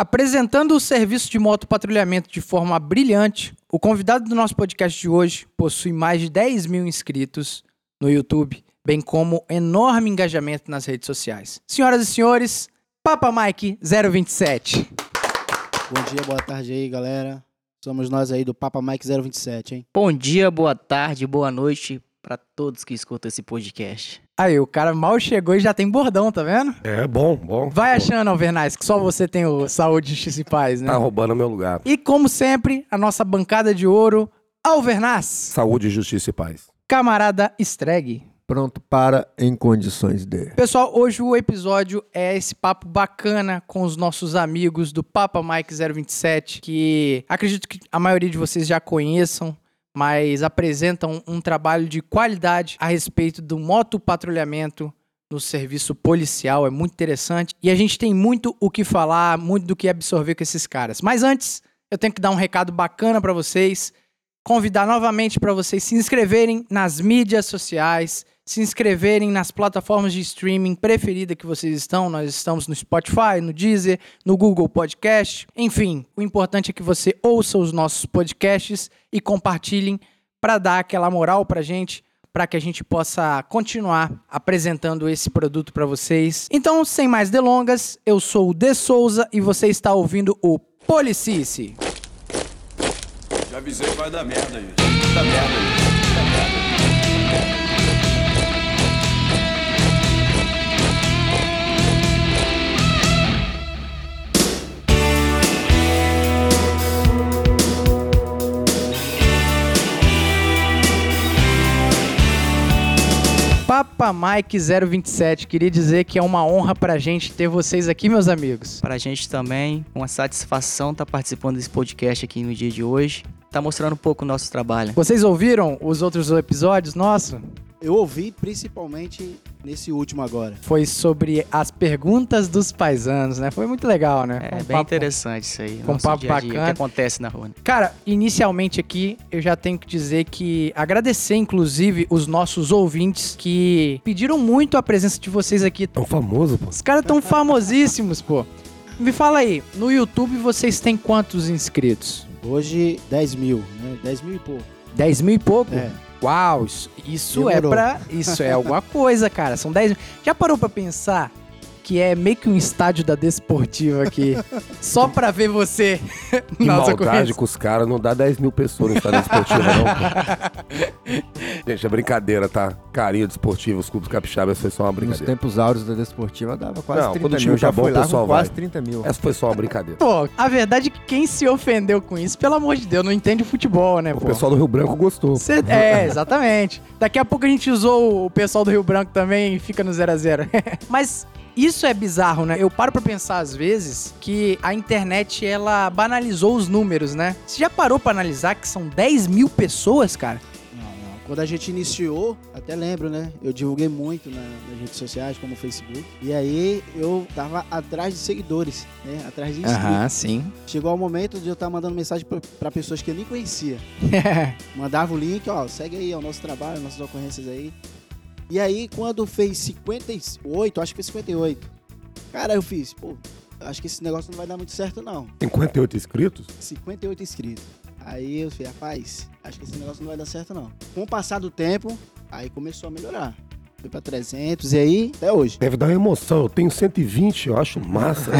Apresentando o serviço de motopatrulhamento de forma brilhante, o convidado do nosso podcast de hoje possui mais de 10 mil inscritos no YouTube, bem como enorme engajamento nas redes sociais. Senhoras e senhores, Papa Mike 027. Bom dia, boa tarde aí, galera. Somos nós aí do Papa Mike 027, hein? Bom dia, boa tarde, boa noite para todos que escutam esse podcast. Aí, o cara mal chegou e já tem bordão, tá vendo? É bom, bom. Vai Bom. achando, Alvernais, que só você tem o Saúde, Justiça e Paz, né? Tá roubando meu lugar. E como sempre, a nossa bancada de ouro, Alvernaz, Saúde, justiça e paz. camarada Streg. Pronto para em condições de. Pessoal, hoje o episódio é esse papo bacana com os nossos amigos do Papa Mike 027, que acredito que a maioria de vocês já conheçam, mas apresentam um trabalho de qualidade a respeito do motopatrulhamento no serviço policial, é muito interessante. E a gente tem muito o que falar, muito do que absorver com esses caras. Mas antes, eu tenho que dar um recado bacana para vocês, convidar novamente para vocês se inscreverem nas mídias sociais, se inscreverem nas plataformas de streaming preferida que vocês estão. Nós estamos no Spotify, no Deezer, no Google Podcast. Enfim, o importante é que você ouça os nossos podcasts e compartilhem para dar aquela moral pra gente, para que a gente possa continuar apresentando esse produto para vocês. Então, sem mais delongas, eu sou o De Souza e você está ouvindo o Policice. Já avisei que vai dar merda, gente. Dá merda. Dá merda. Papa Mike 027, queria dizer que é uma honra pra gente ter vocês aqui, meus amigos. Para a gente também, uma satisfação estar participando desse podcast aqui no dia de hoje. Tá mostrando um pouco o nosso trabalho. Vocês ouviram os outros episódios? Nossa, Eu ouvi principalmente nesse último agora. foi sobre as perguntas dos paisanos, né? Foi muito legal, né? É um bem papo- interessante isso aí. com nosso papo dia a dia, o bacana. que acontece na rua. né? Cara, inicialmente aqui eu já tenho que dizer que agradecer inclusive os nossos ouvintes que pediram muito a presença de vocês aqui. Tão famoso, pô. Os caras tão famosíssimos, pô. Me fala aí, no YouTube vocês têm quantos inscritos? Hoje, 10 mil, né? 10 mil e pouco. 10 mil e pouco? É. Uau, isso, isso é pra. Isso é alguma coisa, cara. São 10 mil. Já parou pra pensar que é meio que um estádio da Desportiva aqui? só pra ver você. Que Nossa, maldade com os caras. Não dá 10 mil pessoas no estádio esportivo, não. Gente, é brincadeira, tá? Carinha de esportivo, os clubes capixabas foi só uma Nos brincadeira. tempos áureos da Desportiva dava quase Não, 30 quando o mil. time já bom, fui lá o pessoal com quase vai. 30 mil. Essa foi só uma brincadeira. Pô, a verdade é que quem se ofendeu com isso, pelo amor de Deus, não entende futebol, né, O pô? pessoal do Rio Branco gostou. Cê- é, exatamente. Daqui a pouco a gente usou o pessoal do Rio Branco também e fica no 0 a 0 Mas isso é bizarro, né? Eu paro pra pensar às vezes que a internet ela banalizou os números, né? Você já parou pra analisar que são 10 mil pessoas, cara? Não, não. Quando a gente iniciou, até lembro, né? Eu divulguei muito na- nas redes sociais, como o Facebook. E aí eu tava atrás de seguidores, né? Atrás de inscritos. sim. Chegou o momento de eu estar mandando mensagem pra- pra pessoas que eu nem conhecia. Mandava o link, ó, segue aí, o nosso trabalho, nossas ocorrências aí. E aí, quando fez 58, acho que foi 58, cara, eu fiz, pô, acho que esse negócio não vai dar muito certo, não. 58 inscritos? 58 inscritos. Aí eu falei, rapaz, acho que esse negócio não vai dar certo, não. Com o passar do tempo, aí começou a melhorar. Foi pra 300 e aí, até hoje. Deve dar uma emoção. Eu tenho 120, eu acho massa.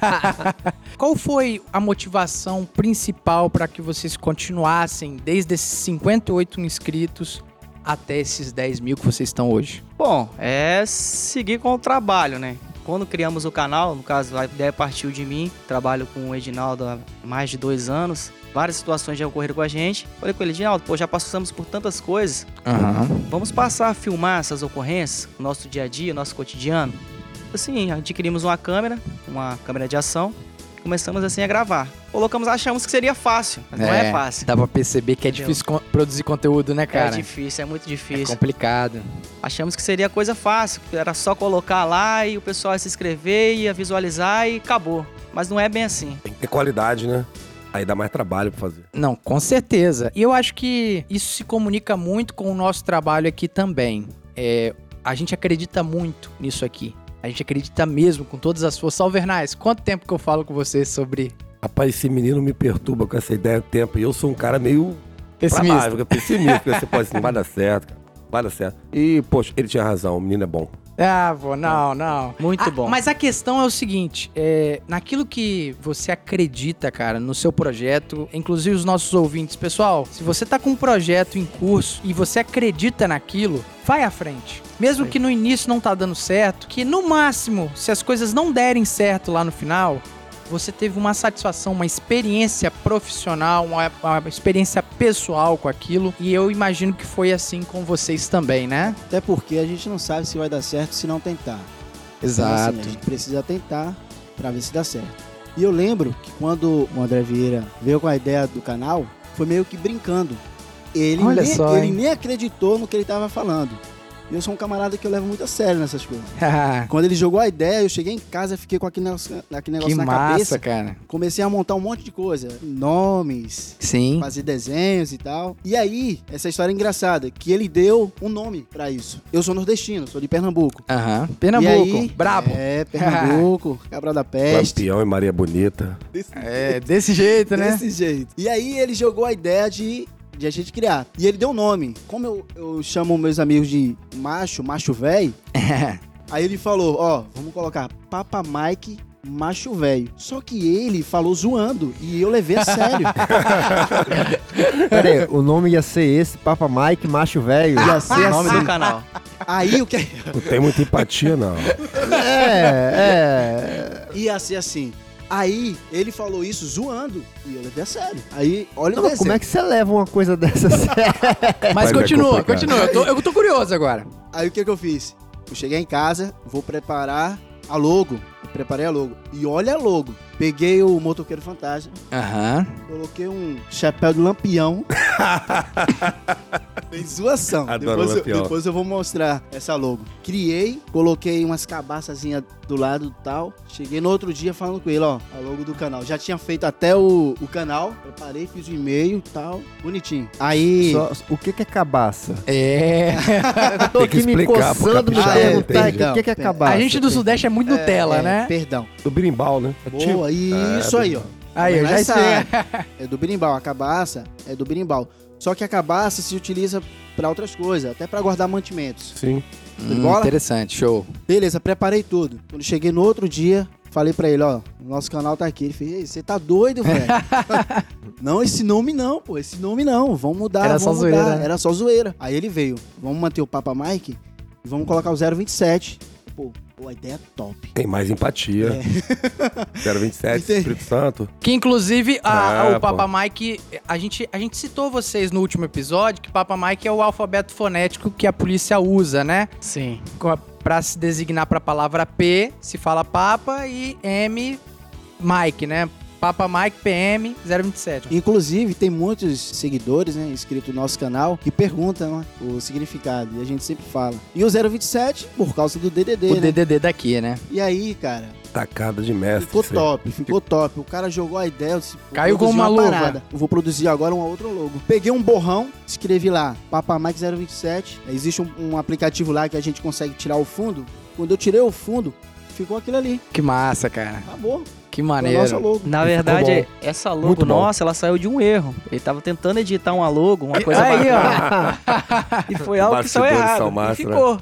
Qual foi a motivação principal pra que vocês continuassem desde esses 58 inscritos até esses 10 mil que vocês estão hoje? Bom, é seguir com o trabalho, né? Quando criamos o canal, no caso, a ideia partiu de mim, trabalho com o Edinaldo há mais de dois anos. Várias situações já ocorreram com a gente. Falei com ele, Edinaldo, pô, já passamos por tantas coisas. Aham. Vamos passar a filmar essas ocorrências, nosso dia a dia, nosso cotidiano. Assim, adquirimos uma câmera, uma câmera de ação, começamos assim a gravar. Colocamos, achamos que seria fácil, mas não é fácil. Dá pra perceber que é Entendeu? difícil produzir conteúdo, né, É cara? difícil, é muito É difícil. complicado. Achamos que seria coisa fácil, era só colocar lá e o pessoal ia se inscrever, ia visualizar e acabou. Mas não é bem assim. Tem que ter qualidade, né? Aí dá mais trabalho pra fazer. Não, com certeza. E eu acho que isso se comunica muito com o nosso trabalho aqui também. É, a gente acredita muito nisso aqui. A gente acredita mesmo com todas as forças. Alvernais, quanto tempo que eu falo com você sobre Rapaz, esse menino me perturba com essa ideia do tempo. E eu sou um cara meio pessimista? pessimista. Você pode assim, vai dar certo, cara. Vai dar certo. E, poxa, ele tinha razão, o menino é bom. Ah, pô, não, não. Muito Ah, bom. Mas a questão é o seguinte: é, naquilo que você acredita, cara, no seu projeto, inclusive os nossos ouvintes, pessoal, se você tá com um projeto em curso e você acredita naquilo, vai à frente. Mesmo aí. que no início não tá dando certo, que no máximo, se as coisas não derem certo lá no final, você teve uma satisfação, uma experiência profissional, uma, uma experiência pessoal com aquilo. E eu imagino que foi assim com vocês também, né? Até porque a gente não sabe se vai dar certo se não tentar. Então, assim, a gente precisa tentar pra ver se dá certo. E eu lembro que quando o André Vieira veio com a ideia do canal, foi meio que brincando. Ele, Olha nem, só, ele hein? nem acreditou no que ele tava falando. E eu sou um camarada que eu levo muito a sério nessas coisas. Quando ele jogou a ideia, eu cheguei em casa, fiquei com aquele negócio, aquele que negócio na massa, cabeça. cara. Comecei a montar um monte de coisa. Nomes, Sim. fazer desenhos e tal. E aí, essa história é engraçada, que ele deu um nome pra isso. Eu sou nordestino, sou de Pernambuco. Aham. Pernambuco, E aí, brabo. É, Pernambuco, Cabral da Peste. Lampião e Maria Bonita. É, desse jeito, né? Desse jeito. E aí ele jogou a ideia de, de a gente criar. E ele deu um nome. Como eu, eu chamo meus amigos de macho, macho velho, aí ele falou, ó, vamos colocar Papa Mike macho velho. Só que ele falou zoando e eu levei a sério. Pera aí, o nome ia ser esse, Papa Mike, macho velho. Ia ser O nome assim. do canal. Aí o que Não tem muita empatia, não. É, é. ia ser assim. Aí ele falou isso zoando e eu levei a sério. Aí, olha o Não, desenho. como é que você leva uma coisa dessa? Mas é continua, continua. Eu tô, eu tô curioso agora. Aí o que que eu fiz? Eu cheguei em casa, vou preparar a logo. Eu preparei a logo. E olha a logo. Peguei o motoqueiro fantasma, Aham. coloquei um chapéu de lampião. Fez zoação. Adoro depois, eu, lampião. depois eu vou mostrar essa logo. Criei, coloquei umas cabaçazinhas do lado e tal. Cheguei no outro dia falando com ele, ó, a logo do canal. Já tinha feito até o, o canal. Preparei, fiz o e-mail e tal. Bonitinho. Aí. Só- o que que é cabaça? É. Tô Tem que aqui me explicar pro coçando, me capixaba, perguntar o que que é Não, cabaça. A gente do Sudeste é muito Nutella, é, né? Perdão. Do birimbau, né? É Boa, isso aí, ó. Aí, eu já sei. sabe. É do berimbau. A cabaça é do berimbau. Só que a cabaça se utiliza pra outras coisas, até pra guardar mantimentos. Sim. Bola? Hum, interessante, show. Beleza, preparei tudo. Quando cheguei no outro dia, falei pra ele, ó, o nosso canal tá aqui. Ele fez, "Ei, você tá doido, velho? não, esse nome não, pô, esse nome não. Vamos mudar, Era vamos só mudar. zoeira, né? Era só zoeira. Aí ele veio, vamos manter o Papa Mike e vamos colocar o 027. Pô, pô, a ideia é top. Tem mais empatia. 027, Entendi. Espírito Santo. Que inclusive a- É, o Papa pô. Mike, a gente, a gente citou vocês no último episódio que Papa Mike é o alfabeto fonético que a polícia usa, né? Sim. Pra se designar pra palavra P, se fala Papa e M, Mike, né? Papa Mike PM 027. Inclusive, tem muitos seguidores, né, inscritos no nosso canal, que perguntam né, o significado. E a gente sempre fala. E o 027, por causa do DDD, O né? DDD daqui, né? E aí, cara, Tacada de mestre. ficou top, ficou top. O cara jogou a ideia, disse, Caiu como uma luva. parada. Eu vou produzir agora uma outra logo. Peguei um borrão, escrevi lá, Papa Mike 027. Existe um, um aplicativo lá que a gente consegue tirar o fundo. Quando eu tirei o fundo, ficou aquilo ali. Que massa, cara. Acabou. Que maneiro. logo. Na verdade, essa logo Muito bom. nossa, ela saiu de um erro. Ele tava tentando editar uma logo, uma coisa Aí, bacana. ó. E foi algo que saiu errado. são E massa, ficou.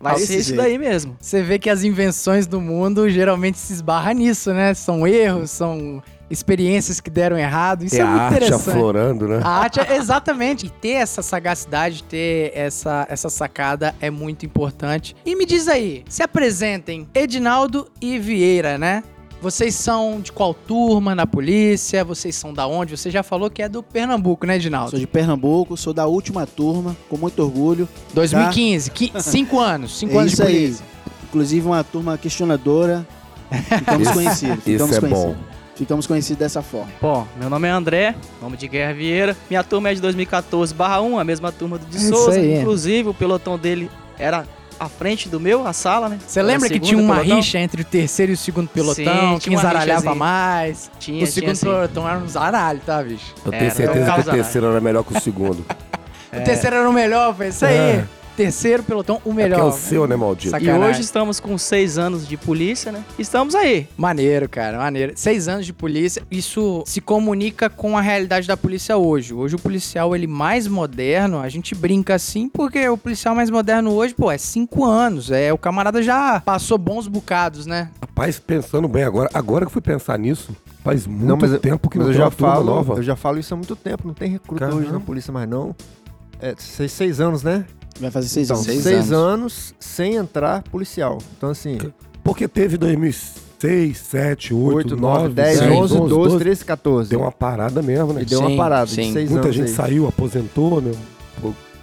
Vai Desse ser isso jeito. daí mesmo. Você vê que as invenções do mundo geralmente se esbarram nisso, né? São erros, são experiências que deram errado. Isso é muito arte interessante. aflorando, né? A arte, é, exatamente. E ter essa sagacidade, ter essa, essa sacada é muito importante. E me diz aí, se apresentem Edinaldo e Vieira, né? Vocês são de qual turma na polícia? Vocês são da onde? Você já falou que é do Pernambuco, né, Edinaldo? Sou de Pernambuco, sou da última turma, com muito orgulho. 2015, qui- cinco anos, cinco É anos de isso aí. polícia. Inclusive uma turma questionadora. Ficamos Isso- conhecidos. Ficamos Isso é conhecidos. bom. Ficamos conhecidos dessa forma. Bom, meu nome é André, nome de Guerra Vieira. Minha turma é de 2014/1, a mesma turma do de É isso Souza. aí. Inclusive, o pelotão dele era à frente do meu, a sala, né? Você lembra que tinha uma pelotão? rixa entre o terceiro e o segundo pelotão? Sim, quem tinha zaralhava mais? Tinha, o tinha segundo assim. pelotão era um zaralho, tá, bicho? Eu Era, tenho certeza que o terceiro era melhor que o segundo. O terceiro era o melhor, foi isso aí. É. terceiro pelotão, o É melhor. porque é o seu, né, maldito? Saca- E Sacanagem. hoje estamos com seis anos de polícia, né? Estamos aí. Maneiro, cara, maneiro. Seis anos de polícia, isso se comunica com a realidade da polícia hoje. Hoje o policial, ele mais moderno, a gente brinca assim, porque o policial mais moderno hoje, pô, é cinco anos. É, o camarada já passou bons bocados, né? Rapaz, pensando bem agora, agora que eu fui pensar nisso, faz muito Não, mas tempo que Mas não eu tem já falo, nova. eu já falo isso há muito tempo. Não tem recruta hoje na polícia mais não. É seis, seis anos, né? Vai fazer seis Então, anos. seis, anos. sem entrar policial. Então assim, Porque teve 2006, 7, 8, 8, 9, 9, 10, 10, 11, 12, 13, 14. Deu uma parada mesmo, né? E deu Sim, uma parada sim. de seis Muita anos gente aí. saiu, aposentou, né?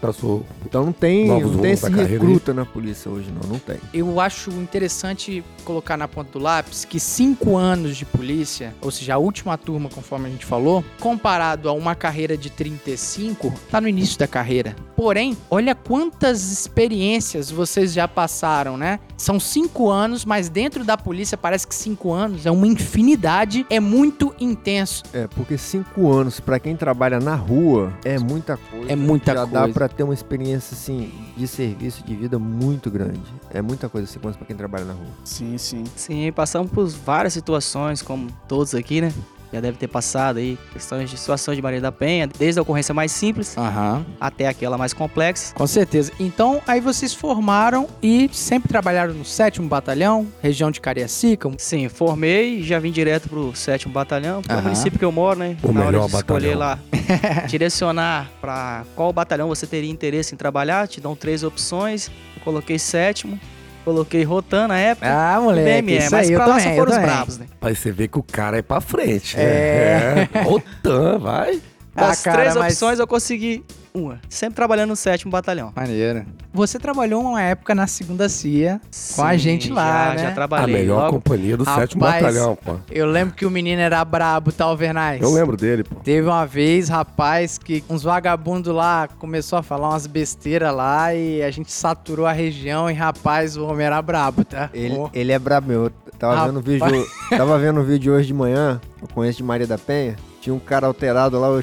Passou. Então não tem, Novos não tem esse recruta na polícia hoje, não. Não tem. Eu acho interessante colocar na ponta do lápis que cinco anos de polícia, ou seja, a última turma, conforme a gente falou, comparado a uma carreira de 35, tá no início da carreira. Porém, olha quantas experiências vocês já passaram, né? São cinco anos, mas dentro da polícia parece que cinco anos é uma infinidade, é muito intenso. É, porque cinco anos pra quem trabalha na rua é muita coisa. É muita Já dá coisa. pra ter uma experiência, assim, de serviço, de vida muito grande. É muita coisa anos pra quem trabalha na rua. Sim, sim. Sim, passamos por várias situações, como todos aqui, né? Já deve ter passado aí questões de situação de Maria da Penha, desde a ocorrência mais simples Aham. até aquela mais complexa. Com certeza. Então, aí vocês formaram e sempre trabalharam no 7 Batalhão, região de Cariacica. Sim, formei e já vim direto pro 7 Batalhão, que é o município que eu moro, né? O Na hora melhor de escolher batalhão. lá, direcionar pra qual batalhão você teria interesse em trabalhar, te dão três opções. Eu coloquei sétimo, coloquei Rotan na época. Ah, moleque, BME, isso mas aí, eu pra lá também, só eu foram os também. bravos, né? Aí você vê que o cara é pra frente. né? É. É. Rotan, vai. Das Ah, cara, três mas- opções eu consegui uma. Sempre trabalhando no sétimo batalhão. Maneiro. Você trabalhou uma época na segunda CIA com a Sim, gente lá, já, né? Já A trabalhei. melhor Logo, companhia do Rapaz, sétimo batalhão, pô. Eu lembro que o menino era brabo, tá, Alvernais? Eu lembro dele, pô. Teve uma vez, rapaz, que uns vagabundos lá começou a falar umas besteiras lá e a gente saturou a região e, rapaz, o homem era brabo, tá? Ele, Pô. ele é brabo, meu. Eu tava Rapaz. vendo o vídeo. Tava vendo o vídeo hoje de manhã, eu conheço de Maria da Penha. Tinha um cara alterado lá, eu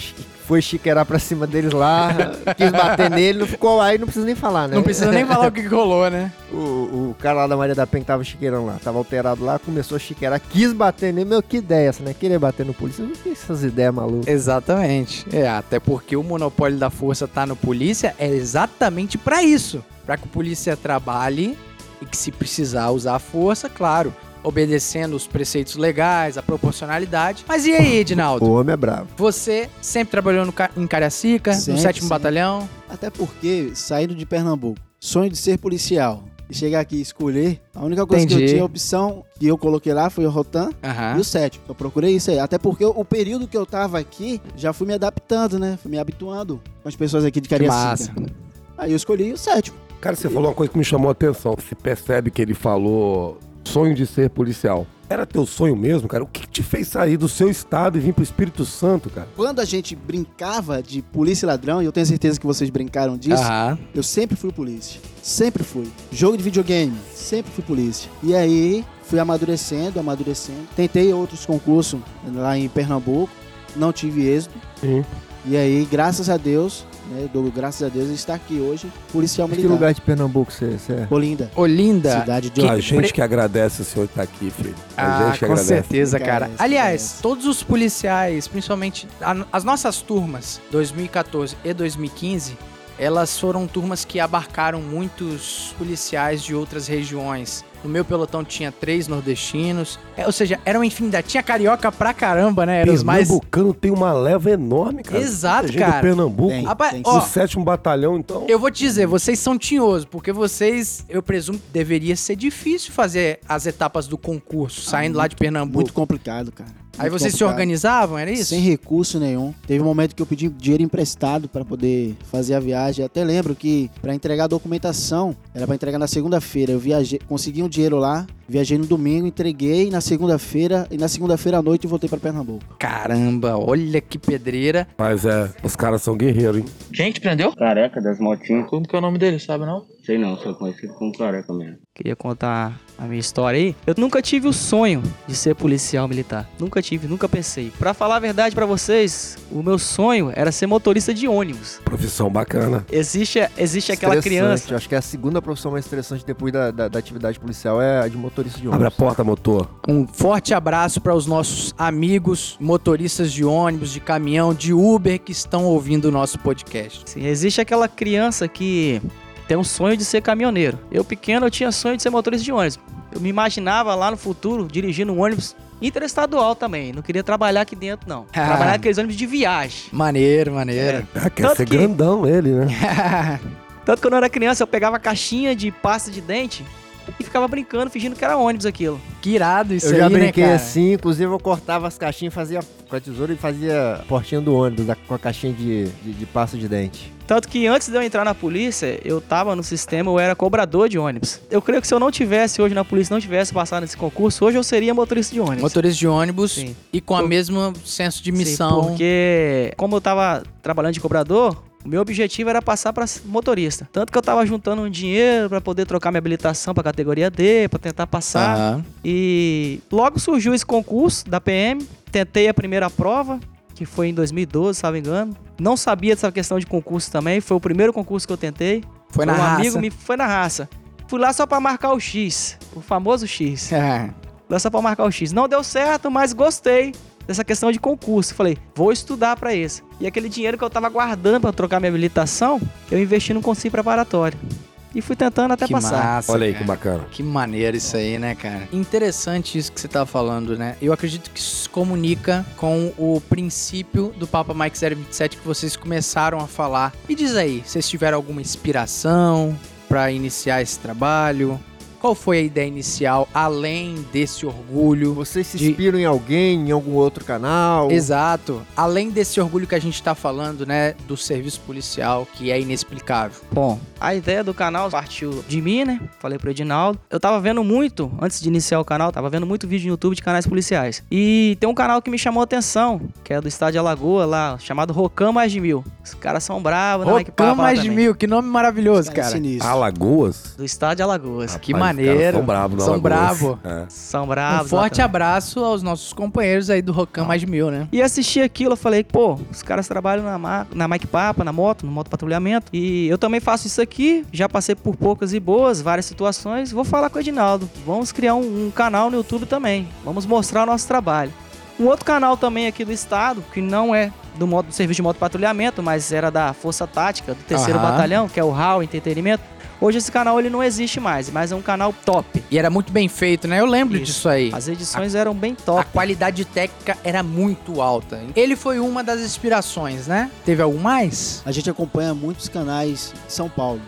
foi chiqueirar pra cima deles lá, quis bater nele, não ficou aí, não precisa nem falar, né? Não precisa nem falar o que rolou, né? O, o cara lá da Maria da Penha que tava chiqueirando lá, tava alterado lá, começou a chiqueirar, quis bater nele. Meu, que ideia essa, né? Querer bater no polícia, não tem essas ideias malucas. Exatamente. É, até porque o monopólio da força tá no polícia é exatamente pra isso. Pra que o polícia trabalhe e que se precisar usar a força, claro, obedecendo os preceitos legais, a proporcionalidade. Mas e aí, Edinaldo? O homem é bravo. Você sempre trabalhou no, em Cariacica, no Sempre, 7 sempre. Batalhão. Até porque, saindo de Pernambuco, sonho de ser policial e chegar aqui e escolher, a única coisa que Entendi. eu tinha opção que eu coloquei lá foi o Rotan Aham. e o 7. Eu procurei isso aí. Até porque o período que eu tava aqui, já fui me adaptando, né? Fui me habituando com as pessoas aqui de Que Cariacica. massa. Aí eu escolhi o sétimo. Cara, você falou uma coisa que me chamou a atenção. Você percebe que ele falou sonho de ser policial. Era teu sonho mesmo, cara? O que te fez sair do seu estado e vir pro Espírito Santo, cara? Quando a gente brincava de polícia e ladrão, e eu tenho certeza que vocês brincaram disso, Aham. eu sempre fui polícia. Sempre fui. Jogo de videogame, sempre fui polícia. E aí, fui amadurecendo, amadurecendo. Tentei outros concursos lá em Pernambuco, não tive êxito. Sim. E aí, graças a Deus, né, dou graças a Deus, está aqui hoje, policial Mas que militar. lugar de Pernambuco você é? Olinda, Olinda. cidade de Que- A Olinda. gente que agradece o senhor estar aqui, filho. A Ah, gente que com agradece. certeza, cara. essa, Aliás, essa. todos os policiais, principalmente a- as nossas turmas, 2014 e 2015, elas foram turmas que abarcaram muitos policiais de outras regiões. No meu pelotão tinha três nordestinos, é, ou seja, era uma infinidade. Tinha carioca pra caramba, né? Eram os mais. Pernambucano tem uma leva enorme, cara. Exato, Muita gente cara. do Pernambuco. Tem. Rapaz, tem ó, O sétimo batalhão, então. Eu vou te dizer, vocês são tinhosos, porque vocês, eu presumo que deveria ser difícil fazer as etapas do concurso, saindo lá de Pernambuco. Muito complicado, cara. Aí Muito vocês se complicado. organizavam, era isso? Sem recurso nenhum. Teve um momento que eu pedi dinheiro emprestado para poder fazer a viagem. Até lembro que para entregar a documentação, era para entregar na segunda-feira. Eu viajei, consegui um dinheiro lá, Viajei no domingo, entreguei na segunda-feira e na segunda-feira à noite voltei pra Pernambuco. Caramba, olha que pedreira. Mas é, os caras são guerreiros, hein? Quem que te prendeu? Careca das motinhas. Como que é o nome dele, sabe não? Sei não, só conhecido como careca mesmo. Queria contar a minha história aí. Eu nunca tive o sonho de ser policial militar. Nunca tive, nunca pensei. Pra falar a verdade pra vocês, o meu sonho era ser motorista de ônibus. Profissão bacana. Existe, existe aquela criança. Eu acho que é a segunda profissão mais estressante depois da, da, da atividade policial é a de motorista de Abre a ônibus. porta, motor. Um forte abraço para os nossos amigos motoristas de ônibus, de caminhão, de Uber que estão ouvindo o nosso podcast. Sim, existe aquela criança que tem um sonho de ser caminhoneiro. Eu pequeno eu tinha sonho de ser motorista de ônibus. Eu me imaginava lá no futuro dirigindo um ônibus interestadual também. Não queria trabalhar aqui dentro não. Ah. Trabalhar naqueles ônibus de viagem. Maneiro, maneiro. Ah, quer Tanto ser que- grandão ele, né? Tanto que quando eu era criança eu pegava caixinha de pasta de dente e ficava brincando, fingindo que era ônibus aquilo. que irado isso Eu aí, já né, brinquei cara? assim, inclusive eu cortava as caixinhas, fazia com a tesoura e fazia a portinha do ônibus da- com a caixinha de, de, de pasta de dente. Tanto que antes de eu entrar na polícia, eu tava no sistema, eu era cobrador de ônibus. Eu creio que se eu não tivesse hoje na polícia, não tivesse passado nesse concurso, hoje eu seria motorista de ônibus. Motorista de ônibus Sim. e com a Por- mesma senso de Sim, missão. porque como eu tava trabalhando de cobrador, o meu objetivo era passar para motorista. Tanto que eu tava juntando um dinheiro para poder trocar minha habilitação para categoria D, para tentar passar. Aham. E logo surgiu esse concurso da PM. Tentei a primeira prova, que foi em 2012, se não me engano. Não sabia dessa questão de concurso também. Foi o primeiro concurso que eu tentei. Foi na um raça. amigo me foi na raça. Fui lá só para marcar o X, o famoso X. É. Lá só pra marcar o X. Não deu certo, mas gostei dessa questão de concurso. Falei, vou estudar pra isso. E aquele dinheiro que eu tava guardando pra trocar minha habilitação, eu investi num cursinho preparatório. E fui tentando até que passar. massa, Olha aí cara. que bacana. Que maneiro isso aí, né, cara? Interessante isso que você tá falando, né? Eu acredito que isso se comunica com o princípio do Papa Mike 027 que vocês começaram a falar. Me diz aí, vocês tiveram alguma inspiração pra iniciar esse trabalho? Qual foi a ideia inicial, além desse orgulho? Vocês se De- inspiram em alguém, em algum outro canal? Exato. Além desse orgulho que a gente tá falando, né, do serviço policial, que é inexplicável. Bom, a ideia do canal partiu de mim, né? Falei pro Edinaldo. Eu tava vendo muito, antes de iniciar o canal, tava vendo muito vídeo no YouTube de canais policiais. E tem um canal que me chamou a atenção, que é do estado de Alagoa lá, chamado Rocam Mais de Mil. Os caras são bravos, não é que Rocam mais de mil, que nome maravilhoso, Cara, cara. sinistro. Alagoas? Do estado de Alagoas. Que Rapaz, os caras maneiro. São bravos, São Alagoas. bravo. É. São Um bravos. forte exatamente. abraço aos nossos companheiros aí do Rocam Mais de Mil, né? E assisti aquilo, eu falei, pô, os caras trabalham na, ma- na Mike Papa, na moto, no moto patrulhamento. E eu também faço isso aqui, já passei por poucas e boas, várias situações. Vou falar com o Edinaldo. Vamos criar um, um canal no YouTube também. Vamos mostrar o nosso trabalho. Um outro canal também aqui do estado, que não é do, modo, do serviço de moto patrulhamento, mas era da Força Tática, do terceiro batalhão, que é o HAL Entretenimento. Hoje esse canal ele não existe mais, mas é um canal top. E era muito bem feito, né? Eu lembro Isso. disso aí. As edições eram bem A top. qualidade técnica era muito alta. Ele foi uma das inspirações, né? Teve algum mais? A gente acompanha muitos canais de São Paulo.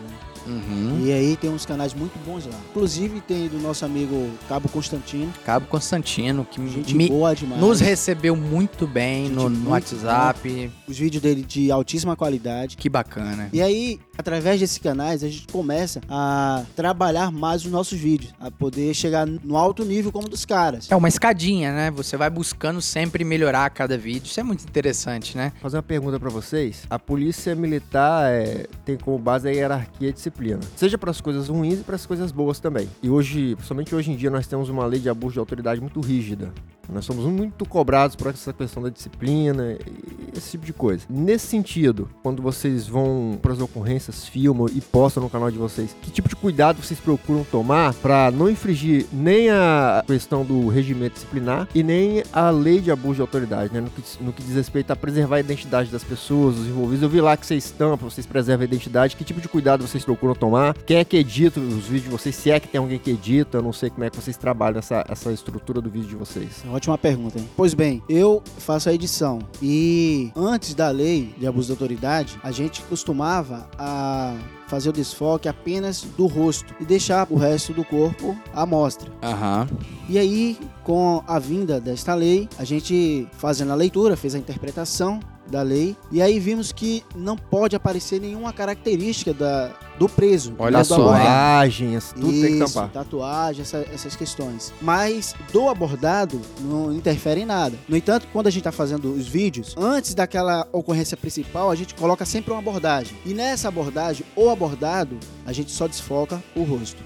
Uhum. E aí tem uns canais muito bons lá. Inclusive tem do nosso amigo Cabo Constantino. Cabo Constantino, que Gente me- boa demais. nos recebeu muito bem Gente no, no muito WhatsApp. Os vídeos dele de altíssima qualidade. Que bacana. E aí, através desses canais, a gente começa a trabalhar mais os nossos vídeos. A poder chegar no alto nível como dos caras. É uma escadinha, né? Você vai buscando sempre melhorar a cada vídeo. Isso é muito interessante, né? Fazer uma pergunta pra vocês. A polícia militar é, tem como base a hierarquia e a disciplina. Seja para as coisas ruins e para as coisas boas também. E hoje, principalmente hoje em dia, nós temos uma lei de abuso de autoridade muito rígida. Nós somos muito cobrados por essa questão da disciplina e esse tipo de coisa. Nesse sentido, quando vocês vão para as ocorrências, filmam e postam no canal de vocês, que tipo de cuidado vocês procuram tomar para não infringir nem a questão do regimento disciplinar e nem a lei de abuso de autoridade, né? No que, no que diz respeito a preservar a identidade das pessoas, dos envolvidos. Eu vi lá que vocês estampam, vocês preservam a identidade. Que tipo de cuidado vocês procuram tomar? Quem é que edita os vídeos de vocês? Se é que tem alguém que edita, eu não sei como é que vocês trabalham essa, essa estrutura do vídeo de vocês. Ótima pergunta, hein? Pois bem, eu faço a edição. E antes da lei de abuso de autoridade, a gente costumava a fazer o desfoque apenas do rosto e deixar o resto do corpo à mostra. Aham. E aí, com a vinda desta lei, a gente fazendo a leitura, fez a interpretação, da lei. E aí vimos que não pode aparecer nenhuma característica da, do preso. Olha né, só. Tatuagens, tudo tem que Isso, tampar. tatuagem, essa- essas questões. Mas do abordado não interfere em nada. No entanto, quando a gente está fazendo os vídeos, antes daquela ocorrência principal, a gente coloca sempre uma abordagem. E nessa abordagem, o abordado, a gente só desfoca o rosto.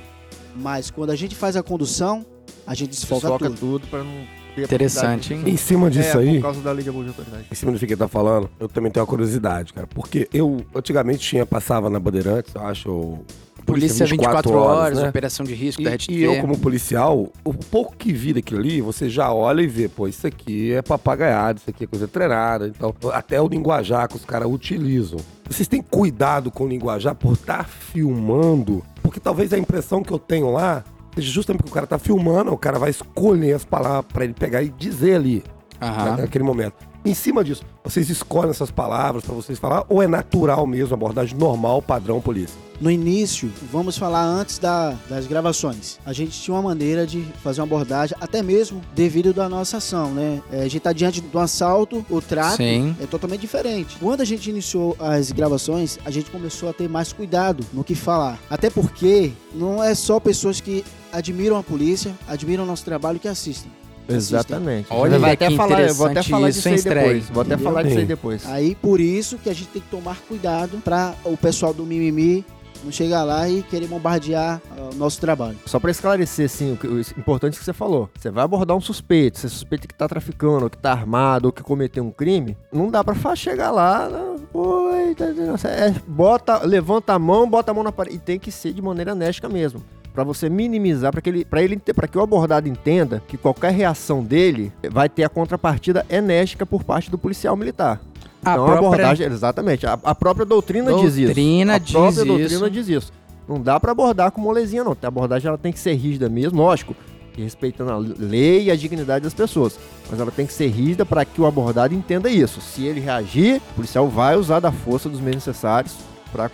Mas quando a gente faz a condução, a gente desfoca, Desfoca tudo. tudo pra não Interessante, hein? Em cima disso é, aí, por causa da lei de abuso de autoridade. em cima do que ele tá falando, eu também tenho uma curiosidade, cara. Porque eu, antigamente, tinha, passava na Bandeirantes, eu acho. ou Polícia 24 horas, né? operação de risco da E, RTT. e eu, como policial, o pouco que vi daquilo ali, você já olha e vê, pô, isso aqui é papagaiado, isso aqui é coisa treinada. Então, até o linguajar que os caras utilizam. Vocês têm cuidado com o linguajar por estar filmando, porque talvez a impressão que eu tenho lá justamente porque o cara tá filmando, o cara vai escolher as palavras pra ele pegar e dizer ali, Na- naquele momento. Em cima disso, vocês escolhem essas palavras pra vocês falar ou é natural mesmo, abordagem normal, padrão polícia? No início, vamos falar antes da- das gravações. A gente tinha uma maneira de fazer uma abordagem, até mesmo devido da nossa ação, né? É, a gente tá diante um assalto, o trato Sim. é totalmente diferente. Quando a gente iniciou as gravações, a gente começou a ter mais cuidado no que falar. Até porque não é só pessoas que admiram a polícia, admiram o nosso trabalho que assistem. Exatamente. Olha vai até falar, eu vou até falar isso, disso aí depois. Vou até Entendeu? falar disso aí depois. Aí por isso que a gente tem que tomar cuidado para o pessoal do mimimi não chegar lá e querer bombardear ah, o nosso trabalho. Só pra esclarecer, assim, o, que- o importante que você falou. Você vai abordar um suspeito, você suspeita que tá traficando, ou que tá armado, ou que cometeu um crime, não dá pra chegar lá, não, oi, tá- tá- é, bota, levanta a mão, bota a mão na parede, e tem que ser de maneira enérgica mesmo. Pra você minimizar, pra que ele, para ele, para que o abordado entenda que qualquer reação dele vai ter a contrapartida enérgica por parte do policial militar. A Então a própria abordagem, exatamente, a, a própria doutrina, diz isso. Doutrina A diz própria doutrina isso. diz isso. Não dá pra abordar com molezinha não. A abordagem ela tem que ser rígida mesmo, lógico, respeitando a lei e a dignidade das pessoas. Mas ela tem que ser rígida para que o abordado entenda isso. Se ele reagir, o policial vai usar da força dos meios necessários para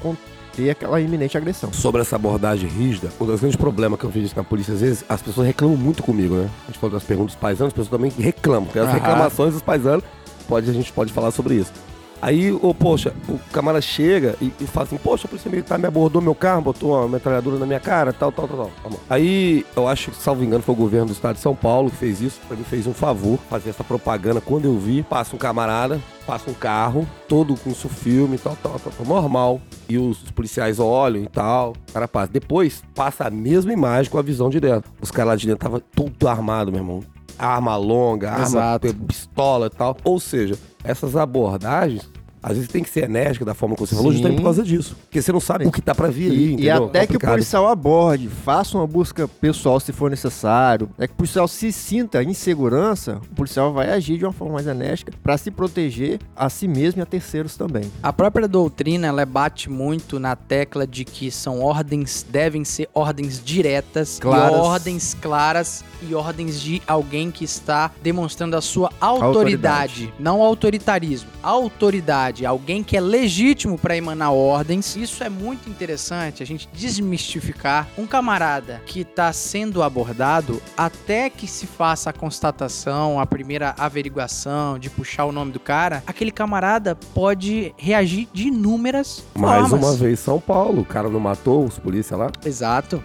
conter aquela iminente agressão. Sobre essa abordagem rígida, um dos grandes problemas que eu vejo na polícia, às vezes, as pessoas reclamam muito comigo, né? A gente falou das perguntas dos paisanos, as pessoas também reclamam. Tem as reclamações dos paisanos, pode, a gente pode falar sobre isso. Aí, ô, poxa, o camarada chega e, e fala assim, poxa, a polícia militar me abordou meu carro, botou uma metralhadora na minha cara, tal, tal, tal, tal. Aí, eu acho que, salvo engano, foi o governo do estado de São Paulo que fez isso. Pra mim, fez um favor, fazer essa propaganda. Quando eu vi, passa um camarada, passa um carro, todo com isso filme, tal, tal, tal, tal, normal. E os, os policiais olham e tal, o cara passa. Depois, passa a mesma imagem com a visão de dentro. Os caras lá de dentro tava tudo armado, meu irmão. Arma longa, arma Exato. pistola e tal. Ou seja, essas abordagens, às vezes tem que ser enérgica da forma que você falou, Sim. justamente por causa disso. Porque você não sabe o que tá pra vir ali, E, e entendeu? até que o policial aborde, faça uma busca pessoal se for necessário, é que o policial se sinta em segurança, o policial vai agir de uma forma mais enérgica para se proteger a si mesmo e a terceiros também. A própria doutrina, ela bate muito na tecla de que são ordens, devem ser ordens diretas, Claras. e ordens claras e ordens de alguém que está demonstrando a sua autoridade, Autoridade. não autoritarismo, autoridade, alguém que é legítimo para emanar ordens. Isso é muito interessante a gente desmistificar um camarada que está sendo abordado até que se faça a constatação, a primeira averiguação de puxar o nome do cara, aquele camarada pode reagir de inúmeras Mais formas. uma vez, São Paulo. O cara não matou os polícia lá. Exato.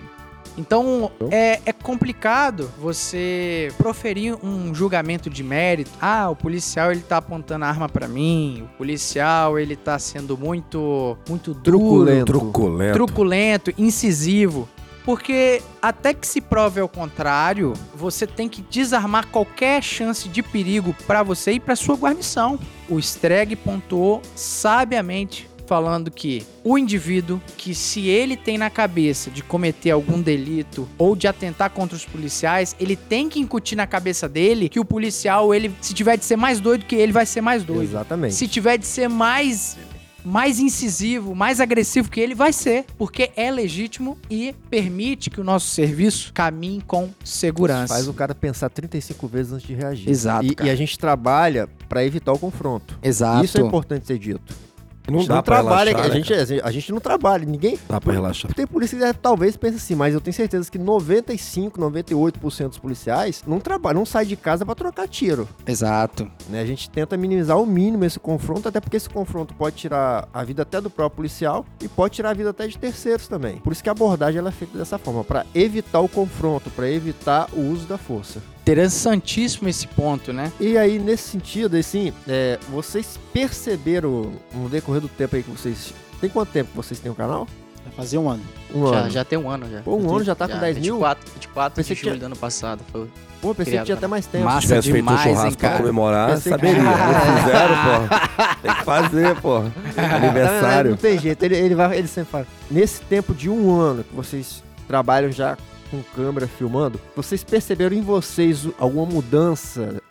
Então é, é complicado você proferir um julgamento de mérito. Ah, o policial ele tá apontando a arma pra mim. O policial ele tá sendo muito muito duro, Truculento. Truculento. truculento, incisivo. Porque até que se prove ao contrário, você tem que desarmar qualquer chance de perigo pra você e pra sua guarnição. O Streg pontuou sabiamente falando que o indivíduo que se ele tem na cabeça de cometer algum delito ou de atentar contra os policiais, ele tem que incutir na cabeça dele que o policial, ele se tiver de ser mais doido que ele, vai ser mais doido. Exatamente. Se tiver de ser mais mais incisivo, mais agressivo que ele, vai ser, porque é legítimo e permite que o nosso serviço caminhe com segurança. Faz o cara pensar 35 vezes antes de reagir. Exato, E, e a gente trabalha para evitar o confronto. Exato. Isso é importante ser dito. A Não não trabalha, relaxar, a, né, gente, a gente não trabalha, ninguém. Dá pra relaxar. Tem polícia que deve- talvez pense assim, mas eu tenho certeza que 95, 98% dos policiais não trabalham, não saem de casa pra trocar tiro. Exato. né? A gente tenta minimizar ao mínimo esse confronto, até porque esse confronto pode tirar a vida até do próprio policial e pode tirar a vida até de terceiros também. Por isso que a abordagem ela é feita dessa forma, pra evitar o confronto, pra evitar o uso da força. Interessantíssimo esse ponto, né? E aí, nesse sentido, assim, é, vocês perceberam no decorrer do tempo aí que vocês. Tem quanto tempo que vocês têm o canal? Vai fazer um ano. Um Já, ano. já tem um ano já. Pô, um ano já tá com 10 mil? 24, 24 Pensei de que julho tinha- do ano passado. Foi. Pô, pensei criado, que tinha até cara. mais tempo. Massa Se tivesse feito um demais, hein, churrasco pra comemorar, Pensei que- saberia. Não fizeram, pô. Tem que fazer, pô. Não Aniversário. tem jeito, ele, ele, vai, ele sempre fala. Nesse tempo de um ano que vocês trabalham já com câmera filmando, vocês perceberam em vocês alguma mudança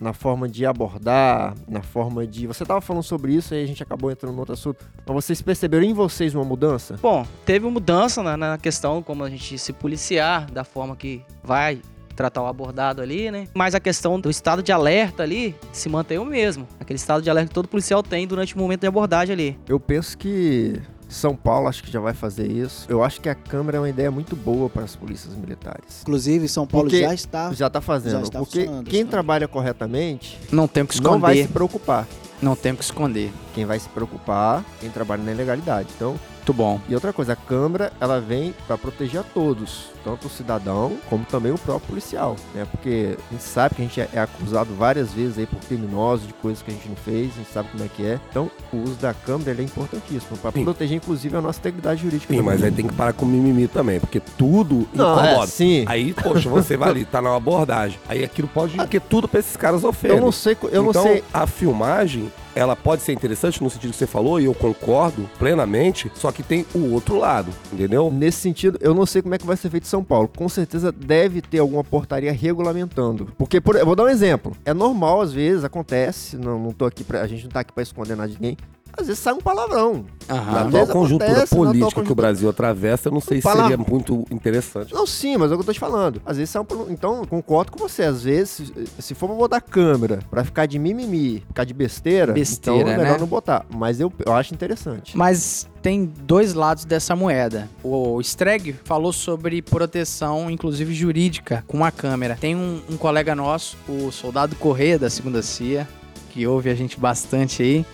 na forma de abordar, na forma de. Você tava falando sobre isso aí a gente acabou entrando no outro assunto. Mas vocês perceberam em vocês uma mudança? Bom, teve mudança na, na questão como a gente se policiar, da forma que vai tratar o abordado ali, né? Mas a questão do estado de alerta ali se mantém o mesmo. Aquele estado de alerta que todo policial tem durante o momento de abordagem ali. Eu penso que São Paulo acho que já vai fazer isso. Eu acho que a câmera é uma ideia muito boa para as polícias militares. Inclusive, São Paulo Porque já está. Já tá fazendo. Já está porque quem está. trabalha corretamente Não tem o que não vai se esconder. preocupar. Não tem o que esconder. Quem vai se preocupar, quem trabalha na ilegalidade. Então, Muito bom. e outra coisa, a câmera, ela vem para proteger a todos, tanto o cidadão como também o próprio policial, né? Porque a gente sabe que a gente é é acusado várias vezes aí por criminosos de coisas que a gente não fez, a gente sabe como é que é. Então, o uso da câmera ele é importantíssimo para proteger inclusive a nossa integridade jurídica. Sim, mas aí tem que parar com mimimi também, porque tudo não, é, incomoda. sim. Aí, poxa, você vai ali, tá na abordagem. Aí aquilo pode. Porque tudo pra esses caras ofende. Eu não sei, eu então, não sei. a filmagem, ela pode ser interessante no sentido que você falou, e eu concordo plenamente, só que tem o outro lado, entendeu? Nesse sentido, eu não sei como é que vai ser feito em São Paulo. Com certeza deve ter alguma portaria regulamentando. Porque, por, eu vou dar um exemplo. É normal, às vezes, acontece. Não, não tô aqui pra, a gente não tá aqui pra esconder nada de ninguém. Às vezes sai um palavrão. Na Aham. Às atual conjuntura acontece, na atual política que o conjuntura- Brasil atravessa, eu não sei se seria muito interessante. Não, sim, mas é o que eu tô te falando. Às vezes sai um. Então, concordo com você. Às vezes, se, se for pra botar câmera pra ficar de mimimi, ficar de besteira, Besteira, então é melhor né? não botar. Mas eu, eu acho interessante. Mas tem dois lados dessa moeda. O Streg falou sobre proteção, inclusive jurídica, com a câmera. Tem um, um colega nosso, o Soldado Correia, da Segunda CIA, que ouve a gente bastante aí.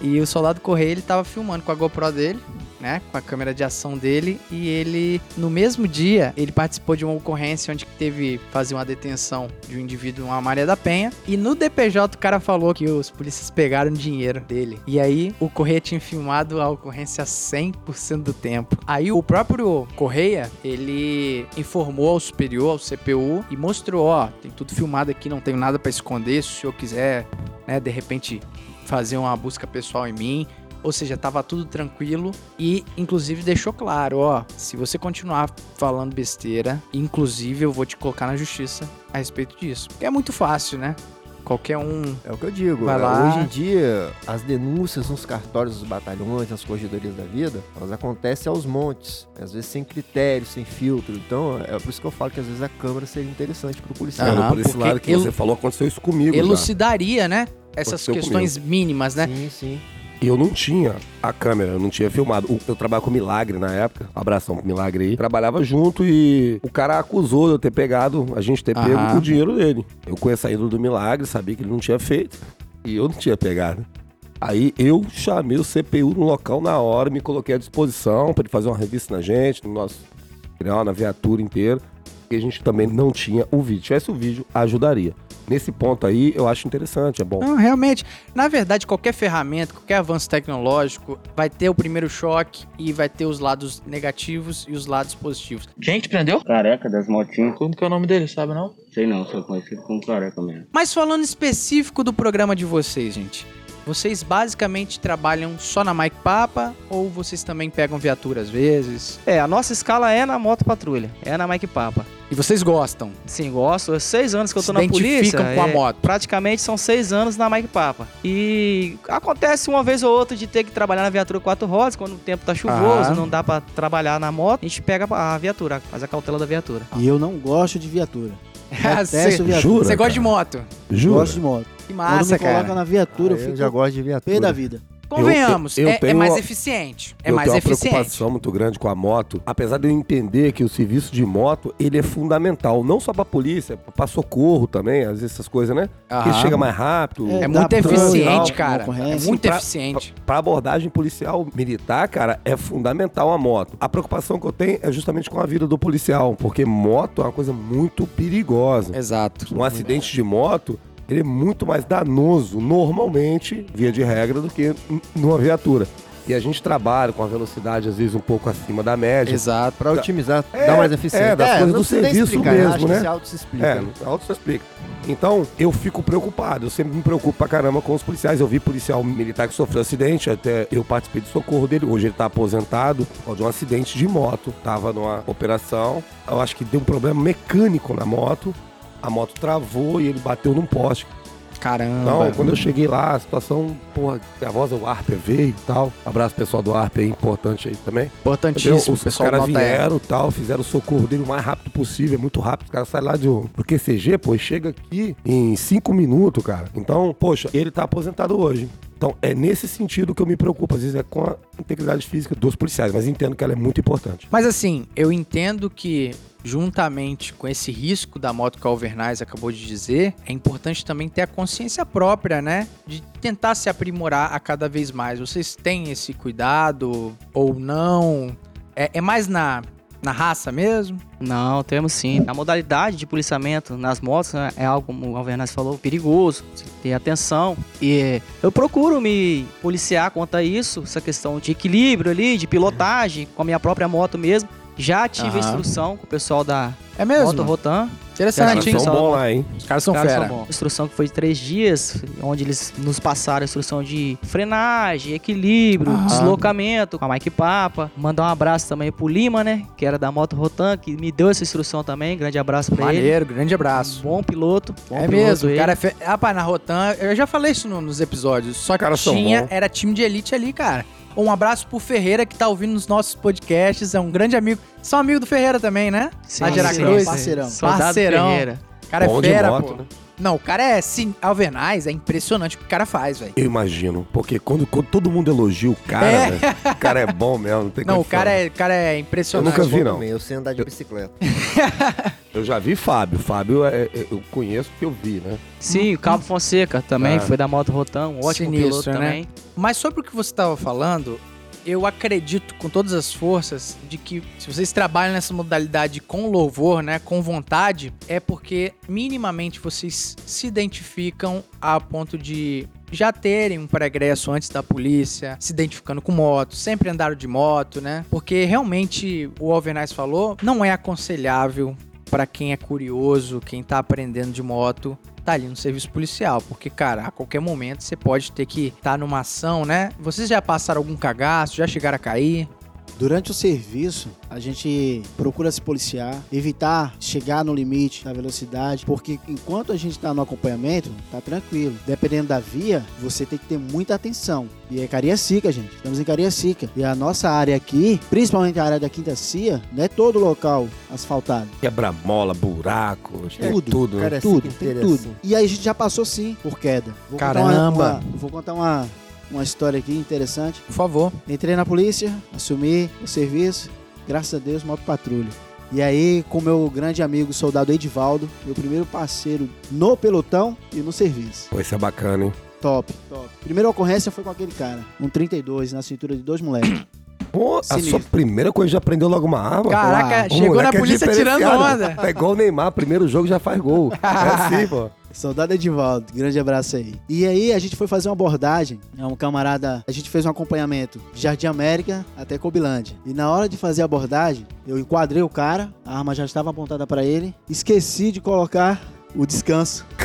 E o Soldado Correia, ele tava filmando com a GoPro dele, né? Com a câmera de ação dele. E ele, no mesmo dia, ele participou de uma ocorrência onde teve fazer uma detenção de um indivíduo uma Maria da Penha. E no DPJ o cara falou que os polícias pegaram dinheiro dele. E aí o Correia tinha filmado a ocorrência 100% do tempo. Aí o próprio Correia, ele informou ao superior, ao CPU, e mostrou, ó, tem tudo filmado aqui, não tenho nada pra esconder, se o senhor quiser, né, de repente fazer uma busca pessoal em mim. Ou seja, tava tudo tranquilo e inclusive deixou claro, ó, se você continuar falando besteira, inclusive eu vou te colocar na justiça a respeito disso. Porque é muito fácil, né? Qualquer um É o que eu digo. Vai é, lá. Hoje em dia, as denúncias nos cartórios dos batalhões, nas corregedorias da vida, elas acontecem aos montes. Às vezes sem critério, sem filtro. Então, é por isso que eu falo que às vezes a câmera seria interessante pro policial. Aham, por esse lado que você falou, aconteceu isso comigo. já. elucidaria, né? Essas questões mínimas, né? Sim, sim. E eu não tinha a câmera, eu não tinha filmado. O- Eu trabalhava com Milagre na época, um abração pro Milagre aí. Trabalhava junto e o cara acusou de eu ter pegado, a gente ter Aham. pego o dinheiro dele. Eu conheço a ídolo do Milagre, sabia que ele não tinha feito. E eu não tinha pegado. Aí eu chamei o CPU no local na hora, me coloquei à disposição para ele fazer uma revista na gente, no nosso canal, na viatura inteira. Porque a gente também não tinha o vídeo. Se tivesse o vídeo, ajudaria. Nesse ponto aí, eu acho interessante, é bom. Não, realmente. Na verdade, qualquer ferramenta, qualquer avanço tecnológico vai ter o primeiro choque e vai ter os lados negativos e os lados positivos. Quem que te prendeu? Careca das motinhas. Como que é o nome dele, sabe não? Sei não, sou conhecido como careca mesmo. Mas falando específico do programa de vocês, gente. Vocês basicamente trabalham só na Mike Papa ou vocês também pegam viatura às vezes? É, a nossa escala é na moto patrulha, é na Mike Papa. E vocês gostam? Sim, gosto. É seis anos que eu Se tô na polícia. identificam com a é, moto. Praticamente são seis anos na Mike Papa. E acontece uma vez ou outra de ter que trabalhar na viatura quatro rodas, quando o tempo tá chuvoso, Ah. não dá pra trabalhar na moto, a gente pega a viatura, faz a cautela da viatura. E eu não gosto de viatura. Você. Jura, você gosta de moto? Jura? Gosto de moto. Que Quando massa, me coloca cara. na viatura, Ah, eu eu fico já gosto de pé viatura. da vida. Convenhamos, eu é, é tenho mais uma- eficiente. É eu mais tenho uma eficiente. preocupação muito grande com a moto, apesar de eu entender que o serviço de moto, ele é fundamental, não só pra polícia, pra socorro também, às vezes essas coisas, né? Que Aham. chega mais rápido. É dá muito eficiente, não, cara. É muito pra- eficiente. Pra abordagem policial militar, cara, é fundamental a moto. A preocupação que eu tenho é justamente com a vida do policial, porque moto é uma coisa muito perigosa. Exato. Um acidente de moto, ele é muito mais danoso, normalmente, via de regra, do que numa viatura. E a gente trabalha com a velocidade, às vezes, um pouco acima da média. Exato. Pra otimizar, É, dar mais eficiência. é, das coisas não do serviço explicar, mesmo, acho que né? auto se explica. É, auto se explica. Então, eu fico preocupado, eu sempre me preocupo pra caramba com os policiais. Eu vi policial militar que sofreu acidente, até eu participei do socorro dele. Hoje ele tá aposentado de um acidente de moto. Tava numa operação, eu acho que deu um problema mecânico na moto. A moto travou e ele bateu num poste. Caramba. Então, quando eu cheguei lá, a situação, porra, a voz do Arper veio e tal. Abraço pessoal do Arper aí, importante aí também. Importantíssimo. Entendeu? Os pessoal caras vieram e tal, fizeram o socorro dele o mais rápido possível, é muito rápido. Os caras saem lá de, do QCG, pô, e chega aqui em cinco minutos, cara. Então, poxa, ele tá aposentado hoje. Então, é nesse sentido que eu me preocupo. Às vezes é com a integridade física dos policiais, mas entendo que ela é muito importante. Mas assim, eu entendo que juntamente com esse risco da moto que o Alvernaz acabou de dizer, é importante também ter a consciência própria, né? De tentar se aprimorar a cada vez mais. Vocês têm esse cuidado ou não? É, é mais na, na raça mesmo? Não, temos sim. A modalidade de policiamento nas motos né, é algo, como o Alvernaz falou, perigoso. Ter atenção. E eu procuro me policiar quanto a isso, essa questão de equilíbrio ali, de pilotagem, com a minha própria moto mesmo. Já tive Aham. instrução com o pessoal da É mesmo? Moto Rotan. Os Interessante, caras hein? São bons lá, hein? Os caras são Caras fera. são bons. Instrução que foi de três dias, onde eles nos passaram a instrução de frenagem, equilíbrio, Aham. deslocamento com a Mike Papa. Mandar um abraço também pro Lima, né? Que era da Moto Rotan, que me deu essa instrução também. Grande abraço pra ele. Maneiro, grande abraço. Bom piloto. Bom É piloto mesmo, o ele. cara é fe... Rapaz, na Rotan, eu já falei isso no- nos episódios, só que caras são tinha, bons. era time de elite ali, cara. Um abraço pro Ferreira que tá ouvindo nos nossos podcasts, é um grande amigo. São amigo do Ferreira também, né? Sim, lá de sim, Aracruz. sim. Parceirão. Soldado Parceirão. Ferreira. O cara Bom é de fera, moto, pô. né? Não, o cara é, sim, Alvernaz, é impressionante o que o cara faz, velho. Eu imagino. Porque quando, quando todo mundo elogia o cara, É. velho, o cara é bom mesmo. Não, tem Não, o cara é, o cara é impressionante. Eu nunca vi, não. também, eu sei andar de bicicleta. Eu já vi Fábio. Fábio é, é- eu conheço porque eu vi, né? Sim, o Cabo Fonseca também, Ah. foi da Moto um ótimo Sinistro, piloto né? também. Mas sobre o que você estava falando, eu acredito com todas as forças de que se vocês trabalham nessa modalidade com louvor, né, com vontade, é porque minimamente vocês se identificam a ponto de já terem um progresso antes da polícia, se identificando com moto, sempre andaram de moto, né? Porque realmente o Alvernaz falou, não é aconselhável para quem é curioso, quem tá aprendendo de moto, tá ali no serviço policial, porque, cara, a qualquer momento você pode ter que estar tá numa ação, né? Vocês já passaram algum cagaço, já chegaram a cair? Durante o serviço, a gente procura se policiar, evitar chegar no limite da velocidade, porque enquanto a gente está no acompanhamento, tá tranquilo. Dependendo da via, você tem que ter muita atenção. E é Cariacica, gente. Estamos em Cariacica. E a nossa área aqui, principalmente a área da Quinta Cia, não é todo local asfaltado. Quebra-mola, buraco, tem Tudo, tudo. cara, é tudo, assim, tem tudo. E aí a gente já passou sim por queda. Vou contar uma- Caramba! uma- vou contar uma, uma história aqui interessante. Por favor. Entrei na polícia, assumi o serviço, graças a Deus, moto patrulha. E aí, com meu grande amigo, soldado Edivaldo, meu primeiro parceiro no pelotão e no serviço. Pô, isso é bacana, hein? Top, top. Primeira ocorrência foi com aquele cara, um 32 na cintura de dois moleques. Pô, a sua primeira coisa já aprendeu logo uma arma? Caraca, Pô, chegou na é polícia tirando diferenciado. onda. É igual o Neymar, primeiro jogo já faz gol. É assim, pô. Soldado Edivaldo, grande abraço aí. E aí a gente foi fazer uma abordagem, é um camarada, a gente fez um acompanhamento de Jardim América até Cobilândia. E na hora de fazer a abordagem, eu enquadrei o cara, a arma já estava apontada para ele, esqueci de colocar o descanso.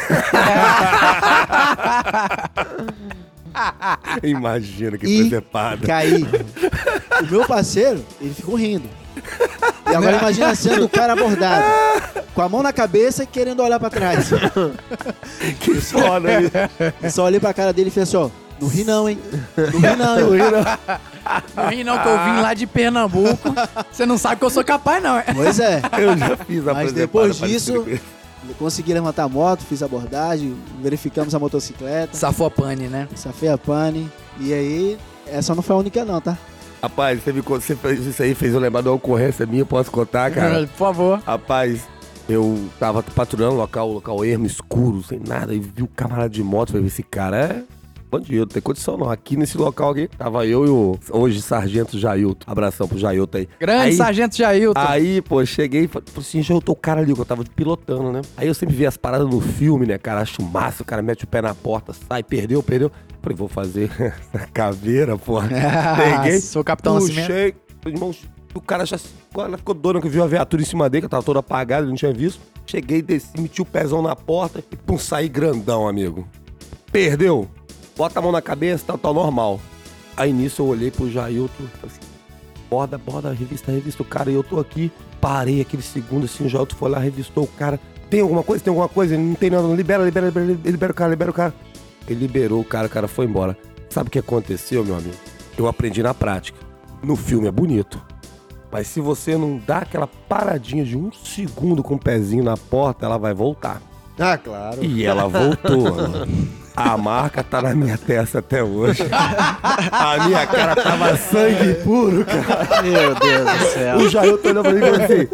Imagina que E- presepada. Caí. O meu parceiro, ele ficou rindo. E agora imagina sendo o cara abordado, com a mão na cabeça e querendo olhar pra trás. Que foda, hein? Eu só olhei pra cara dele e falei assim, ó, não ri não, hein? Não ri não, hein? Não ri não. Não ri não que eu vim lá de Pernambuco. Você não sabe que eu sou capaz, não. Pois é. Eu já fiz a Mas depois disso- isso. Consegui levantar a moto, fiz a abordagem, verificamos a motocicleta, Safou a pane, né? safei a pane. E aí, essa não foi a única não, tá? Rapaz, você, me, você fez isso aí, fez eu lembrar de uma ocorrência minha, posso contar, cara? Por favor. Rapaz, eu tava patrulhando o local, local ermo, escuro, sem nada, e vi o camarada de moto, falei, esse cara é bandido, não tem condição não. Aqui nesse local aqui, tava eu e o hoje sargento Jailton. Abração pro Jailton aí. Grande Aí- Sargento Jailton. Aí, pô, cheguei e falei assim, já eu tô o cara ali, que eu tava pilotando, né? Aí eu sempre vi as paradas no filme, né, cara? Acho massa, o cara mete o pé na porta, sai, perdeu, perdeu. Falei, vou fazer essa caveira, porra. Peguei, Sou o Capitão puxei, irmão, o cara já agora ficou doido que viu a viatura em cima dele, que eu tava todo apagado, ele não tinha visto. Cheguei, desci, meti o pezão na porta e pum, saí grandão, amigo. Perdeu. Bota a mão na cabeça, tá, tá normal. Aí nisso eu olhei pro Jailton, falei assim, borda, borda, revista, revista o cara, e eu tô aqui. Parei aquele segundo assim, o Jailton foi lá, revistou o cara. Tem alguma coisa? Tem alguma coisa? Ele não tem nada, libera, libera, libera, libera o cara, libera o cara. Ele liberou o cara, o cara foi embora. Sabe o que aconteceu, meu amigo? Eu aprendi na prática. No filme é bonito. Mas se você não dá aquela paradinha de um segundo com o pezinho na porta, ela vai voltar. Ah, claro. E ela voltou. A marca tá na minha testa até hoje. A minha cara tava sangue puro, cara. Meu Deus do céu. O Jailton olhou pra mim e falou assim: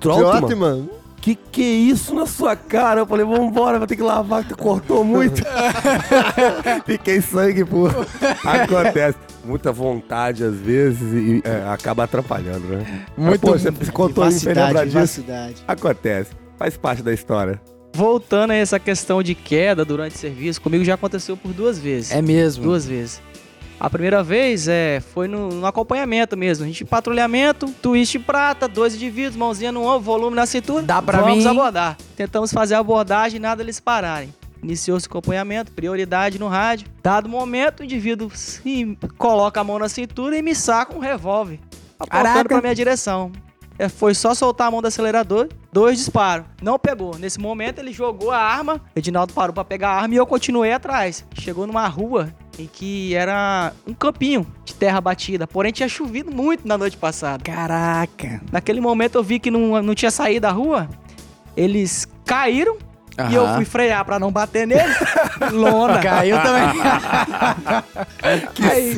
Trotman, que que é isso na sua cara? Eu falei, vambora, vai ter que lavar, que tu cortou muito. Fiquei sangue puro. Acontece. Muita vontade às vezes e é, acaba atrapalhando, né? Muito Mas, pô, você contou isso, lembra Vivacidade, disso? Acontece. Faz parte da história. Voltando a essa questão de queda durante o serviço, comigo já aconteceu por duas vezes. É mesmo. Duas vezes. A primeira vez é, foi no, no acompanhamento mesmo. A gente patrulhamento, twist prata, dois indivíduos, mãozinha no ombro, volume na cintura. Dá pra Vamos mim? abordar. Tentamos fazer a abordagem, nada eles pararem. Iniciou-se o acompanhamento, prioridade no rádio. Dado momento, o indivíduo se coloca a mão na cintura e me saca um revólver. Apontando Caraca. pra minha direção. É, foi só soltar a mão do acelerador, dois disparos. Não pegou. Nesse momento, ele jogou a arma. Edinaldo parou pra pegar a arma e eu continuei atrás. Chegou numa rua em que era um campinho de terra batida. Porém, tinha chovido muito na noite passada. Caraca. Naquele momento, eu vi que não, não tinha saído da rua. Eles caíram e eu fui frear pra não bater neles. Lona. Caiu também. Aí,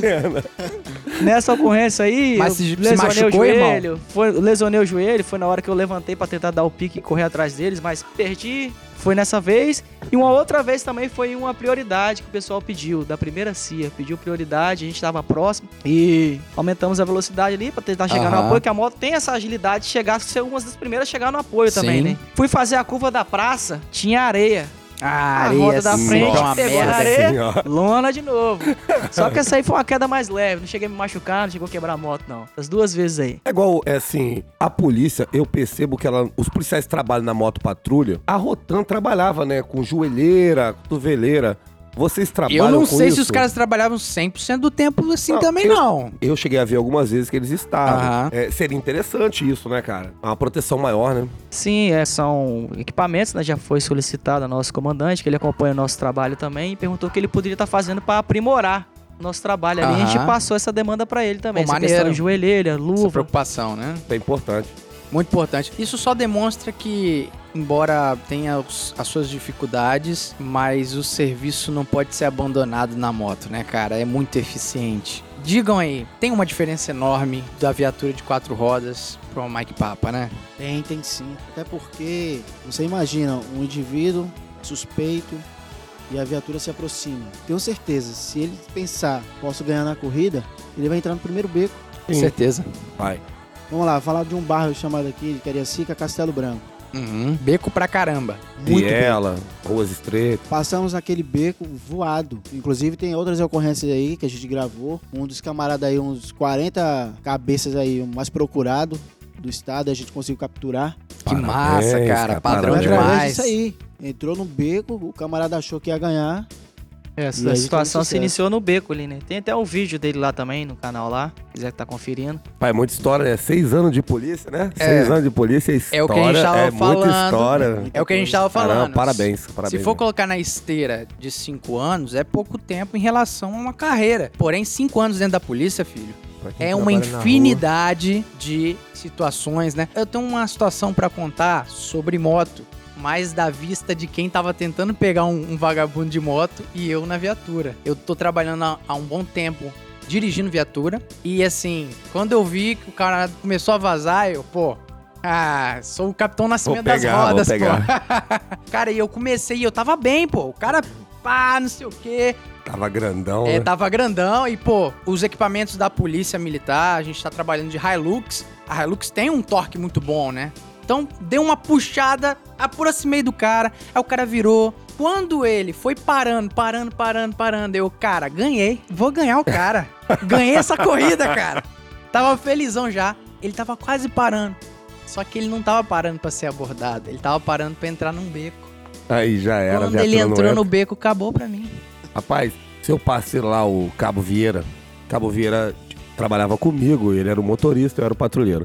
nessa ocorrência aí, Mas se- se lesionei machucou, o irmão? joelho. Foi, lesionei o joelho, foi na hora que eu levantei pra tentar dar o pique e correr atrás deles, mas perdi. Foi nessa vez. E uma outra vez também foi uma prioridade que o pessoal pediu, da primeira CIA. Pediu prioridade, a gente tava próximo. E aumentamos a velocidade ali pra tentar chegar no apoio, que a moto tem essa agilidade de chegar, ser uma das primeiras a chegar no apoio também, Sim. né? Fui fazer a curva da praça, tinha areia. Ah, A roda da sim, frente é uma pegou na areia. Senhora. Lona de novo. Só que essa aí foi uma queda mais leve. Não cheguei a me machucar, não chegou a quebrar a moto, não. As duas vezes aí. É igual, é assim, a polícia, eu percebo que ela, os policiais trabalham na moto patrulha. A Rotan trabalhava, né, com joelheira, cotoveleira. Vocês trabalham Eu não sei isso? se os caras trabalhavam 100% do tempo assim Não, também, eu- não. Eu cheguei a ver algumas vezes que eles estavam. Aham. É, seria interessante isso, né, cara? Uma proteção maior, né? Sim, é, são equipamentos, né? Já foi solicitado ao nosso comandante, que ele acompanha o nosso trabalho também, e perguntou o que ele poderia estar fazendo para aprimorar o nosso trabalho ali. A gente passou essa demanda para ele também. Pô, essa questão de joelheira, Essa luva. preocupação, né? Isso é importante. Muito importante. Isso só demonstra que, embora tenha os- as suas dificuldades, mas o serviço não pode ser abandonado na moto, né, cara? É muito eficiente. Digam aí, tem uma diferença enorme da viatura de quatro rodas para uma Mike Papa, né? Tem, tem sim. Até porque você imagina um indivíduo suspeito e a viatura se aproxima. Tenho certeza, se ele pensar, posso ganhar na corrida, ele vai entrar no primeiro beco. Com certeza. Vai. Vamos lá, falar de um bairro chamado aqui de Cariacica, Castelo Branco. Uhum. Beco pra caramba. Muito bem. Viela, ruas estreitas. Passamos aquele beco voado. Inclusive tem outras ocorrências aí que a gente gravou. Um dos camaradas aí, uns 40 cabeças aí, o mais procurado do estado, a gente conseguiu capturar. Que Parabéns, massa, cara. cara, Padrão. Através demais. disso aí. Entrou no beco, o camarada achou que ia ganhar. É, Essa aí situação se iniciou no beco ali, né? Tem até um vídeo dele lá também, no canal lá, se quiser que tá conferindo. Pai, muita história, né? Seis anos de polícia, né? É. Seis anos de polícia, é história. É o que a gente tava é muita falando. história. É o que a gente tava falando. Caramba, parabéns, parabéns. Se for né? colocar na esteira de cinco anos, é pouco tempo em relação a uma carreira. Porém, cinco anos dentro da polícia, filho, é uma infinidade de situações, né? Eu tenho uma situação pra contar sobre moto, mas da vista de quem tava tentando pegar um, um vagabundo de moto e eu na viatura. Eu tô trabalhando há, há um bom tempo dirigindo viatura. E assim, quando eu vi que o cara começou a vazar, eu, pô. Ah, sou o Capitão Nascimento pegar, das vou rodas, pegar. pô. cara, e eu comecei e eu tava bem, pô. O cara, pá, não sei o quê. Tava grandão, É, né? tava grandão e, pô, os equipamentos da polícia militar, a gente tá trabalhando de Hilux. A Hilux tem um torque muito bom, né? Então, deu uma puxada, aproximei do cara, aí o cara virou. Quando ele foi parando, parando, parando, parando, eu, cara, ganhei, vou ganhar o cara. ganhei essa corrida, cara. Tava felizão já. Ele tava quase parando. Só que ele não tava parando pra ser abordado, ele tava parando pra entrar num beco. Aí já era, Quando ele entrou no beco, acabou pra mim. Rapaz, seu parceiro lá, o Cabo Vieira, Cabo Vieira trabalhava comigo, ele era o motorista, eu era o patrulheiro.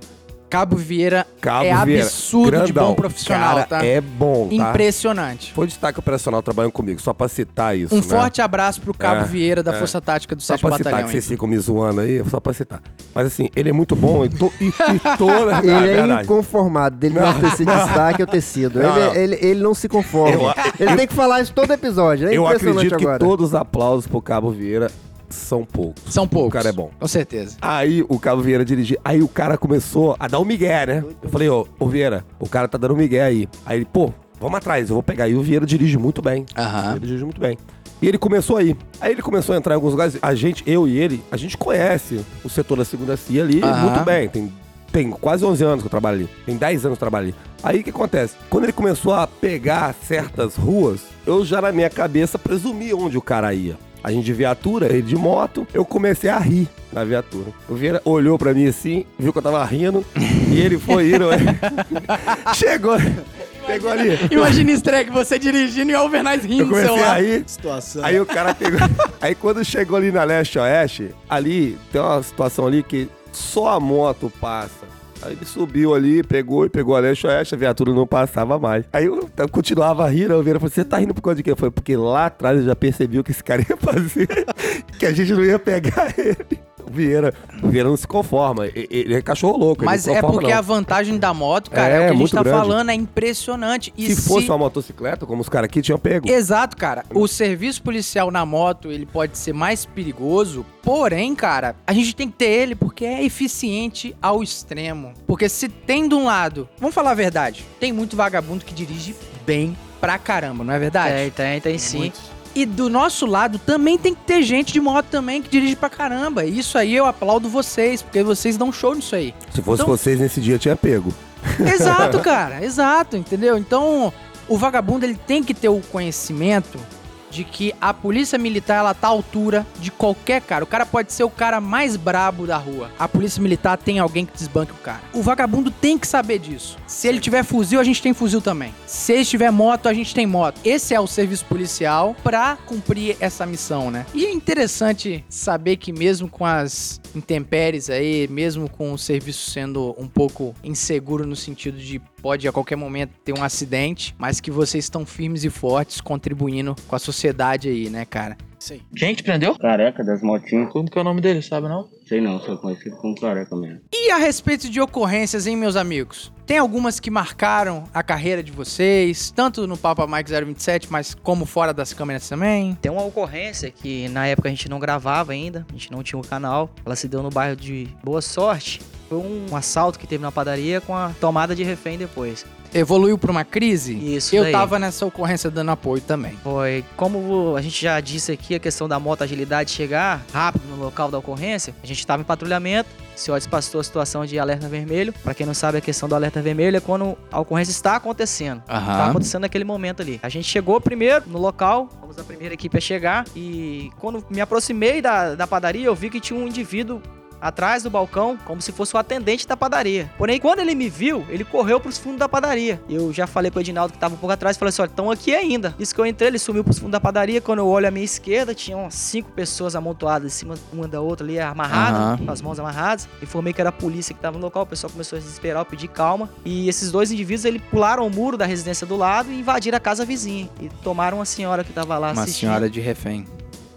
Cabo Vieira Cabo é Vieira, absurdo de grandão. bom profissional, Cara, tá? É bom, tá? Impressionante. Foi destaque operacional trabalhando comigo, só pra citar isso, Um né? forte abraço pro Cabo É, Vieira da é. Força Tática do Só 7 pra citar, Batalhão. que vocês ficam me zoando aí, só pra citar. Mas assim, ele é muito bom e, to, e, e toda... Ele é verdade. inconformado dele não, Não, ter esse destaque ou ter sido. Não, ele, não. Ele, ele não se conforma. Eu- ele tem que falar isso todo episódio. É Eu impressionante acredito que agora. todos os aplausos pro Cabo Vieira são poucos. São poucos. O cara é bom. Com certeza. Aí o Cabo Vieira dirigiu. Aí o cara começou a dar um migué, né? Eu falei, ô, ô Vieira, o cara tá dando um migué aí. Aí ele, pô, vamos atrás, eu vou pegar. E o Vieira dirige muito bem. Aham. Ele dirige muito bem. E ele começou aí. Aí ele começou a entrar em alguns lugares. A gente, eu e ele, a gente conhece o setor da segunda CIA ali Aham. muito bem. Tem, tem quase 11 anos que eu trabalho ali. Tem 10 anos que eu trabalho ali. Aí o que acontece? Quando ele começou a pegar certas ruas, eu já na minha cabeça presumi onde o cara ia. A gente de viatura, ele de moto, eu comecei a rir na viatura. O Vieira olhou pra mim assim, viu que eu tava rindo, e ele foi indo. Chegou, pegou ali. Imagina esse track, você dirigindo e o Overnight rindo Eu do comecei celular. a rir, Situação. Aí o cara pegou. aí quando chegou ali na leste-oeste, ali tem uma situação ali que só a moto passa. Aí ele subiu ali, pegou e pegou a leste-oeste, a viatura não passava mais. Aí eu, eu continuava rindo, eu falei, você tá rindo por causa de quê? Foi porque lá atrás eu já percebi o que esse cara ia fazer, que a gente não ia pegar ele. O Vieira, o Vieira não se conforma, e- ele é cachorro louco. Mas se é porque não. a vantagem da moto, cara, é, É, o que a gente tá grande. falando, é impressionante. E Se fosse uma motocicleta, como os caras aqui tinham pego. Exato, cara. O serviço policial na moto, ele pode ser mais perigoso, porém, cara, a gente tem que ter ele porque é eficiente ao extremo. Porque se tem de um lado, vamos falar a verdade, tem muito vagabundo que dirige bem pra caramba, não é verdade? Tem, tem, tem sim. E do nosso lado também tem que ter gente de moto também que dirige pra caramba. E Isso aí eu aplaudo vocês, porque vocês dão show nisso aí. Se fosse Então- vocês nesse dia, tinha pego. Exato, cara, exato, entendeu? Então, o vagabundo ele tem que ter o conhecimento de que a polícia militar ela tá à altura de qualquer cara. O cara pode ser o cara mais brabo da rua. A polícia militar tem alguém que desbanque o cara. O vagabundo tem que saber disso. Se ele tiver fuzil, a gente tem fuzil também. Se ele tiver moto, a gente tem moto. Esse é o serviço policial pra cumprir essa missão, né? E é interessante saber que mesmo com as intempéries aí, mesmo com o serviço sendo um pouco inseguro no sentido de pode a qualquer momento ter um acidente, mas que vocês estão firmes e fortes contribuindo com a sociedade aí, né, cara? Isso aí. Quem te prendeu? Careca das motinhas. Como que é o nome dele, sabe não? Sei não, sou conhecido como careca mesmo. E a respeito de ocorrências, hein, meus amigos? Tem algumas que marcaram a carreira de vocês, tanto no Papa Mike 027, mas como fora das câmeras também? Tem uma ocorrência que na época a gente não gravava ainda, a gente não tinha o canal. Ela se deu no bairro de Boa Sorte. Foi um assalto que teve na padaria com a tomada de refém depois. Evoluiu pra uma crise? Isso Eu daí. tava nessa ocorrência dando apoio também. Foi como a gente já disse aqui, a questão da moto agilidade chegar rápido no local da ocorrência. A gente estava em patrulhamento, o senhor passou a situação de alerta vermelho. Para quem não sabe, a questão do alerta vermelho é quando a ocorrência está acontecendo. Tá Aham. acontecendo naquele momento ali. A gente chegou primeiro no local, fomos a primeira equipe a chegar. E quando me aproximei da, da padaria, eu vi que tinha um indivíduo atrás do balcão, como se fosse o atendente da padaria. Porém, quando ele me viu, ele correu pros fundos da padaria. Eu já falei pro Edinaldo que tava um pouco atrás, falei assim, olha, estão aqui ainda. Isso que eu entrei, ele sumiu pros fundos da padaria. Quando eu olho à minha esquerda, tinham umas cinco pessoas amontoadas em cima uma da outra ali, amarradas, Aham. com as mãos amarradas. Informei que era a polícia que tava no local, o pessoal começou a se desesperar, eu pedi calma. E esses dois indivíduos, eles pularam o muro da residência do lado e invadiram a casa vizinha. E tomaram uma senhora que tava lá Uma assistindo. senhora de refém.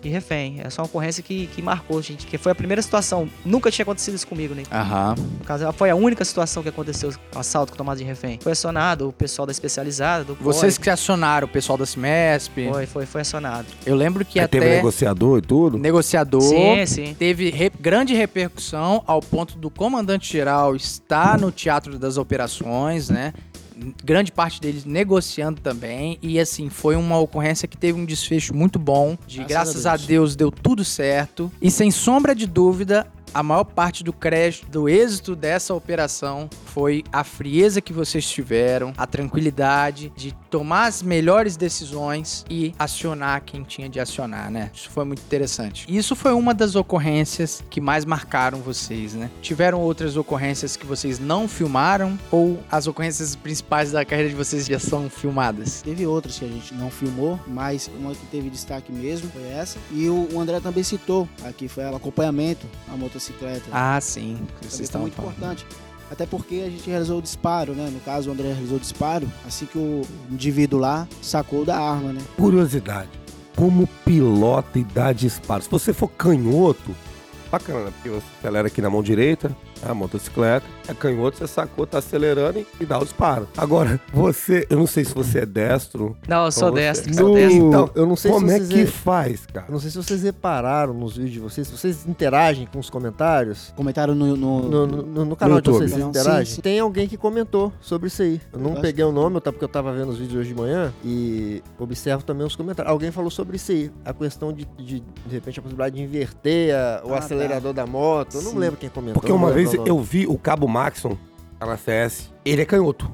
De refém. Essa é uma ocorrência que, que marcou, gente, que foi a primeira situação. Nunca tinha acontecido isso comigo, né? Aham. No caso, foi a única situação que aconteceu, assalto com tomada de refém. Foi acionado o pessoal da especializada, do Vocês COI. que acionaram o pessoal da CIMESP. Foi, foi, foi acionado. Eu lembro que Aí até teve negociador e tudo. negociador Sim, sim. teve re- grande repercussão ao ponto do comandante-geral estar no teatro das operações, né? Grande parte deles negociando também. E assim, foi uma ocorrência que teve um desfecho muito bom. De Graças graças, a a, Deus. Deus. deu tudo certo. E sem sombra de dúvida, a maior parte do crédito, do êxito dessa operação foi a frieza que vocês tiveram, a tranquilidade de tomar as melhores decisões e acionar quem tinha de acionar, né? Isso foi muito interessante. E Isso foi uma das ocorrências que mais marcaram vocês, né? Tiveram outras ocorrências que vocês não filmaram ou as ocorrências principais da carreira de vocês já são filmadas? Teve outras que a gente não filmou, mas uma que teve destaque mesmo foi essa. E o, André também citou aqui, foi o acompanhamento à motocicleta. Ah, sim. Vocês foi estavam muito falando. importante. Até porque a gente realizou o disparo, né? No caso, o André realizou o disparo assim que o indivíduo lá sacou da arma, né? Curiosidade. Como pilota e dá disparo? Se você for canhoto, bacana, né? porque você acelera aqui na mão direita, a motocicleta, é canhoto, você sacou, tá acelerando e, e dá o disparo. Agora, você, eu não sei se você é destro. Não, eu sou você- destro, sou No- destro. Então, eu não sei como se é que é- faz, cara? Eu não sei se vocês repararam nos vídeos de vocês, se vocês interagem com os comentários. Comentaram no. no- No, no- no- no canal de YouTube. vocês, vocês Sim, interagem? sim. Tem alguém que comentou sobre isso aí. Eu não Bastante. peguei o nome, tá, porque eu tava vendo os vídeos hoje de manhã e observo também os comentários. Alguém falou sobre isso aí. A questão de, de, de repente, a possibilidade de inverter a- o Ah, acelerador da moto. Eu não Sim. lembro quem comentou. Porque uma vez eu vi o Cabo Maxon tá na CS, ele é canhoto.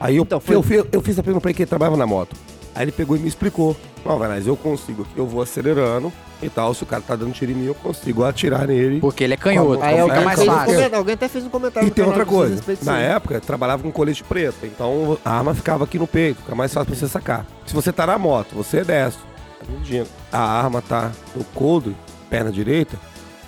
Aí eu, Então, foi- eu, fi- eu fiz a pergunta pra ele que ele trabalhava na moto. Aí ele pegou e me explicou. Não, Vanessa, eu consigo aqui, eu vou acelerando e tal. Se o cara tá dando tiro em mim, eu consigo atirar nele. Porque ele é canhoto, Aí fica alguém, mais fez um fácil. comentário- alguém até fez um comentário E tem outra coisa. Na época, eu trabalhava com colete preto. Então a arma ficava aqui no peito. Fica mais fácil pra você sacar. Se você tá na moto, você é destro. tá A arma tá no coldre, perna direita.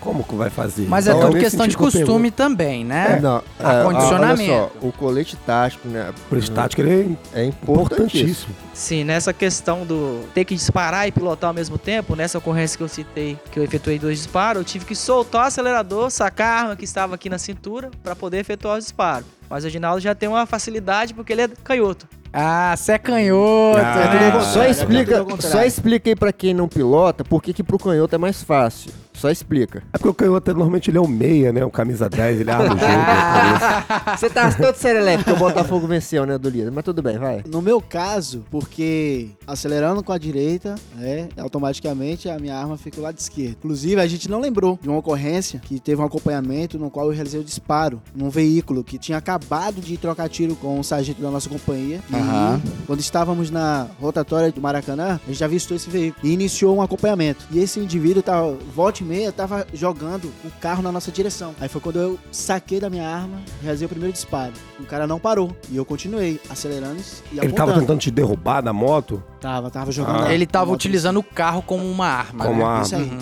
Como que vai fazer? Mas é Então, tudo nesse questão de eu costume também, né? Não, é, Acondicionamento. olha só, o colete tático, né? O estático ele É é importantíssimo. Sim, nessa questão do ter que disparar e pilotar ao mesmo tempo, nessa ocorrência que eu citei, que eu efetuei dois disparos, eu tive que soltar o acelerador, sacar a arma que estava aqui na cintura para poder efetuar os disparos. Mas o Ginaldo já tem uma facilidade porque ele é canhoto. Ah, você é canhoto, Ah, né? tudo Só contrário, é tudo explica, só explica aí pra quem não pilota por que que pro canhoto é mais fácil. Só explica. É porque o canhoto normalmente ele é o meia, né? O camisa 10, ele abre o jogo. né? Você tá todo serelepe que o Botafogo venceu, né, do líder. Mas tudo bem, vai. No meu caso, porque acelerando com a direita, né, automaticamente a minha arma fica do lado esquerdo. Inclusive, a gente não lembrou de uma ocorrência que teve um acompanhamento no qual eu realizei o disparo num veículo que tinha acabado de trocar tiro com um sargento da nossa companhia. E Aham. quando estávamos na rotatória do Maracanã, a gente já avistou esse veículo e iniciou um acompanhamento. E esse indivíduo tava, volta e meia, tava jogando o carro na nossa direção. Aí foi quando eu saquei da minha arma, realizei o primeiro disparo. O cara não parou. E eu continuei acelerando e Ele tava apontando. tentando te derrubar da moto. Tava, tava jogando. Ah. Ele tava utilizando o carro como uma arma. Como né? arma. Isso aí. Uhum.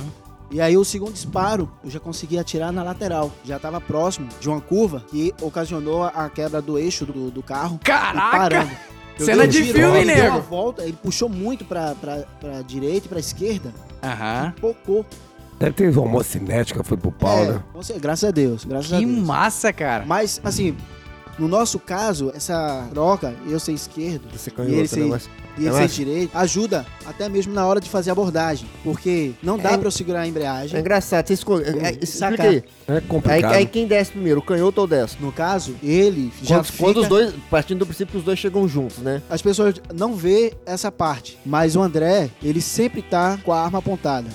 E aí o segundo disparo, eu já consegui atirar na lateral. Já tava próximo de uma curva que ocasionou a quebra do eixo do, do carro. e Caraca! parando. Eu Cena um de tiro, filme, deu nego. uma volta, ele puxou muito pra, pra, pra direita e pra esquerda. Aham. Pocou. Deve ter uma homocinética, foi pro pau, É, né? graças a Deus, graças a Que Deus. massa, cara. Mas, assim, no nosso caso, essa troca, eu ser esquerdo Você E canhoto, ele né? se- Mas e ele Eu ser direito, ajuda até mesmo na hora de fazer a abordagem. Porque não dá É- pra eu segurar a é embreagem. engraçado. Você escolhe. É, é, Sacar. aí. É Aí, complicado. aí quem desce primeiro, o canhoto ou o destro? No caso, ele já Quando, fica... quando os dois, partindo do princípio que os dois chegam juntos, né? As pessoas não vê essa parte, mas o André, ele sempre tá com a arma apontada.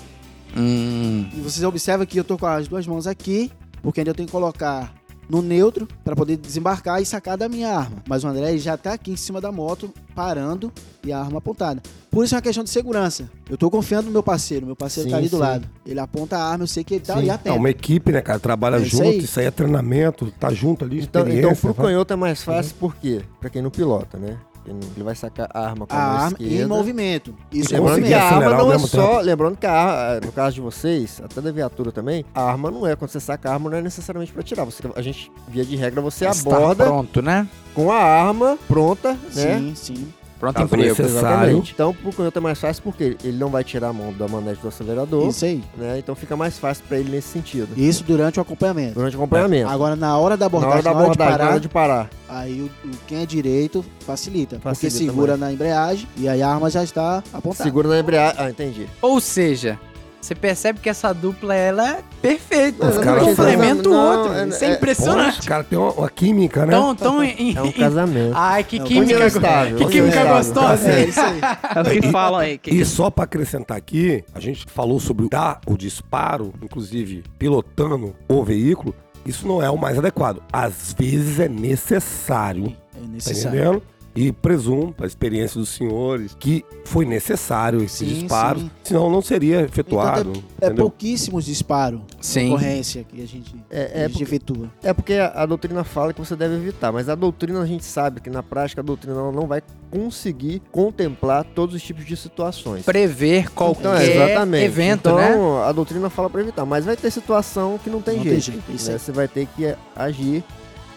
Hum. E vocês observam que eu tô com as duas mãos aqui, porque ainda eu tenho que colocar no neutro para poder desembarcar e sacar da minha arma. Mas o André já tá aqui em cima da moto, parando e a arma apontada. Por isso é uma questão de segurança. Eu tô confiando no meu parceiro, meu parceiro Sim, tá ali do sim. lado. Ele aponta a arma, eu sei que ele tá Sim. ali É atento. uma equipe, né, cara? Trabalha É isso junto, aí. isso aí é treinamento, tá junto ali, Então, então pro canhoto é mais fácil, por quê? Pra quem não pilota, né? Ele vai sacar a arma com a, A mão arma esquerda. em movimento. Isso é Lembrando conseguir que a movimento. arma não é só. tempo. Lembrando que a, no caso de vocês, até da viatura também, a arma não é. Quando você saca a arma, não é necessariamente pra tirar. Você, a gente, via de regra, você Está aborda pronto, né? com a arma pronta, né? Sim, sim. Pronto Caso emprego. necessário. Exatamente. Então, pro canhoto é mais fácil porque ele não vai tirar a mão da manete do acelerador, Isso aí. né? Então fica mais fácil pra ele nesse sentido. Isso durante o acompanhamento. Durante o acompanhamento. Agora, na hora da na abordagem, hora da abordagem, de na parar, hora de parar. aí o, o- quem é direito facilita. porque Facilita segura na embreagem e aí a arma já está apontada. Segura na embreagem. Ah, entendi. Ou seja, você percebe que essa dupla ela é perfeita. Os um caras complementa o não, outro. é- Isso é é- Pô, impressionante. os caras têm uma, uma química, né? Tão, tão em- É um casamento. Ai, que É um química, estável, que união química gostosa. É isso aí. É o que falam aí. Que, E só pra acrescentar aqui, a gente falou sobre dar o disparo, inclusive pilotando o veículo. Isso não é o mais adequado. Às vezes é necessário, É tá necessário. entendendo? E presumo, pela experiência dos senhores, que foi necessário esse Sim, disparo, sim. senão não seria efetuado. É entendeu? pouquíssimos disparos de Sim. ocorrência que a gente, É- é a gente porque- efetua. É porque a, a doutrina fala que você deve evitar, mas a doutrina a gente sabe que na prática a doutrina não vai conseguir contemplar todos os tipos de situações. Prever qualquer Então, é, exatamente. evento, então, né? a doutrina fala pra evitar, mas vai ter situação que não tem Não tem jeito. jeito, é isso né? aí. Você vai ter que agir,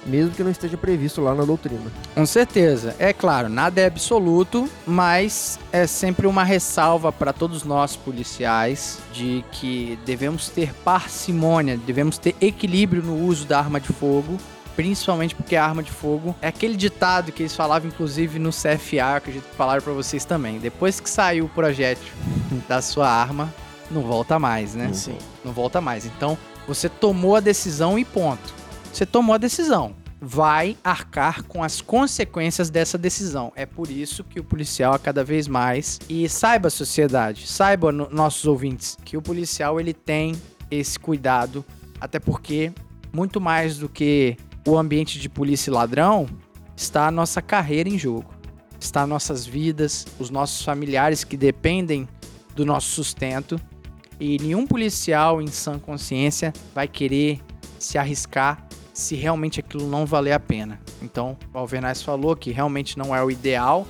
mesmo que não esteja previsto lá na doutrina. Com certeza. É claro, nada é absoluto, mas é sempre uma ressalva para todos nós policiais de que devemos ter parcimônia, devemos ter equilíbrio no uso da arma de fogo. Principalmente porque a arma de fogo é aquele ditado que eles falavam, inclusive, no CFA, acredito que falaram para vocês também. Depois que saiu o projétil da sua arma, não volta mais, né? Sim. Não volta mais. Então, você tomou a decisão e ponto. Você tomou a decisão. Vai arcar com as consequências dessa decisão. É por isso que o policial, a cada vez mais, e saiba a sociedade, saiba no- nossos ouvintes, que o policial ele tem esse cuidado, até porque muito mais do que o ambiente de polícia e ladrão, está a nossa carreira em jogo. Está nossas vidas, os nossos familiares que dependem do nosso sustento. E nenhum policial em sã consciência vai querer se arriscar se realmente aquilo não valer a pena. Então, o Alvernaz falou que realmente não é o ideal,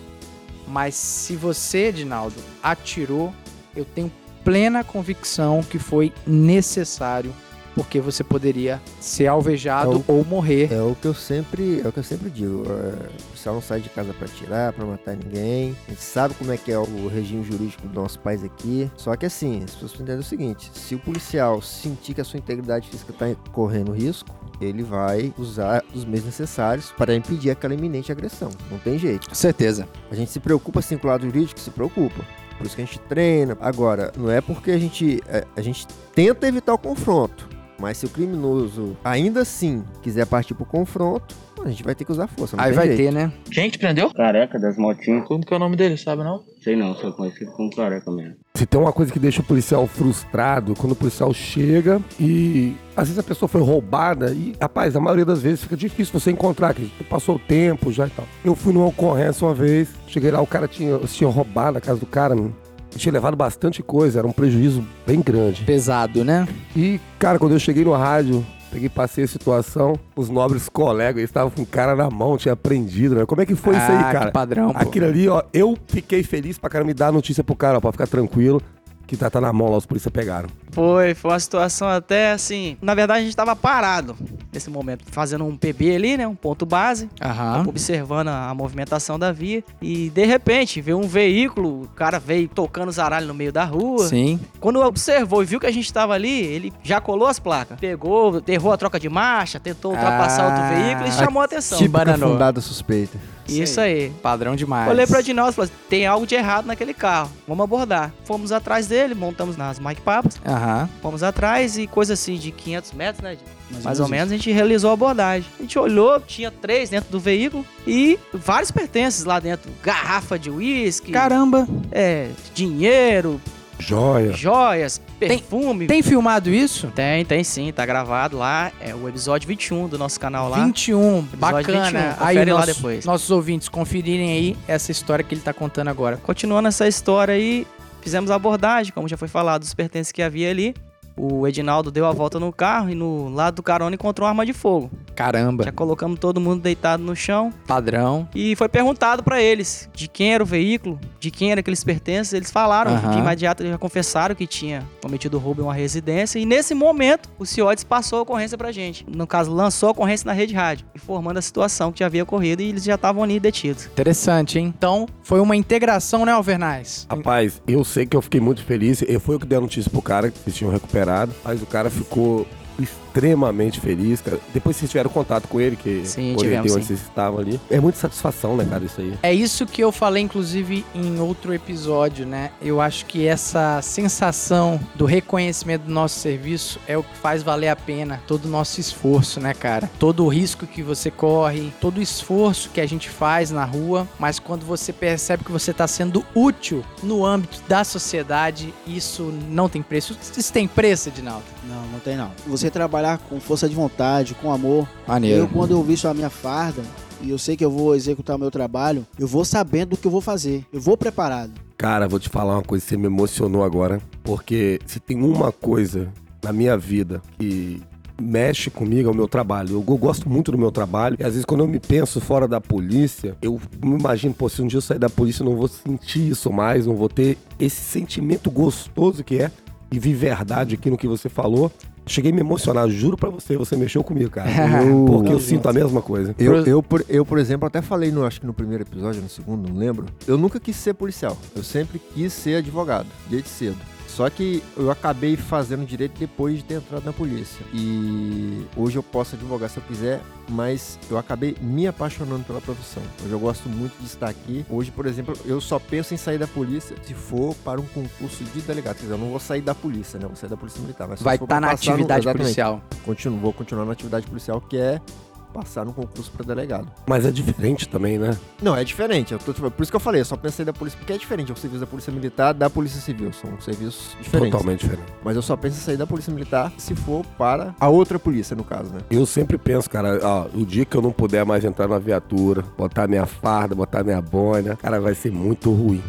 mas se você, Edinaldo, atirou, eu tenho plena convicção que foi necessário, porque você poderia ser alvejado É o- ou morrer. É o que eu sempre, é o que eu sempre digo. é, o policial não sai de casa pra atirar, pra matar ninguém. A gente sabe como é que é o regime jurídico do nosso país aqui. Só que assim, as pessoas entendem o seguinte: se o policial sentir que a sua integridade física tá correndo risco, ele vai usar os meios necessários para impedir aquela iminente agressão. Não tem jeito. Com certeza. A gente se preocupa sim com o lado jurídico, se preocupa. Por isso que a gente treina. Agora, não é porque a gente, é, a gente tenta evitar o confronto. Mas se o criminoso ainda assim quiser partir pro confronto, a gente vai ter que usar força. Não Aí tem vai jeito. ter, né? Quem te prendeu? Careca das motinhas. Como que é o nome dele, sabe não? Sei não, sou conhecido como careca mesmo. Se tem uma coisa que deixa o policial frustrado, quando o policial chega e às vezes a pessoa foi roubada e, rapaz, a maioria das vezes fica difícil você encontrar, que passou o tempo já e tal. Eu fui numa ocorrência uma vez, cheguei lá, o cara tinha, tinha roubado a casa do cara, mano. Tinha levado bastante coisa, era um prejuízo bem grande. Pesado, né? E, cara, quando eu cheguei no rádio, peguei, passei a situação, os nobres colegas estavam com o cara na mão, tinha prendido, né? Como é que foi isso Ah, aí, que cara? padrão, pô. Aquilo ali, ó, eu fiquei feliz pra cara me dar a notícia pro cara, ó, pra ficar tranquilo, que tá, tá na mão lá, os polícia pegaram. Foi, foi uma situação até assim. Na verdade, a gente tava parado nesse momento, fazendo um PB ali, né? Um ponto base. Aham. observando a, a movimentação da via e de repente veio um veículo, o cara veio tocando zaralho no meio da rua. Sim. Quando observou e viu que a gente tava ali, ele já colou as placas, pegou, errou a troca de marcha, tentou ultrapassar Ah, outro veículo e chamou a atenção. tipo- Típica bananou. fundada suspeita. Isso aí. Padrão demais. Olhei pro Adinaldo e falei, tem algo de errado naquele carro, vamos abordar. Fomos atrás dele, montamos nas Mike Papas, Aham. fomos atrás e coisa assim de 500 metros, né? Mais, Mais ou menos a gente realizou a abordagem. A gente olhou, tinha três dentro do veículo e vários pertences lá dentro. Garrafa de uísque, Caramba. é, dinheiro, Joia. joias, perfume. Tem filmado isso? tem, tem sim, tá gravado lá. É o episódio 21 do nosso canal lá. 21, bacana. 21, aí confere lá nossos, depois. nossos ouvintes conferirem aí essa história que ele tá contando agora. Continuando essa história aí, fizemos a abordagem, como já foi falado, dos pertences que havia ali. O Edinaldo deu a volta no carro e no lado do carona encontrou uma arma de fogo. Caramba, Já colocamos todo mundo deitado no chão padrão. e foi perguntado pra eles de quem era o veículo, de quem era aqueles pertences. Eles falaram Aham. de imediato, eles já confessaram que tinha cometido roubo em uma residência. E nesse momento, o CIODES passou a ocorrência pra gente. No caso, lançou a ocorrência na rede rádio, informando a situação que já havia ocorrido e eles já estavam ali detidos. Interessante, hein? Então, foi uma integração, né, Alvernais? Rapaz, eu sei que eu fiquei muito feliz. Eu fui eu que dei a notícia pro cara que vocês tinham recuperado. Mas o cara ficou extremamente feliz, cara. Depois vocês tiveram contato com ele, que Sim, orientei tivemos, onde sim. vocês estavam ali. É muita satisfação, né, cara, isso aí. É isso que eu falei, inclusive, em outro episódio, né? Eu acho que essa sensação do reconhecimento do nosso serviço é o que faz valer a pena todo o nosso esforço, né, cara? Todo o risco que você corre, todo o esforço que a gente faz na rua, mas quando você percebe que você está sendo útil no âmbito da sociedade, isso não tem preço. Isso tem preço, Edinaldo? Não, não tem não. Você trabalhar com força de vontade, com amor. Eu, Maneiro. quando eu visto a minha farda, e eu sei que eu vou executar o meu trabalho, eu vou sabendo do que eu vou fazer. Eu vou preparado. Cara, vou te falar uma coisa, você me emocionou agora, porque se tem uma coisa na minha vida que mexe comigo é o meu trabalho. Eu, eu gosto muito do meu trabalho e às vezes quando eu me penso fora da polícia, eu me imagino, pô, se um dia eu sair da polícia eu não vou sentir isso mais, não vou ter esse sentimento gostoso que é e vi verdade aqui no que você falou. Cheguei a me emocionar, juro pra você, você mexeu comigo, cara. Eu- Porque eu sinto a mesma coisa. Eu, eu, por, eu, por exemplo, até falei, no, acho que no primeiro episódio, no segundo, não lembro. Eu nunca quis ser policial. Eu sempre quis ser advogado, desde cedo. Só que eu acabei fazendo direito depois de ter entrado na polícia. E hoje eu posso advogar se eu quiser, mas eu acabei me apaixonando pela profissão. Hoje eu gosto muito de estar aqui. Hoje, por exemplo, eu só penso em sair da polícia se for para um concurso de delegado. Quer dizer, eu não vou sair da polícia, né? Eu vou sair da polícia militar. Mas Vai estar pra na no- atividade exatamente. policial. Continuo, vou continuar na atividade policial, que é passar no concurso para delegado. Mas é diferente também, né? Não, é diferente. Tô, tipo, por isso que eu falei, eu só pensei da polícia, porque é diferente. É o serviço da polícia militar da polícia civil. São serviços diferentes. Totalmente diferente. Mas eu só penso em sair da polícia militar se for para a outra polícia, no caso, né? Eu sempre penso, cara, ó, o dia que eu não puder mais entrar na viatura, botar minha farda, botar minha boina, cara, vai ser muito ruim.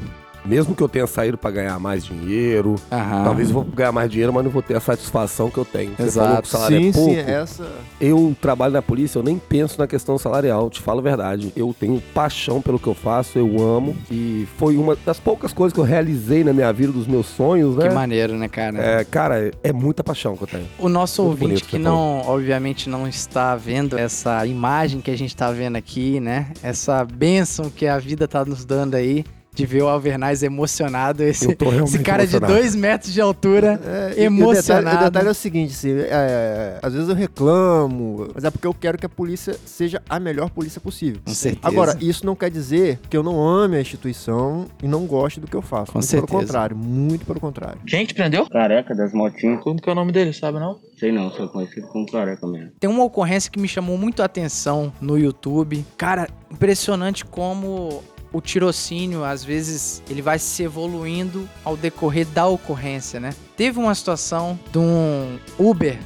Mesmo que eu tenha saído pra ganhar mais dinheiro, Aham. talvez eu vou ganhar mais dinheiro, mas não vou ter a satisfação que eu tenho. Você Exato. falou que o salário é pouco. sim, essa. Eu trabalho na polícia, eu nem penso na questão salarial, te falo a verdade. Eu tenho paixão pelo que eu faço, eu amo. E foi uma das poucas coisas que eu realizei na minha vida, dos meus sonhos, né? Que maneiro, né, cara? É, cara, é muita paixão que eu tenho. O nosso Muito ouvinte que você não, obviamente, não está vendo essa imagem que a gente está vendo aqui, né? Essa bênção que a vida tá nos dando aí, de ver o Alvernaz emocionado. Esse, Eu tô realmente esse cara emocionado. de dois metros de altura, É, e- e emocionado. O detalhe, o detalhe é o seguinte, assim, é, às vezes eu reclamo, mas é porque eu quero que a polícia seja a melhor polícia possível. Com certeza. Agora, isso não quer dizer que eu não ame a instituição e não goste do que eu faço. Com muito certeza. pelo contrário, muito pelo contrário. Quem te prendeu? Careca das motinhas. Como que é o nome dele, sabe não? Sei não, sou conhecido como careca mesmo. Tem uma ocorrência que me chamou muito a atenção no YouTube. Cara, impressionante como o tirocínio, às vezes, ele vai se evoluindo ao decorrer da ocorrência, né? Teve uma situação de um Uber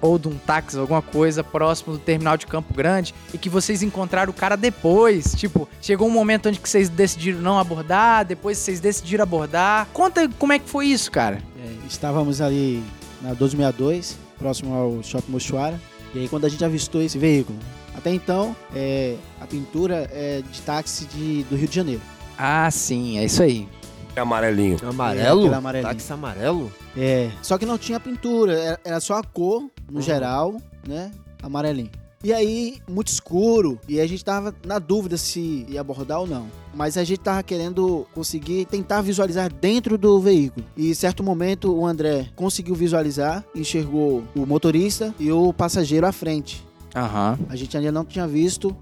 ou de um táxi, alguma coisa, próximo do terminal de Campo Grande, e que vocês encontraram o cara depois. Tipo, chegou um momento onde vocês decidiram não abordar, depois vocês decidiram abordar. Conta como é que foi isso, cara. É, estávamos ali na 1262, próximo ao Shopping Mochuara. E aí quando a gente avistou esse veículo, até então é, a pintura é de táxi de, do Rio de Janeiro. Ah, sim, é isso aí. É amarelinho. Amarelo? aquele amarelinho. Táxi amarelo? É, só que não tinha pintura, era, era só a cor, no geral, né? Amarelinho. E aí, muito escuro, e a gente tava na dúvida se ia abordar ou não. Mas a gente tava querendo conseguir tentar visualizar dentro do veículo. E em certo momento o André conseguiu visualizar, enxergou o motorista e o passageiro à frente. Aham. A gente ainda não tinha visto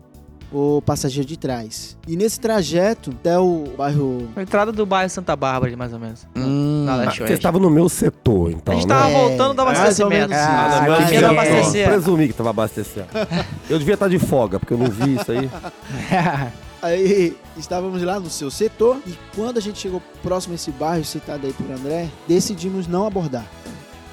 o passageiro de trás. E nesse trajeto até o bairro A entrada do bairro Santa Bárbara, ali, mais ou menos. Hum, Na Ah, leste Você estava no meu setor, então, A gente né? tava É, voltando do ou abastecimento. Ah, isso. que legal. abastecer. Presumi que tava abastecendo. Eu devia estar de folga, porque eu não vi isso aí. Aí estávamos lá no seu setor e quando a gente chegou próximo a esse bairro citado aí por André, decidimos não abordar.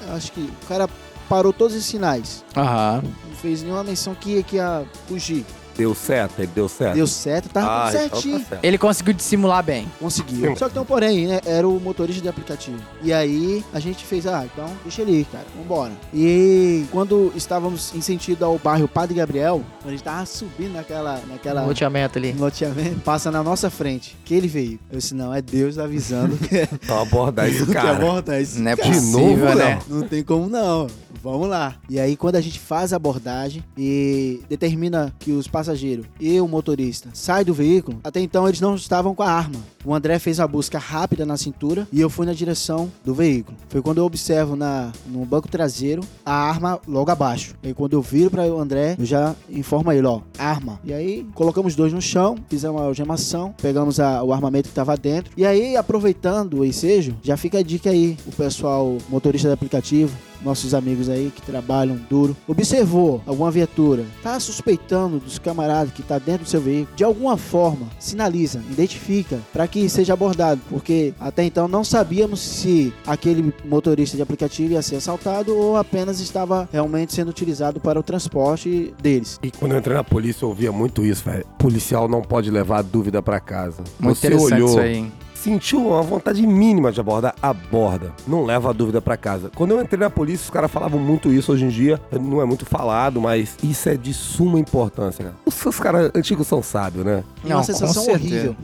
Eu acho que o cara parou todos os sinais, Aham. não fez nenhuma menção que ia, que ia fugir. Deu certo? Ele deu certo? Deu certo, tava ah, tudo então certinho. tá certo. Ele conseguiu dissimular bem. Conseguiu. Só que tem um porém, né? Era o motorista de aplicativo. E aí a gente fez, ah, então deixa ele ir, cara, vambora. E quando estávamos em sentido ao bairro Padre Gabriel, quando a gente tava subindo naquela. naquela Loteamento ali. loteamento, passa na nossa frente. Aquele veículo. Eu disse, não, é Deus avisando que Então abordar esse que cara. aborda esse Não é possível, novo, né? Não tem como não. Vamos lá. E aí, quando a gente faz a abordagem e determina que os passageiros e o motorista saem do veículo, até então eles não estavam com a arma. O André fez a busca rápida na cintura e eu fui na direção do veículo. Foi quando eu observo na, no banco traseiro a arma logo abaixo. E quando eu viro para o André, eu já informo ele, ó, arma. E aí, colocamos dois no chão, fizemos a algemação, pegamos a- o armamento que estava dentro. E aí, aproveitando o ensejo, já fica a dica aí, o pessoal motorista de aplicativo, nossos amigos aí que trabalham duro, observou alguma viatura, tá suspeitando dos camaradas que tá dentro do seu veículo, de alguma forma, sinaliza, identifica para que seja abordado, porque até então não sabíamos se aquele motorista de aplicativo ia ser assaltado ou apenas estava realmente sendo utilizado para o transporte deles. E quando eu entrei na polícia, eu ouvia muito isso, velho. Policial não pode levar dúvida pra casa. Muito Você olhou, isso aí, hein? Sentiu uma vontade mínima de abordar, aborda. Não leva a dúvida pra casa. Quando eu entrei na polícia, os caras falavam muito isso hoje em dia. Não é muito falado, mas isso é de suma importância, cara. Os, os caras antigos são sábios, né? É Não, uma com sensação horrível.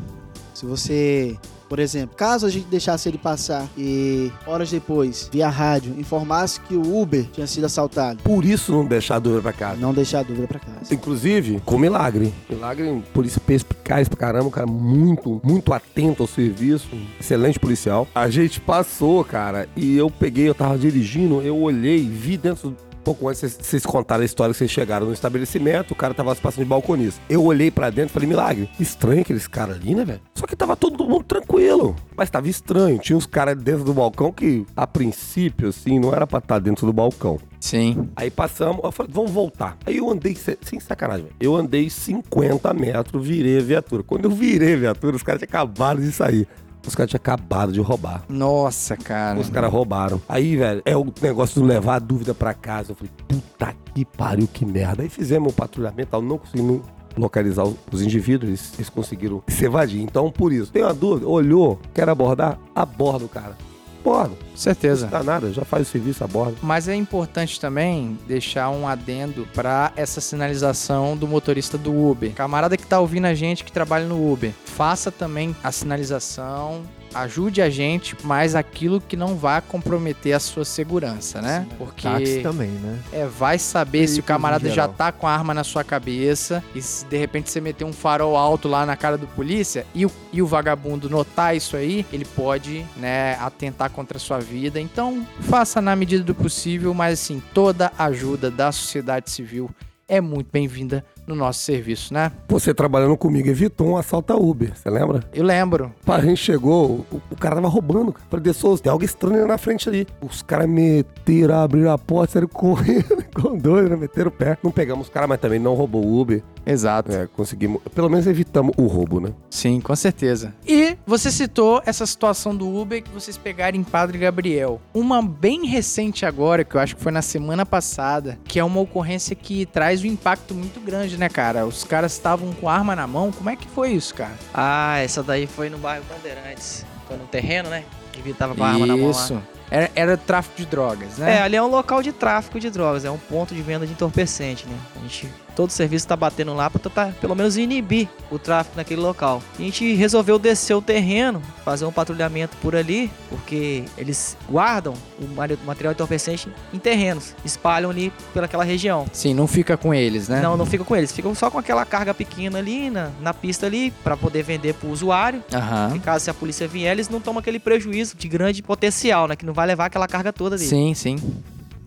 Se você, por exemplo, caso a gente deixasse ele passar e horas depois, via rádio, informasse que o Uber tinha sido assaltado, Por isso não deixar a dúvida pra casa. não deixar a dúvida pra casa. Inclusive, com milagre. Milagre, polícia perspicaz pra caramba, um cara muito, muito atento ao serviço. Excelente policial. A gente passou, cara, e eu peguei, eu tava dirigindo, eu olhei, vi dentro. Pouco antes vocês- contaram a história que vocês chegaram no estabelecimento, o cara tava se passando de balconista. Eu olhei pra dentro e falei, milagre, estranho aqueles caras ali, né, velho? Só que tava todo mundo tranquilo. Mas tava estranho. Tinha uns caras dentro do balcão que, a princípio, assim, não era pra estar dentro do balcão. Sim. Aí passamos, eu falei, vamos voltar. Aí eu andei, se- sem sacanagem, velho. eu andei 50 metros, virei a viatura. Quando eu virei a viatura, os caras acabado de sair. Os caras tinham acabado de roubar. Nossa, cara. Os caras roubaram. Aí, velho, é o negócio de levar a dúvida pra casa. Eu falei, puta que pariu, que merda. Aí fizemos o patrulhamento, tal, não conseguimos localizar os- os indivíduos, eles, eles conseguiram se evadir. Então, por isso, tem uma dúvida, olhou, quer abordar, aborda o cara. Aborda. Com certeza. Não dá nada, já faz o serviço, aborda. Mas é importante também deixar um adendo para essa sinalização do motorista do Uber. Camarada que tá ouvindo a gente que trabalha no Uber, faça também a sinalização, ajude a gente, mas aquilo que não vá comprometer a sua segurança, né? Porque Táxi também, né? é, vai saber se o camarada já tá com a arma na sua cabeça e se de repente você meter um farol alto lá na cara do polícia e o, e o vagabundo notar isso aí, ele pode, né, atentar contra a sua vida. Então, faça na medida do possível, mas assim, toda ajuda da sociedade civil é muito bem-vinda no nosso serviço, né? Você trabalhando comigo evitou um assalto a Uber, você lembra? Eu lembro. Pá, a gente chegou, o, o cara tava roubando. cara. Falei, De Souza, tem algo estranho na frente ali. Os caras meteram, abriram a porta, saíram correndo, com dois, né? Meteram o pé. Não pegamos os caras, mas também não roubou o Uber. Exato. É, conseguimos, pelo menos evitamos o roubo, né? Sim, com certeza. E você citou essa situação do Uber que vocês pegaram em Padre Gabriel. Uma bem recente agora, que eu acho que foi na semana passada, que é uma ocorrência que traz um impacto muito grande, né, cara? Os caras estavam com arma na mão. Como é que foi isso, cara? Ah, essa daí foi no bairro Bandeirantes. Foi no terreno, né? Que tava com a arma na mão lá. Isso. Era, era tráfico de drogas, É, né? ali é um local de tráfico de drogas, é um ponto de venda de entorpecente, né? A gente, todo o serviço tá batendo lá pra tentar, pelo menos, inibir o tráfico naquele local. A gente resolveu descer o terreno, fazer um patrulhamento por ali, porque eles guardam o material entorpecente em terrenos, espalham ali pelaquela região. Sim, não fica com eles, né? Não, não fica com eles, ficam só com aquela carga pequena ali na, na pista ali, pra poder vender pro usuário. Aham. E caso se a polícia vier, eles não tomam aquele prejuízo de grande potencial, né? Que não vai levar aquela carga toda ali. Sim, sim.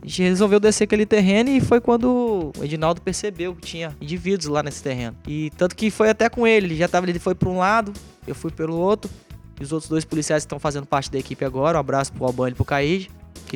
A gente resolveu descer aquele terreno e foi quando o Edinaldo percebeu que tinha indivíduos lá nesse terreno. E tanto que foi até com ele, ele já tava, ele foi para um lado, eu fui pelo outro. E os outros dois policiais estão fazendo parte da equipe agora, um abraço pro Albani e pro Caíde.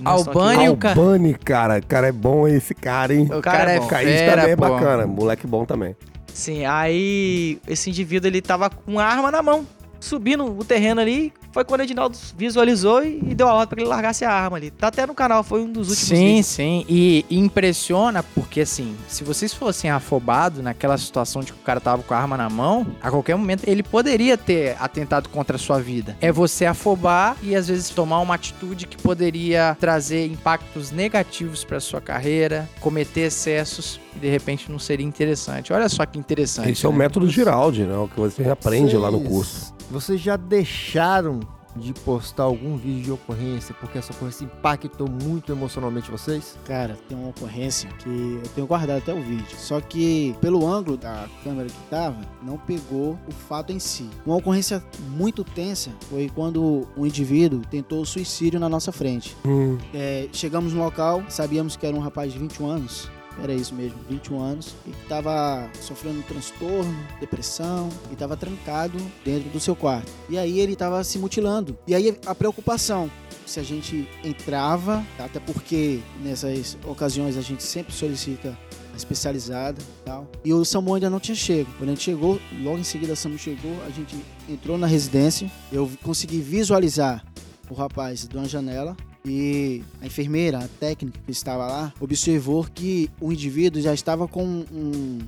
Albani o ca- Albani, cara, cara é bom esse cara, hein? O cara é bom. Caís fera, também é pô. bacana, moleque bom também. Sim, aí esse indivíduo ele tava com uma arma na mão, subindo o terreno ali, foi quando o Edinaldo visualizou e, e deu a ordem pra que ele largasse a arma ali. Tá até no canal, foi um dos últimos Sim, vídeos. sim. E impressiona porque, assim, se vocês fossem afobados naquela situação de que o cara tava com a arma na mão, a qualquer momento ele poderia ter atentado contra a sua vida. É você afobar e às vezes tomar uma atitude que poderia trazer impactos negativos pra sua carreira, cometer excessos e de repente não seria interessante. Olha só que interessante. Esse é o né? método Giraldi, né? O que você aprende lá no curso. Vocês já deixaram de postar algum vídeo de ocorrência porque essa ocorrência impactou muito emocionalmente vocês? Cara, tem uma ocorrência que eu tenho guardado até o vídeo. Só que pelo ângulo da câmera que tava, não pegou o fato em si. Uma ocorrência muito tensa foi quando um indivíduo tentou suicídio na nossa frente. Hum, É, chegamos no local, sabíamos que era um rapaz de 21 anos. Era isso mesmo, 21 anos. E que estava sofrendo um transtorno, depressão, e estava trancado dentro do seu quarto. E aí ele estava se mutilando. E aí a preocupação. Se a gente entrava, até porque nessas ocasiões a gente sempre solicita especializada e tal. E o SAMU ainda não tinha chego. Quando a gente chegou, logo em seguida a SAMU chegou, a gente entrou na residência. Eu consegui visualizar o rapaz de uma janela e a enfermeira, a técnica que estava lá, observou que o indivíduo já estava com um,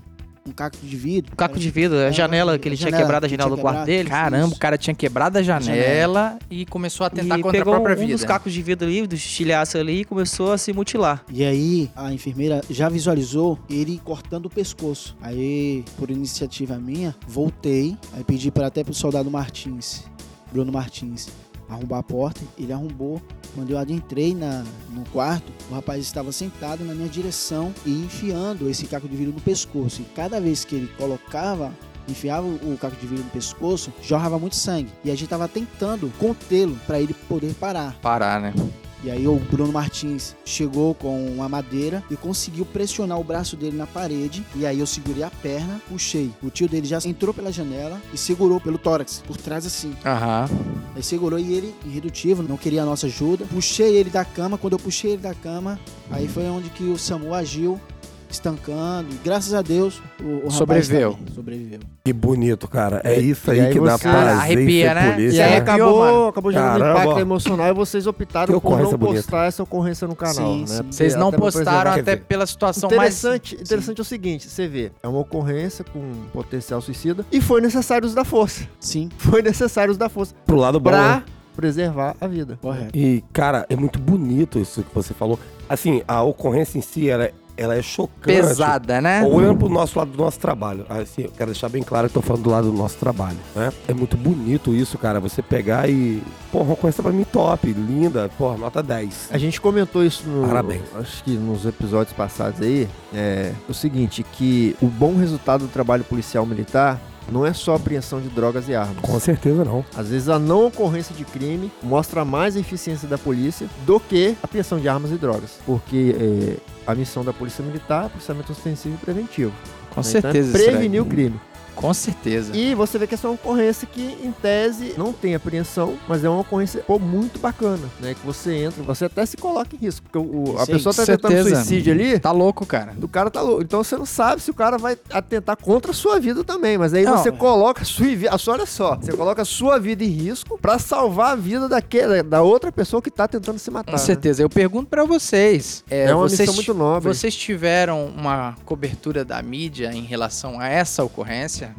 um caco de vidro. O caco de vidro, a É, janela a que ele tinha janela quebrado a janela tinha do quarto dele. Caramba, Isso. o cara tinha quebrado a janela e começou a tentar e contra a pegou própria um vida. dos cacos de vidro ali, dos estilhaços ali e começou a se mutilar. E aí a enfermeira já visualizou ele cortando o pescoço. Aí, por iniciativa minha, voltei. Aí pedi para até pro soldado Martins, Bruno Martins, arrombar a porta. Ele arrombou. Quando eu adentrei na, no quarto, o rapaz estava sentado na minha direção e enfiando esse caco de vidro no pescoço. E cada vez que ele colocava enfiava o caco de vidro no pescoço, jorrava muito sangue. E a gente estava tentando contê-lo para ele poder parar. Parar, né? E aí o Bruno Martins chegou com uma madeira e conseguiu pressionar o braço dele na parede. E aí eu segurei a perna, puxei. O tio dele já entrou pela janela e segurou pelo tórax, por trás assim. Aham. Aí segurou e ele, irredutível, não queria a nossa ajuda. Puxei ele da cama. Quando eu puxei ele da cama, aí foi onde que o SAMU agiu, estancando. E graças a Deus, o, o Sobreviveu. tá sobreviveu. que bonito, cara. É isso aí, aí que dá você- prazer Arrepia, ser né? polícia. E aí né? acabou, mano? acabou gerando um Caramba. impacto emocional e vocês optaram Que por não bonita. postar essa ocorrência no canal, Sim, né? sim. Vocês não pra postaram até pela situação mais... Interessante, interessante é o seguinte, você vê, é uma ocorrência com potencial suicida e foi necessário usar força. Sim, Foi necessário usar força Pro lado bom, pra né? preservar a vida. correto. E, cara, é muito bonito isso que você falou. Assim, a ocorrência em si, ela, é- ela é chocante. Pesada, né? Olhando pro nosso lado do nosso trabalho. Assim, eu quero deixar bem claro que eu tô falando do lado do nosso trabalho, né? É muito bonito isso, cara. Você pegar e... Porra, uma ocorrência pra mim top, linda. Porra, nota 10. A gente comentou isso no, Parabéns. acho que nos episódios passados aí, é o seguinte, que o bom resultado do trabalho policial militar não é só apreensão de drogas e armas. Com certeza não. Às vezes a não ocorrência de crime mostra mais a eficiência da polícia do que a apreensão de armas e drogas. Porque é, a missão da polícia militar é policiamento ostensivo e preventivo. Com né? certeza. Então, é prevenir o crime. Com certeza. E você vê que essa é uma ocorrência que, em tese, não tem apreensão, mas é uma ocorrência pô, muito bacana, né? Que você entra, você até se coloca em risco. Porque o- a Sim, pessoa tá com tentando certeza. suicídio ali, Tá louco, cara. do cara tá louco. Então você não sabe se o cara vai atentar contra a sua vida também. Mas aí Não, você coloca a sua vida. Olha só, você coloca a sua vida em risco pra salvar a vida daquela, da outra pessoa que tá tentando se matar. Com né? certeza. Eu pergunto pra vocês. É, É uma vocês, missão muito nobre. Vocês tiveram uma cobertura da mídia em relação a essa ocorrência?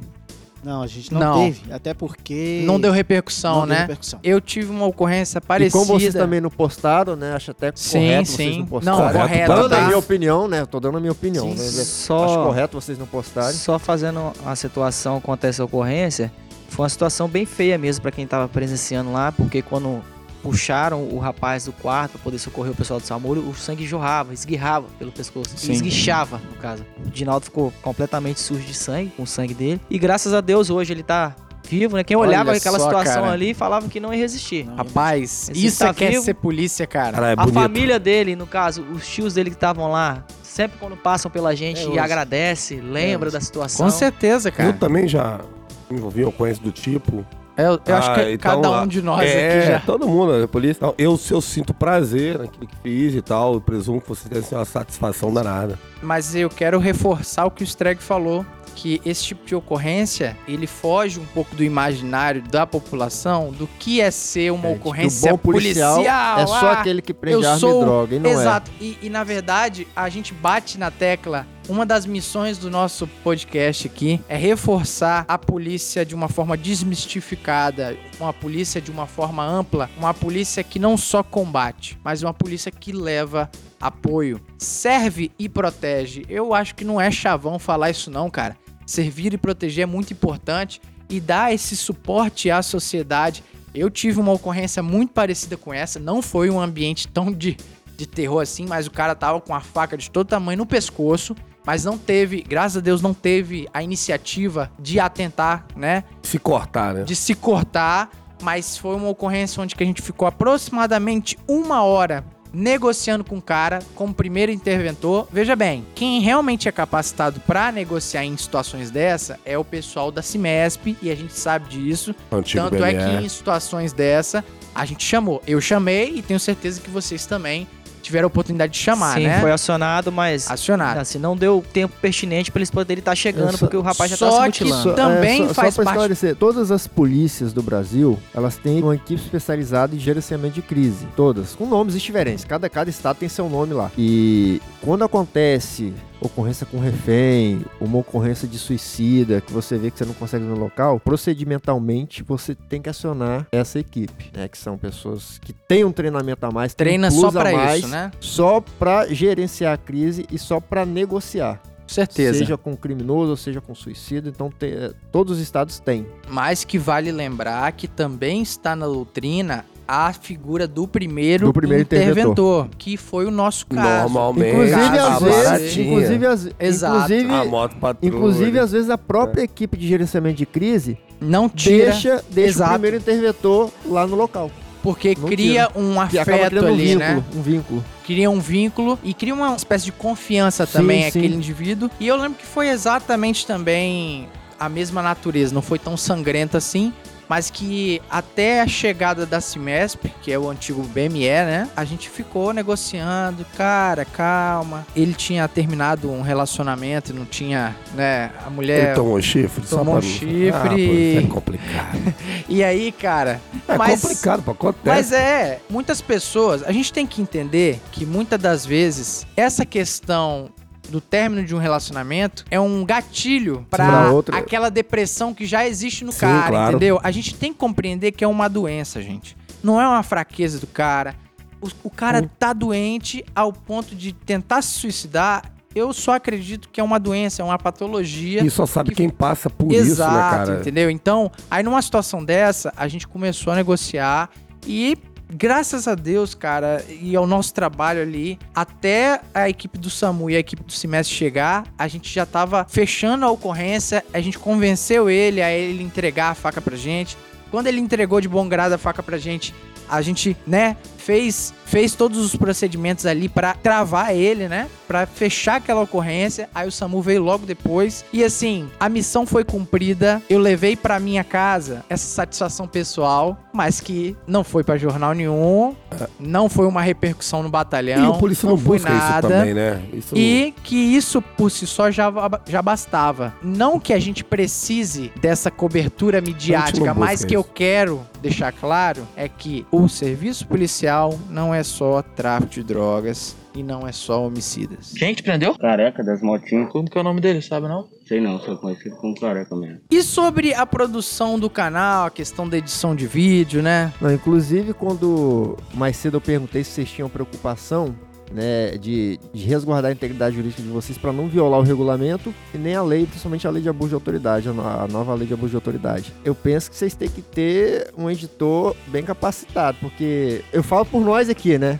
Não, a gente não, Não. teve. Até porque. Não deu repercussão, não deu né? repercussão. Eu tive uma ocorrência E parecida. como vocês também não postaram, né? Acho até Sim, correto sim. vocês não Não, postarem. correto, Tô dando tá? a minha opinião, né? Tô dando a minha opinião. Sim, né? Só- Acho correto vocês não postarem. Só fazendo a situação contra essa ocorrência, foi uma situação bem feia mesmo pra quem tava presenciando lá, porque quando puxaram o rapaz do quarto pra poder socorrer o pessoal do SAMU, o sangue jorrava, esguirrava pelo pescoço. Sim. Esguichava, no caso. O Dinaldo ficou completamente sujo de sangue, com o sangue dele. E graças a Deus hoje ele tá vivo, né? Quem Olha olhava aquela só, situação cara. ali falava que não ia resistir. Não, Rapaz, Esse isso tá é que é vivo. ser polícia, cara. Cara, é a família dele, no caso, os tios dele que estavam lá, sempre quando passam pela gente É e hoje. agradece, lembra hoje. da situação. Com certeza, cara. Eu também já me envolvi em ocorrência do tipo. Eu, eu acho que Ah, então, cada um ah, de nós é, aqui já. todo mundo, a polícia. Não, eu, se eu sinto prazer naquilo que fiz e tal, eu presumo que você tenha assim, uma satisfação danada. Mas eu quero reforçar o que o Streg falou, que esse tipo de ocorrência, ele foge um pouco do imaginário da população do que é ser uma É, ocorrência bom policial, é só ah, aquele que prende arma sou- e droga, e não é. Exato. E, e, na verdade, a gente bate na tecla. Uma das missões do nosso podcast aqui é reforçar a polícia de uma forma desmistificada, uma polícia de uma forma ampla, uma polícia que não só combate, mas uma polícia que leva apoio, serve e protege. Eu acho que não é chavão falar isso não, cara. Servir e proteger é muito importante e dar esse suporte à sociedade. Eu tive uma ocorrência muito parecida com essa, não foi um ambiente tão de, de terror assim, mas o cara tava com a faca de todo tamanho no pescoço, mas não teve, graças a Deus, não teve a iniciativa de atentar, né? Se cortar, né? de se cortar, mas foi uma ocorrência onde que a gente ficou aproximadamente uma hora negociando com o cara como primeiro interventor. Veja bem, quem realmente é capacitado para negociar em situações dessa é o pessoal da Cimesp e a gente sabe disso. Antigo Tanto é que em situações dessa a gente chamou. Eu chamei e tenho certeza que vocês também tiveram a oportunidade de chamar, Sim, né? foi acionado, mas Acionado. assim, não deu tempo pertinente pra eles poderem estar chegando, Eu só- porque o rapaz já tá só se que mutilando. só- também só, faz só pra parte- esclarecer, todas as polícias do Brasil, elas têm uma equipe especializada em gerenciamento de crise. Todas, com nomes diferentes. Cada, cada estado tem seu nome lá. E quando acontece ocorrência com refém, uma ocorrência de suicida, que você vê que você não consegue no local, procedimentalmente você tem que acionar essa equipe, né? Que são pessoas que têm um treinamento a mais, Treina só plus a pra mais, isso, né? Só pra gerenciar a crise e só pra negociar. Certeza. Seja com criminoso, ou seja com suicídio. Então, eh, todos os estados têm. Mas que vale lembrar que também está na doutrina a figura do primeiro, Do primeiro interventor. que foi o nosso caso. Normalmente, Inclusive, às vezes, inclusive, às, Exato. inclusive, a moto patrulha. inclusive, às vezes, a própria equipe de gerenciamento de crise Não tira, deixa, deixa Exato. o primeiro interventor lá no local. porque não cria um Que acaba afeto criando um ali, vínculo, né? um vínculo. Cria um vínculo e cria uma espécie de confiança Sim, também sim. aquele indivíduo. E eu lembro que foi exatamente também a mesma natureza, não foi tão sangrenta assim. Mas que até a chegada da Cimesp, que é o antigo BME, né? A gente ficou negociando, cara, calma. Ele tinha terminado um relacionamento, não tinha, né? A mulher. Ele tomou chifre? só tomou pra- chifre. Ah, pô, isso é complicado. E aí, cara. É mas... complicado, pô, acontece. Mas é, muitas pessoas, a gente tem que entender que muitas das vezes essa questão do término de um relacionamento é um gatilho outra. aquela depressão que já existe no Sim, cara, claro. entendeu? A gente tem que compreender que é uma doença, gente. Não é uma fraqueza do cara. O, o cara tá doente ao ponto de tentar se suicidar. Eu só acredito que é uma doença, é uma patologia. E só sabe que- quem passa por Exato, isso, né, cara? entendeu? Então, aí numa situação dessa, a gente começou a negociar e graças a Deus, cara, e ao nosso trabalho ali, até a equipe do SAMU e a equipe do Semestre chegar, a gente já tava fechando a ocorrência, a gente convenceu ele a ele entregar a faca pra gente. Quando ele entregou de bom grado a faca pra gente, a gente, né, fez, fez todos os procedimentos ali pra travar ele, né? Pra fechar aquela ocorrência. Aí o SAMU veio logo depois. E assim, a missão foi cumprida. Eu levei pra minha casa essa satisfação pessoal, mas que não foi pra jornal nenhum, não foi uma repercussão no E batalhão. o polícia não, foi busca isso também, né? Isso E que isso por si só já, já bastava. Não que a gente precise dessa cobertura midiática, não mas que eu isso. quero deixar claro é que o serviço policial não é só tráfico de drogas e não é só homicidas. Gente, prendeu? Careca das motinhas. Como que é o nome dele, sabe não? Sei não, sou conhecido como careca mesmo. E sobre a produção do canal, a questão da edição de vídeo, né? Não, inclusive, quando mais cedo eu perguntei se vocês tinham preocupação né, de, de resguardar a integridade jurídica de vocês para não violar o regulamento e nem a lei, principalmente a lei de abuso de autoridade, a no- a nova lei de abuso de autoridade. Eu penso que vocês têm que ter um editor bem capacitado, porque eu falo por nós aqui, né?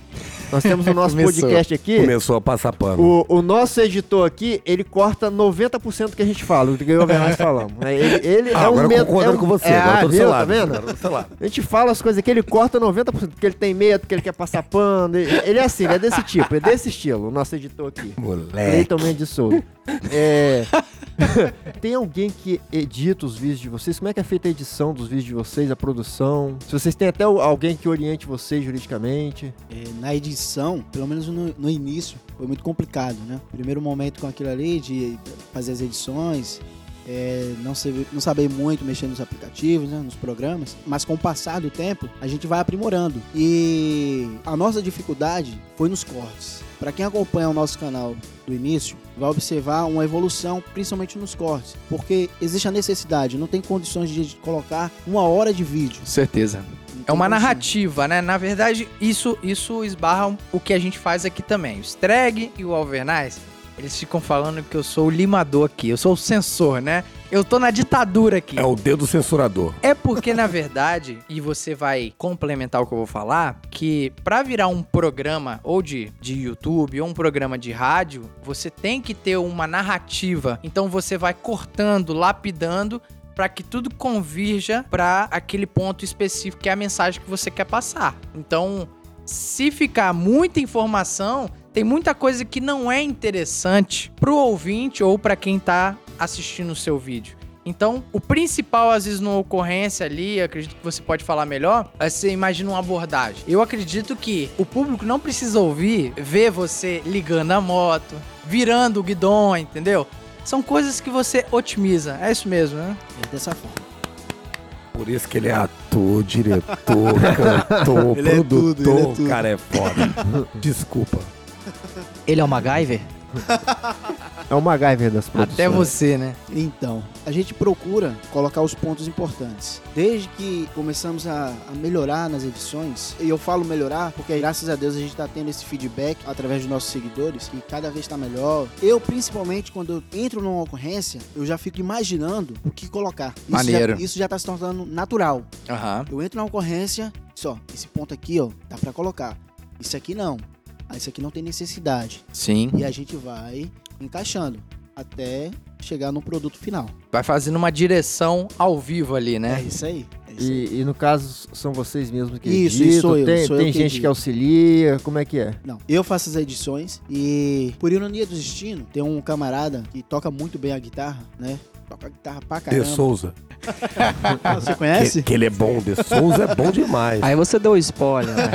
Nós temos o nosso Começou. podcast aqui. começou a passar pano. O, o nosso editor aqui, ele corta 90% do que a gente fala, do que eu e o Bernardo falamos. né? Ele, ele Ah, é um medo. concordando é um- com você, é, agora eu tô do seu Tá lado. vendo? agora eu tô do seu lado. A gente fala as coisas aqui, ele corta 90%, porque ele tem medo, porque ele quer passar pano. Ele, ele é assim, ele é desse tipo, é desse estilo, o nosso editor aqui. Moleque. Cleiton Mendes de Souza. É. Tem alguém que edita os vídeos de vocês? Como é que é feita a edição dos vídeos de vocês, a produção? Se vocês têm até alguém que oriente vocês juridicamente? É, na edição, pelo menos no, no início, foi muito complicado, né? Primeiro momento com aquilo ali de fazer as edições, é, não, não saber muito mexer nos aplicativos, né, nos programas, mas com o passar do tempo a gente vai aprimorando. E a nossa dificuldade foi nos cortes. Para quem acompanha o nosso canal do início, vai observar uma evolução, principalmente nos cortes, porque existe a necessidade, não tem condições de colocar uma hora de vídeo. Certeza. É uma narrativa, né? Na verdade, isso isso esbarra o que a gente faz aqui também. O Streg e o Alvernais, eles ficam falando que eu sou o limador aqui, eu sou o censor, né? Eu tô na ditadura aqui. É o dedo censurador. É porque, na verdade, e você vai complementar o que eu vou falar, que pra virar um programa ou de, de YouTube ou um programa de rádio, você tem que ter uma narrativa. Então você vai cortando, lapidando pra que tudo convirja pra aquele ponto específico que é a mensagem que você quer passar. Então, se ficar muita informação, tem muita coisa que não é interessante pro ouvinte ou pra quem tá assistindo o seu vídeo. Então, o principal, às vezes, numa ocorrência ali, acredito que você pode falar melhor, é você imagina uma abordagem. Eu acredito que o público não precisa ouvir, ver você ligando a moto, virando o guidão, entendeu? São coisas que você otimiza. É isso mesmo, né? É dessa forma. Por isso que ele é ator, diretor, cantor, Ele é tudo, produtor. ele é tudo. O cara é foda. Desculpa. Ele é o MacGyver? É o MacGyver das produções. Até você, né? Então, a gente procura colocar os pontos importantes. Desde que começamos a, a melhorar nas edições, e eu falo melhorar porque graças a Deus a gente está tendo esse feedback através dos nossos seguidores, que cada vez está melhor. Eu, principalmente, quando eu entro numa ocorrência, eu já fico imaginando o que colocar. Isso Maneiro. Já, isso já está se tornando natural. Aham. Eu entro na ocorrência, só, esse ponto aqui, ó, dá para colocar. Isso aqui não. Ah, Isso aqui não tem necessidade. Sim. E a gente vai encaixando até chegar no produto final. Vai fazendo uma direção ao vivo ali, É né? isso aí. É isso aí. E, e no caso, são vocês mesmos que Isso, editam? isso sou eu, Tem, sou eu tem que gente edito. que auxilia? Como é que é? Não, eu faço as edições e por ironia do destino, tem um camarada que toca muito bem a guitarra, né? Toca guitarra pra De caramba. Souza. Ah, Você Que, conhece? que ele é bom. De Souza é bom demais. Aí você deu spoiler, né?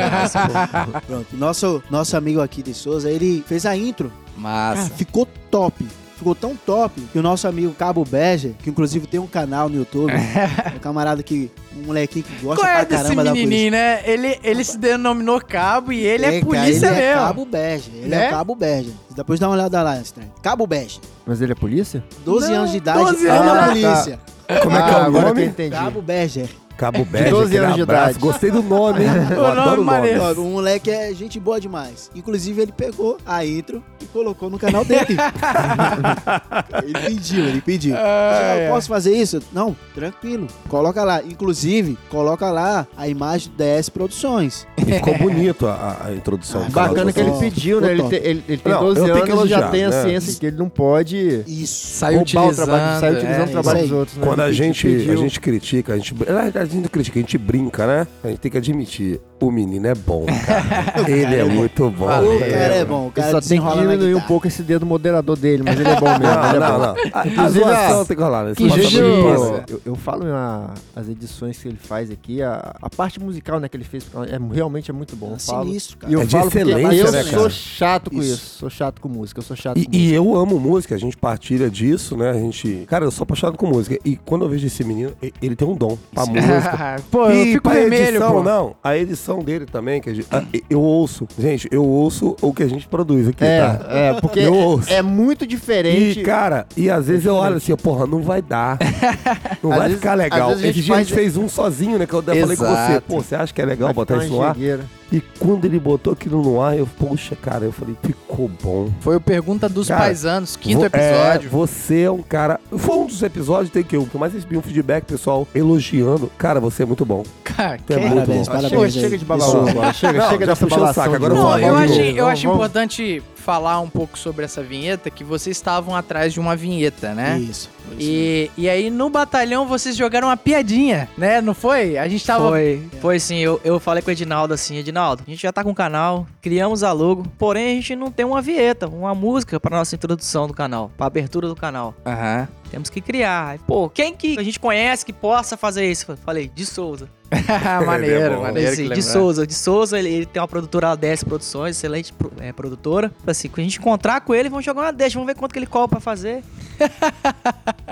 Pronto. Nosso, nosso amigo aqui de Souza, ele fez a intro. Cara, Massa. ficou top. Ficou tão top que o nosso amigo Cabo Beja, que inclusive tem um canal no YouTube, um camarada que, um molequinho que gosta Qual é pra desse caramba da polícia. menininho, né? Ele, ele se denominou cabo e ele é, cara, polícia ele mesmo. é Cabo Beja. Ele Né? é Cabo Beja. Depois dá uma olhada lá, estranho. Cabo Beja. Mas ele é polícia? 12 Não, anos de idade, 12 ama anos. polícia. Como é que é Ah, o agora que eu nome? entendi. Cabo Beja. Cabo Bege, 12 aquele anos de abraço. idade. Gostei do nome, hein? Eu O nome o nome. maneiro. Ó, O moleque é gente boa demais. Inclusive, ele pegou a intro e colocou no canal dele. ele pediu, ele pediu. Ah, eu é. posso fazer isso? Não, tranquilo. Coloca lá. Inclusive, coloca lá a imagem do DS Produções. E ficou bonito a, a introdução. Ah, Bacana que ele pediu, né? Ele, te- ele- ele tem Não, 12 eu tenho anos que e já elogiar, tem a né? ciência que ele não pode Isso. Saiu roubar o utilizando. trabalho, sair utilizando é, o trabalho dos outros. né? Quando a gente, a gente critica, a gente. Na verdade, a gente não critica, a gente brinca, né? A gente tem que admitir. O menino é bom, cara. Ele é muito bom. O cara é bom. O Ele cara só tem que na diminuir um pouco esse dedo moderador dele, mas ele é bom mesmo. Não, ele é não, bom. não. A, Inclusive, zoação a- tem que rolar. né? que pano. eu, eu falo a- as edições que ele faz aqui, a, a parte musical né, que ele fez, é, realmente é muito bom. Eu É falo. sinistro, cara. E eu É de falo porque excelência, eu né, sou cara? chato com Isso. isso. Sou chato com música, eu sou chato E, com e eu amo música, a gente partilha disso, né? A gente. Cara, eu sou apaixonado com música. E quando eu vejo esse menino, ele tem um dom pra música. Pô, eu e fico vermelho, edição, pô. não. A edição dele também, que a gente, ah, eu ouço. Gente, eu ouço o que a gente produz aqui, É, tá? é, porque Eu ouço. é muito diferente. E, cara, e às vezes eu olho assim, porra, não vai dar. Não Às vai vezes- ficar legal. a gente Esse dia a gente faz- fez um sozinho, né? Que eu até falei com você. Pô, você acha que é legal vai botar isso ar? engenheira. E quando ele botou aquilo no ar, eu, poxa, cara, eu falei, ficou bom. Foi o Pergunta dos Cara, Paisanos, quinto Vo- episódio. É, você é um cara. Foi um dos episódios tem que eu que eu mais recebi um feedback, pessoal, elogiando. Cara, você é muito bom. Cara, é que- muito Parabéns, bom. parabéns. Chega, chega de babalu agora. Chega, Não, chega já dessa o balação saco, de agora Não, falar eu de acho, novo. eu acho Vamos- importante falar um pouco sobre essa vinheta, que vocês estavam atrás de uma vinheta, né? Isso. E, e aí no batalhão vocês jogaram uma piadinha, né? Não foi? A gente tava. Foi, foi sim. Eu, eu falei com o Edinaldo assim, Edinaldo, a gente já tá com o canal, criamos a logo, porém a gente não tem uma vinheta, uma música pra nossa introdução do canal, pra abertura do canal. Aham. Temos que criar. Pô, quem que a gente conhece que possa fazer isso? Falei, de Souza. maneiro, é bom. maneiro. Assim, que de. Souza. De Souza, ele, ele tem uma produtora ADS Produções, excelente pro- é, produtora. Assim, quando a gente encontrar com ele, vamos jogar uma deixa, vamos ver quanto que ele cobra pra fazer.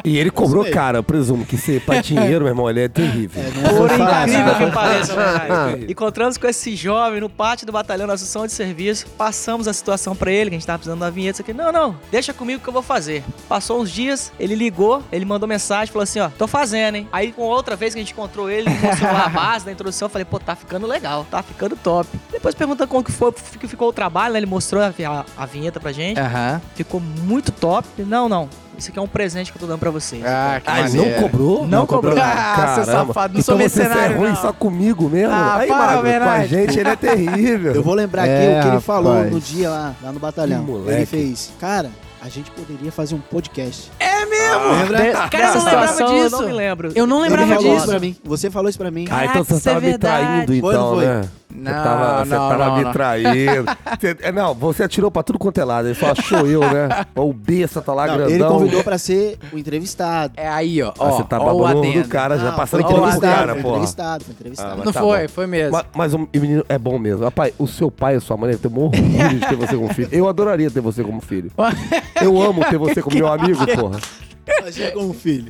E ele cobrou cara, eu presumo que ser pra dinheiro, meu irmão, ele é terrível. É, não é Por incrível né? que pareça, verdade. É. Encontramos com esse jovem no pátio do batalhão da Assunção de Serviço, passamos a situação pra ele, que a gente tava precisando da vinheta, isso aqui. Não, não, deixa comigo que eu vou fazer. Passou uns dias, ele ligou, ele mandou mensagem, falou assim, ó, tô fazendo, hein. Aí, com outra vez que a gente encontrou ele, ele mostrou lá a base da introdução, eu falei, pô, tá ficando legal, tá ficando top. Depois perguntando como que foi, que ficou o trabalho, né, ele mostrou a, a- a vinheta pra gente, Aham. ficou muito top. Não, não, isso aqui é um presente que eu tô dando pra vocês. Ah, que Ah, não cobrou? Não cobrou. Ah, seu Caramba. safado, não então sou você mercenário, é ruim não. só comigo mesmo? Ah, Aí, para, com a gente ele é terrível. Eu vou lembrar aqui É, o que ele falou rapaz. no dia lá, lá no batalhão. Ele fez, cara, a gente poderia fazer um podcast. É mesmo? Lembra? De- Cara, eu não lembrava situação, Eu disso. não me lembro. Eu não lembrava falou disso. isso pra mim. Você falou isso pra mim. Ah, Caraca, então você é tava me verdade. traindo, então, foi? né? Não, você tava, você não, tava não, me não. traindo. Você- é, não, você atirou pra tudo quanto é lado. Ele só achou eu, né? O besta tá lá Não, grandão. ele convidou pra ser o entrevistado. É aí, ó. Ah, você tá o babando o do cara, já passando pro entrevistado, cara, foi porra. entrevistado, foi entrevistado. Ah, Não tá foi, bom. foi mesmo. Mas, mas o menino é bom mesmo. Rapaz, o seu pai e a sua mãe devem ter um orgulho de ter você como filho. Eu adoraria ter você como filho. Eu amo ter você como meu amigo, porra. Imagina como filho.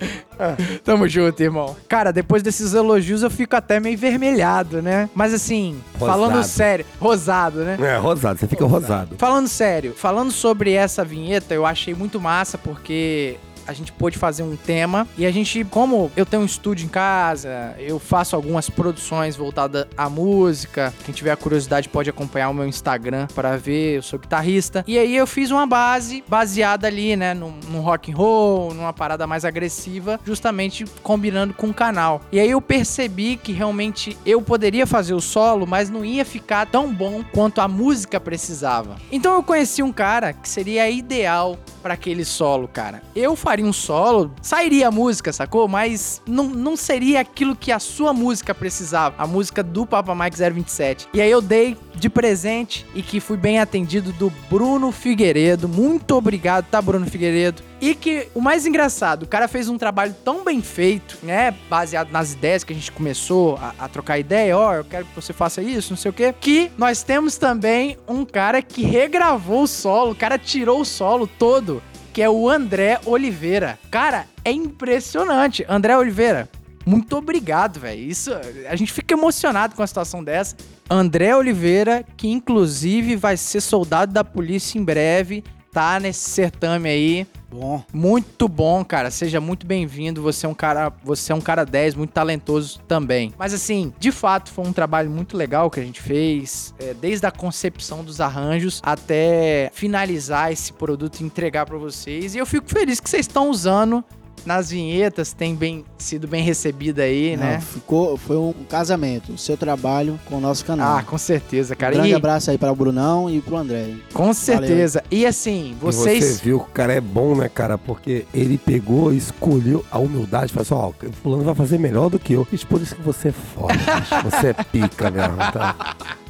Tamo junto, irmão. Cara, depois desses elogios eu fico até meio vermelhado, né? Mas assim, Rosado. falando sério, rosado, né? É, rosado, você fica rosado. Falando sério, falando sobre essa vinheta, eu achei muito massa porque a gente pôde fazer um tema e a gente, como eu tenho um estúdio em casa, eu faço algumas produções voltadas à música. Quem tiver curiosidade pode acompanhar o meu Instagram para ver, eu sou guitarrista. E aí eu fiz uma base baseada ali, né, num, num rock and roll, numa parada mais agressiva, justamente combinando com o canal. E aí eu percebi que realmente eu poderia fazer o solo, mas não ia ficar tão bom quanto a música precisava. Então eu conheci um cara que seria ideal para aquele solo, cara. Eu faria um solo, sairia a música, sacou? Mas não, não seria aquilo que a sua música precisava, a música do Papa Mike 027. E aí eu dei de presente e que fui bem atendido do Bruno Figueiredo. Muito obrigado, tá, Bruno Figueiredo? E que o mais engraçado, o cara fez um trabalho tão bem feito, né? Baseado nas ideias que a gente começou a, a trocar ideia, ó, eu quero que você faça isso, não sei o quê. Que nós temos também um cara que regravou o solo, o cara tirou o solo todo, que é o André Oliveira. Cara, é impressionante. André Oliveira, muito obrigado, velho. Isso, a gente fica emocionado com a situação dessa. André Oliveira, que inclusive vai ser soldado da polícia em breve, tá nesse certame aí. Bom. Muito bom, cara. Seja muito bem-vindo. Você é um cara, você é um cara 10, muito talentoso também. Mas assim, de fato, foi um trabalho muito legal que a gente fez, é, desde a concepção dos arranjos até finalizar esse produto e entregar pra vocês. E eu fico feliz que vocês estão usando nas vinhetas, tem bem sido bem recebida aí, Não, né? ficou, foi um casamento, o seu trabalho com o nosso canal. Ah, com certeza, um cara. grande E, abraço aí para o Brunão e pro André. hein? com certeza. E assim, E vocês você viu que o cara é bom, né, cara? Porque ele pegou, escolheu a humildade, falou assim, ó, o fulano vai fazer melhor do que eu. Bicho, por isso que você é foda, bicho. Você é pica mesmo, tá?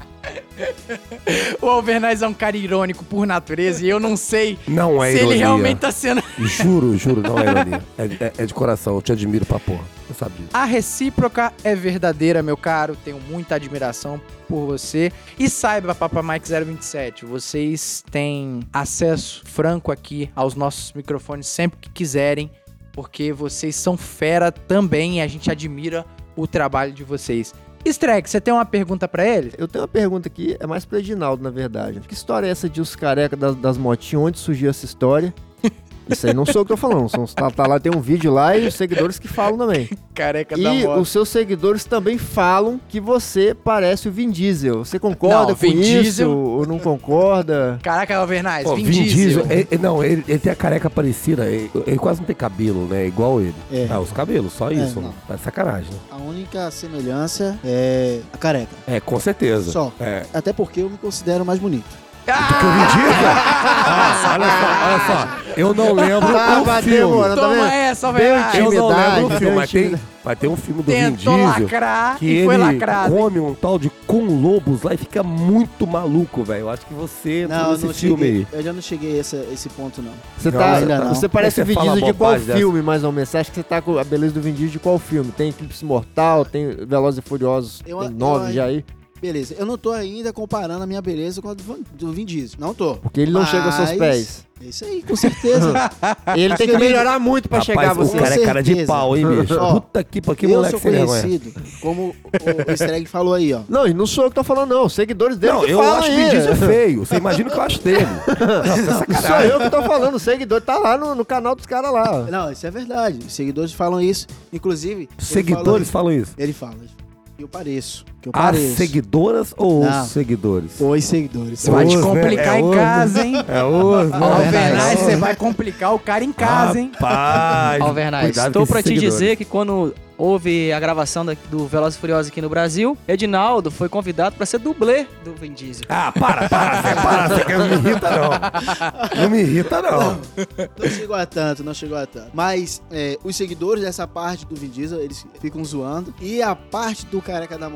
o Alvernaz é um cara irônico por natureza e eu não sei Não é se ironia. ele realmente tá sendo Juro, juro, não é ironia. É, é- é de coração, eu te admiro pra porra. Eu sabia. A recíproca é verdadeira, meu caro. Tenho muita admiração por você. E saiba, Papa Mike 027, vocês têm acesso franco aqui aos nossos microfones sempre que quiserem, porque vocês são fera também e a gente admira o trabalho de vocês. Streck, você tem uma pergunta pra ele? Eu tenho uma pergunta aqui, é mais pro Edinaldo, na verdade. Que história é essa de os careca das, das motinhas? Onde surgiu essa história? Isso aí não sou eu que tô falando, são, tá, tá lá, tem um vídeo lá e os seguidores que falam também. Careca da E os seus seguidores também falam que você parece o Vin Diesel. Você concorda Não, com Vin isso Diesel- ou não concorda? Caraca, Alvernaz, Pô, Vin, Diesel. ele- não, ele, ele tem a careca parecida, ele, ele quase não tem cabelo, né? Igual ele. É. Ah, os cabelos, só isso. não. É sacanagem, né? A única semelhança é a careca. É, com certeza. Só. É. Até porque eu me considero mais bonito. Eu diga? Ah, olha só, olha só. Eu não lembro Ah, o vai filme. demorar, tá Toma vendo? essa, Deu. Eu não Intimidade, lembro o filme, mas tem, intimidade. mas tem um filme do Vin Tentou Diesel lacrar que e ele foi lacrado. hein? come um tal de com lobos lá e fica muito maluco, velho. Eu acho que você Não, nesse não filme cheguei. aí. Eu já não cheguei a esse, esse ponto, não. Você, Não, tá, ainda não. você parece Você o Vin fala Diesel de qual bobagem dessa. filme, mais ou menos? Você acha que você tá com a beleza do Vin Diesel de qual filme? Tem Eclipse Mortal, tem Velozes e Furiosos, Eu- tem eu- nove já aí? Beleza, eu não tô ainda comparando a minha beleza com a do Vin Diesel. Não tô. Porque ele não chega aos seus pés. É isso aí, com certeza. Ele tem que melhorar muito pra chegar a Rapaz, você. o cara é cara de pau, hein, bicho? Ó, Puta que pariu, que eu moleque sou conhecido, como o, o easter egg falou aí, ó. Não, e não sou eu que tô falando, não. Os seguidores dele Não, que eu falam acho aí. Vin Diesel feio. Você imagina o que eu acho dele. Não sou eu que tô falando. O seguidor tá lá no, no canal dos caras lá. Não, isso é verdade. Os seguidores falam isso. Inclusive, Seguidores falou- falam isso. Ele fala. Eu pareço. Que eu As pareço. seguidoras ou Não. os seguidores? Os seguidores. Você vai te Os, né? complicar É em os, casa, hein? É os, né? Alvernaz, você vai complicar o cara em casa, hein? Rapaz, Alvernaz, cuidado estou com pra esses te seguidores. dizer que quando houve a gravação da- do Velozes e Furiosos aqui no Brasil, Edinaldo foi convidado pra ser dublê do Vin Diesel. Ah, para, para, Zé, para, Zé, não me irrita não. Não me irrita não. Não chegou a tanto, não chegou a tanto. Mas é, os seguidores dessa parte do Vin Diesel, eles ficam zoando. E a parte do careca da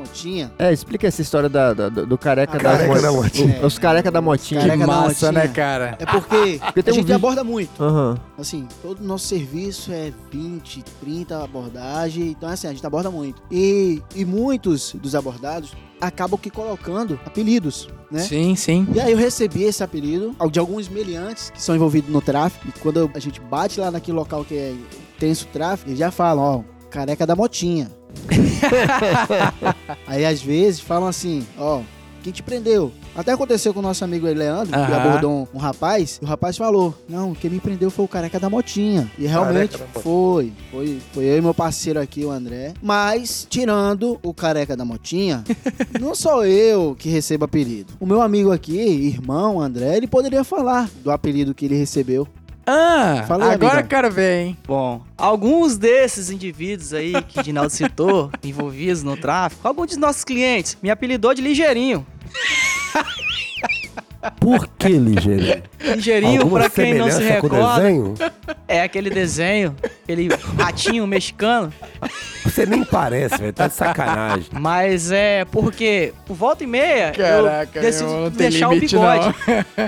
motinha, É, explica essa história da, da- do, careca, Ah, da, careca mo- da motinha. o- Os careca da motinha. Careca que da massa, motinha. né, cara? é porque, Porque tem a um gente vídeo- aborda muito. Aham. Assim, todo o nosso serviço é 20, 30 abordagem. Então, assim, a gente aborda muito. E, e muitos dos abordados acabam que colocando apelidos, né? Sim, sim. E aí eu recebi esse apelido de alguns meliantes que são envolvidos no tráfico. E quando a gente bate lá naquele local que é tenso tráfico, eles já falam, ó, careca da motinha. aí às vezes falam assim, ó, quem te prendeu? Até aconteceu com o nosso amigo Leandro, que Aham. abordou um, um rapaz, e o rapaz falou, não, quem me prendeu foi o careca da motinha. E realmente Careca foi, foi, foi eu e meu parceiro aqui, o André. Mas, tirando o careca da motinha, não sou eu que recebo apelido. O meu amigo aqui, irmão André, ele poderia falar do apelido que ele recebeu. Ah, agora amigão. eu quero ver, hein? Bom, alguns desses indivíduos aí que Edinaldo citou, envolvidos no tráfico, alguns dos nossos clientes me apelidou de ligeirinho. Por que, Ligeirinho? Ligeirinho, Alguma pra quem não se o recorda, desenho? é aquele desenho, aquele ratinho mexicano. Você nem parece, velho. Tá de sacanagem. Mas é porque, por volta e meia, Caraca, eu decido não tem deixar o bigode.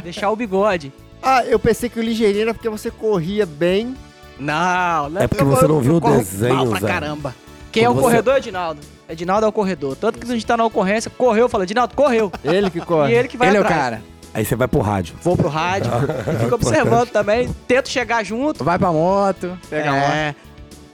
deixar o bigode. Ah, eu pensei que o ligeirinho era porque você corria bem. Não, não É porque você não viu o desenho, mal pra Zé. caramba. Quem é Quando o você- corredor, Edinaldo? Edinaldo é o corredor. Tanto que a gente tá na ocorrência, correu, fala, Edinaldo, correu. Ele que E corre. ele que vai Ele é o atrás. cara. Aí você vai pro rádio. Vou pro rádio, e fico observando também, tento chegar junto. Vai pra moto, pega a moto.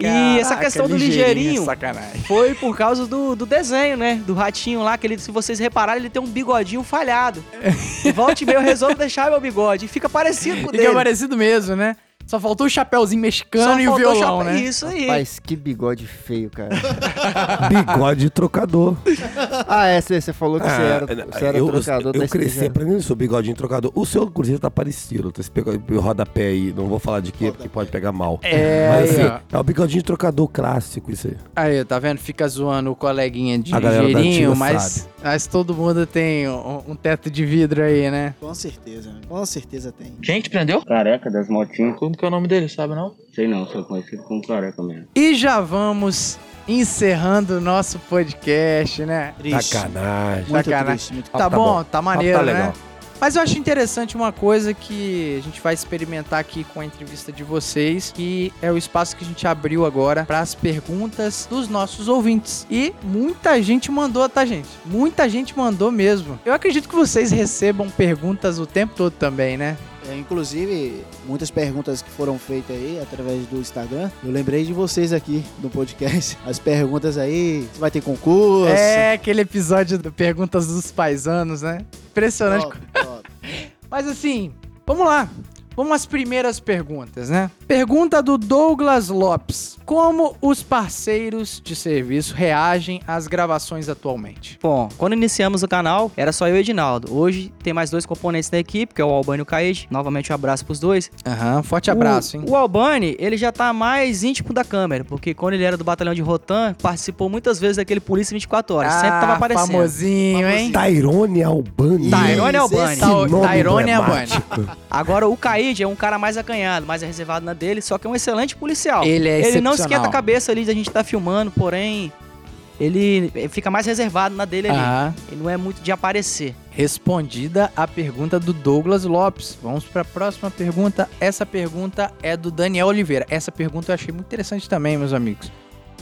E essa Caraca, questão do ligeirinho Sacanagem. foi por causa do, do desenho, né? Do ratinho lá, que ele, se vocês repararem, ele tem um bigodinho falhado. E volta e meia eu resolvo deixar meu bigode. E fica parecido com o Fica dele. parecido mesmo, né? Só faltou o chapéuzinho mexicano Só e o violão, chapa- né? Isso aí. Rapaz, que bigode feio, cara. Bigode trocador. ah, é, você falou que você era, Ah, você era eu, trocador eu da cresci aprendendo isso, bigodinho trocador. O seu, inclusive, tá parecido. Esse rodapé aí, não vou falar de quê, porque pode pegar mal. É, Mas assim, ó. é o bigodinho trocador clássico, isso aí. Aí, tá vendo? Fica zoando o coleguinha de A galera da ligeirinho, mas, sabe. mas todo mundo tem um, um teto de vidro aí, né? Com certeza, com certeza tem. Quem te prendeu? Careca das motinhas. Como que é o nome dele, sabe não? Sei não, sou conhecido como careca mesmo. E já vamos encerrando o nosso podcast, né? Triste. Sacanagem. Muito Sacanagem. triste, muito Tá, tá bom, bom. tá maneiro, Tá né? legal. Mas eu acho interessante uma coisa que a gente vai experimentar aqui com a entrevista de vocês, que é o espaço que a gente abriu agora para as perguntas dos nossos ouvintes. E muita gente mandou, tá, gente? Muita gente mandou mesmo. Eu acredito que vocês recebam perguntas o tempo todo também, né? É, inclusive, muitas perguntas que foram feitas aí através do Instagram. Eu lembrei de vocês aqui no podcast. As perguntas aí, se vai ter concurso. É aquele episódio do Perguntas dos Paisanos, né? Impressionante. Top, top. Mas assim, vamos lá. Vamos às primeiras perguntas, né? Pergunta do Douglas Lopes. Como os parceiros de serviço reagem às gravações atualmente? Bom, quando iniciamos o canal, era só eu e o Edinaldo. Hoje tem mais dois componentes da equipe, que é o Albani e o Caede. Novamente um abraço pros dois. Aham, forte abraço, hein? O, o Albani, ele já tá mais íntimo da câmera, porque quando ele era do batalhão de Rotan, participou muitas vezes daquele Polícia 24 Horas. sempre tava aparecendo. Ah, Famosinho, hein? Tyrone Albani. Tyrone Isso, Albani. esse Ta- nome Tyrone Albani. Agora o Caíde, Farid é um cara mais acanhado, mais reservado na dele, só que é um excelente policial. Ele é Ele não. Esquenta a cabeça ali de a gente estar filmando, porém, ele fica mais reservado na dele ali. Aham. Ele não é muito de aparecer. Respondida a pergunta do Douglas Lopes. Vamos para a próxima pergunta. Essa pergunta é do Daniel Oliveira. Essa pergunta eu achei muito interessante também, meus amigos.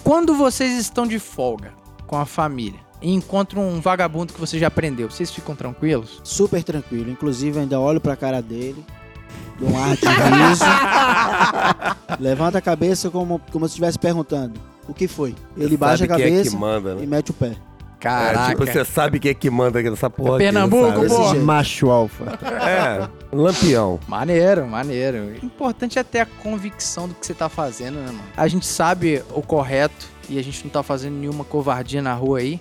Quando vocês estão de folga com a família e encontram um vagabundo que você já prendeu, vocês ficam tranquilos? Super tranquilo. Inclusive, ainda olho pra cara dele, dou um ar de riso, levanta a cabeça como, como se estivesse perguntando o que foi. Ele baixa a é cabeça que manda, né? e mete o pé. Caraca. É, tipo, você sabe quem é que manda aqui nessa porra. Pernambuco, pô. Macho alfa. É, lampião. Maneiro, maneiro. O importante é ter a convicção do que você tá fazendo, né, mano? A gente sabe o correto e a gente não tá fazendo nenhuma covardia na rua aí.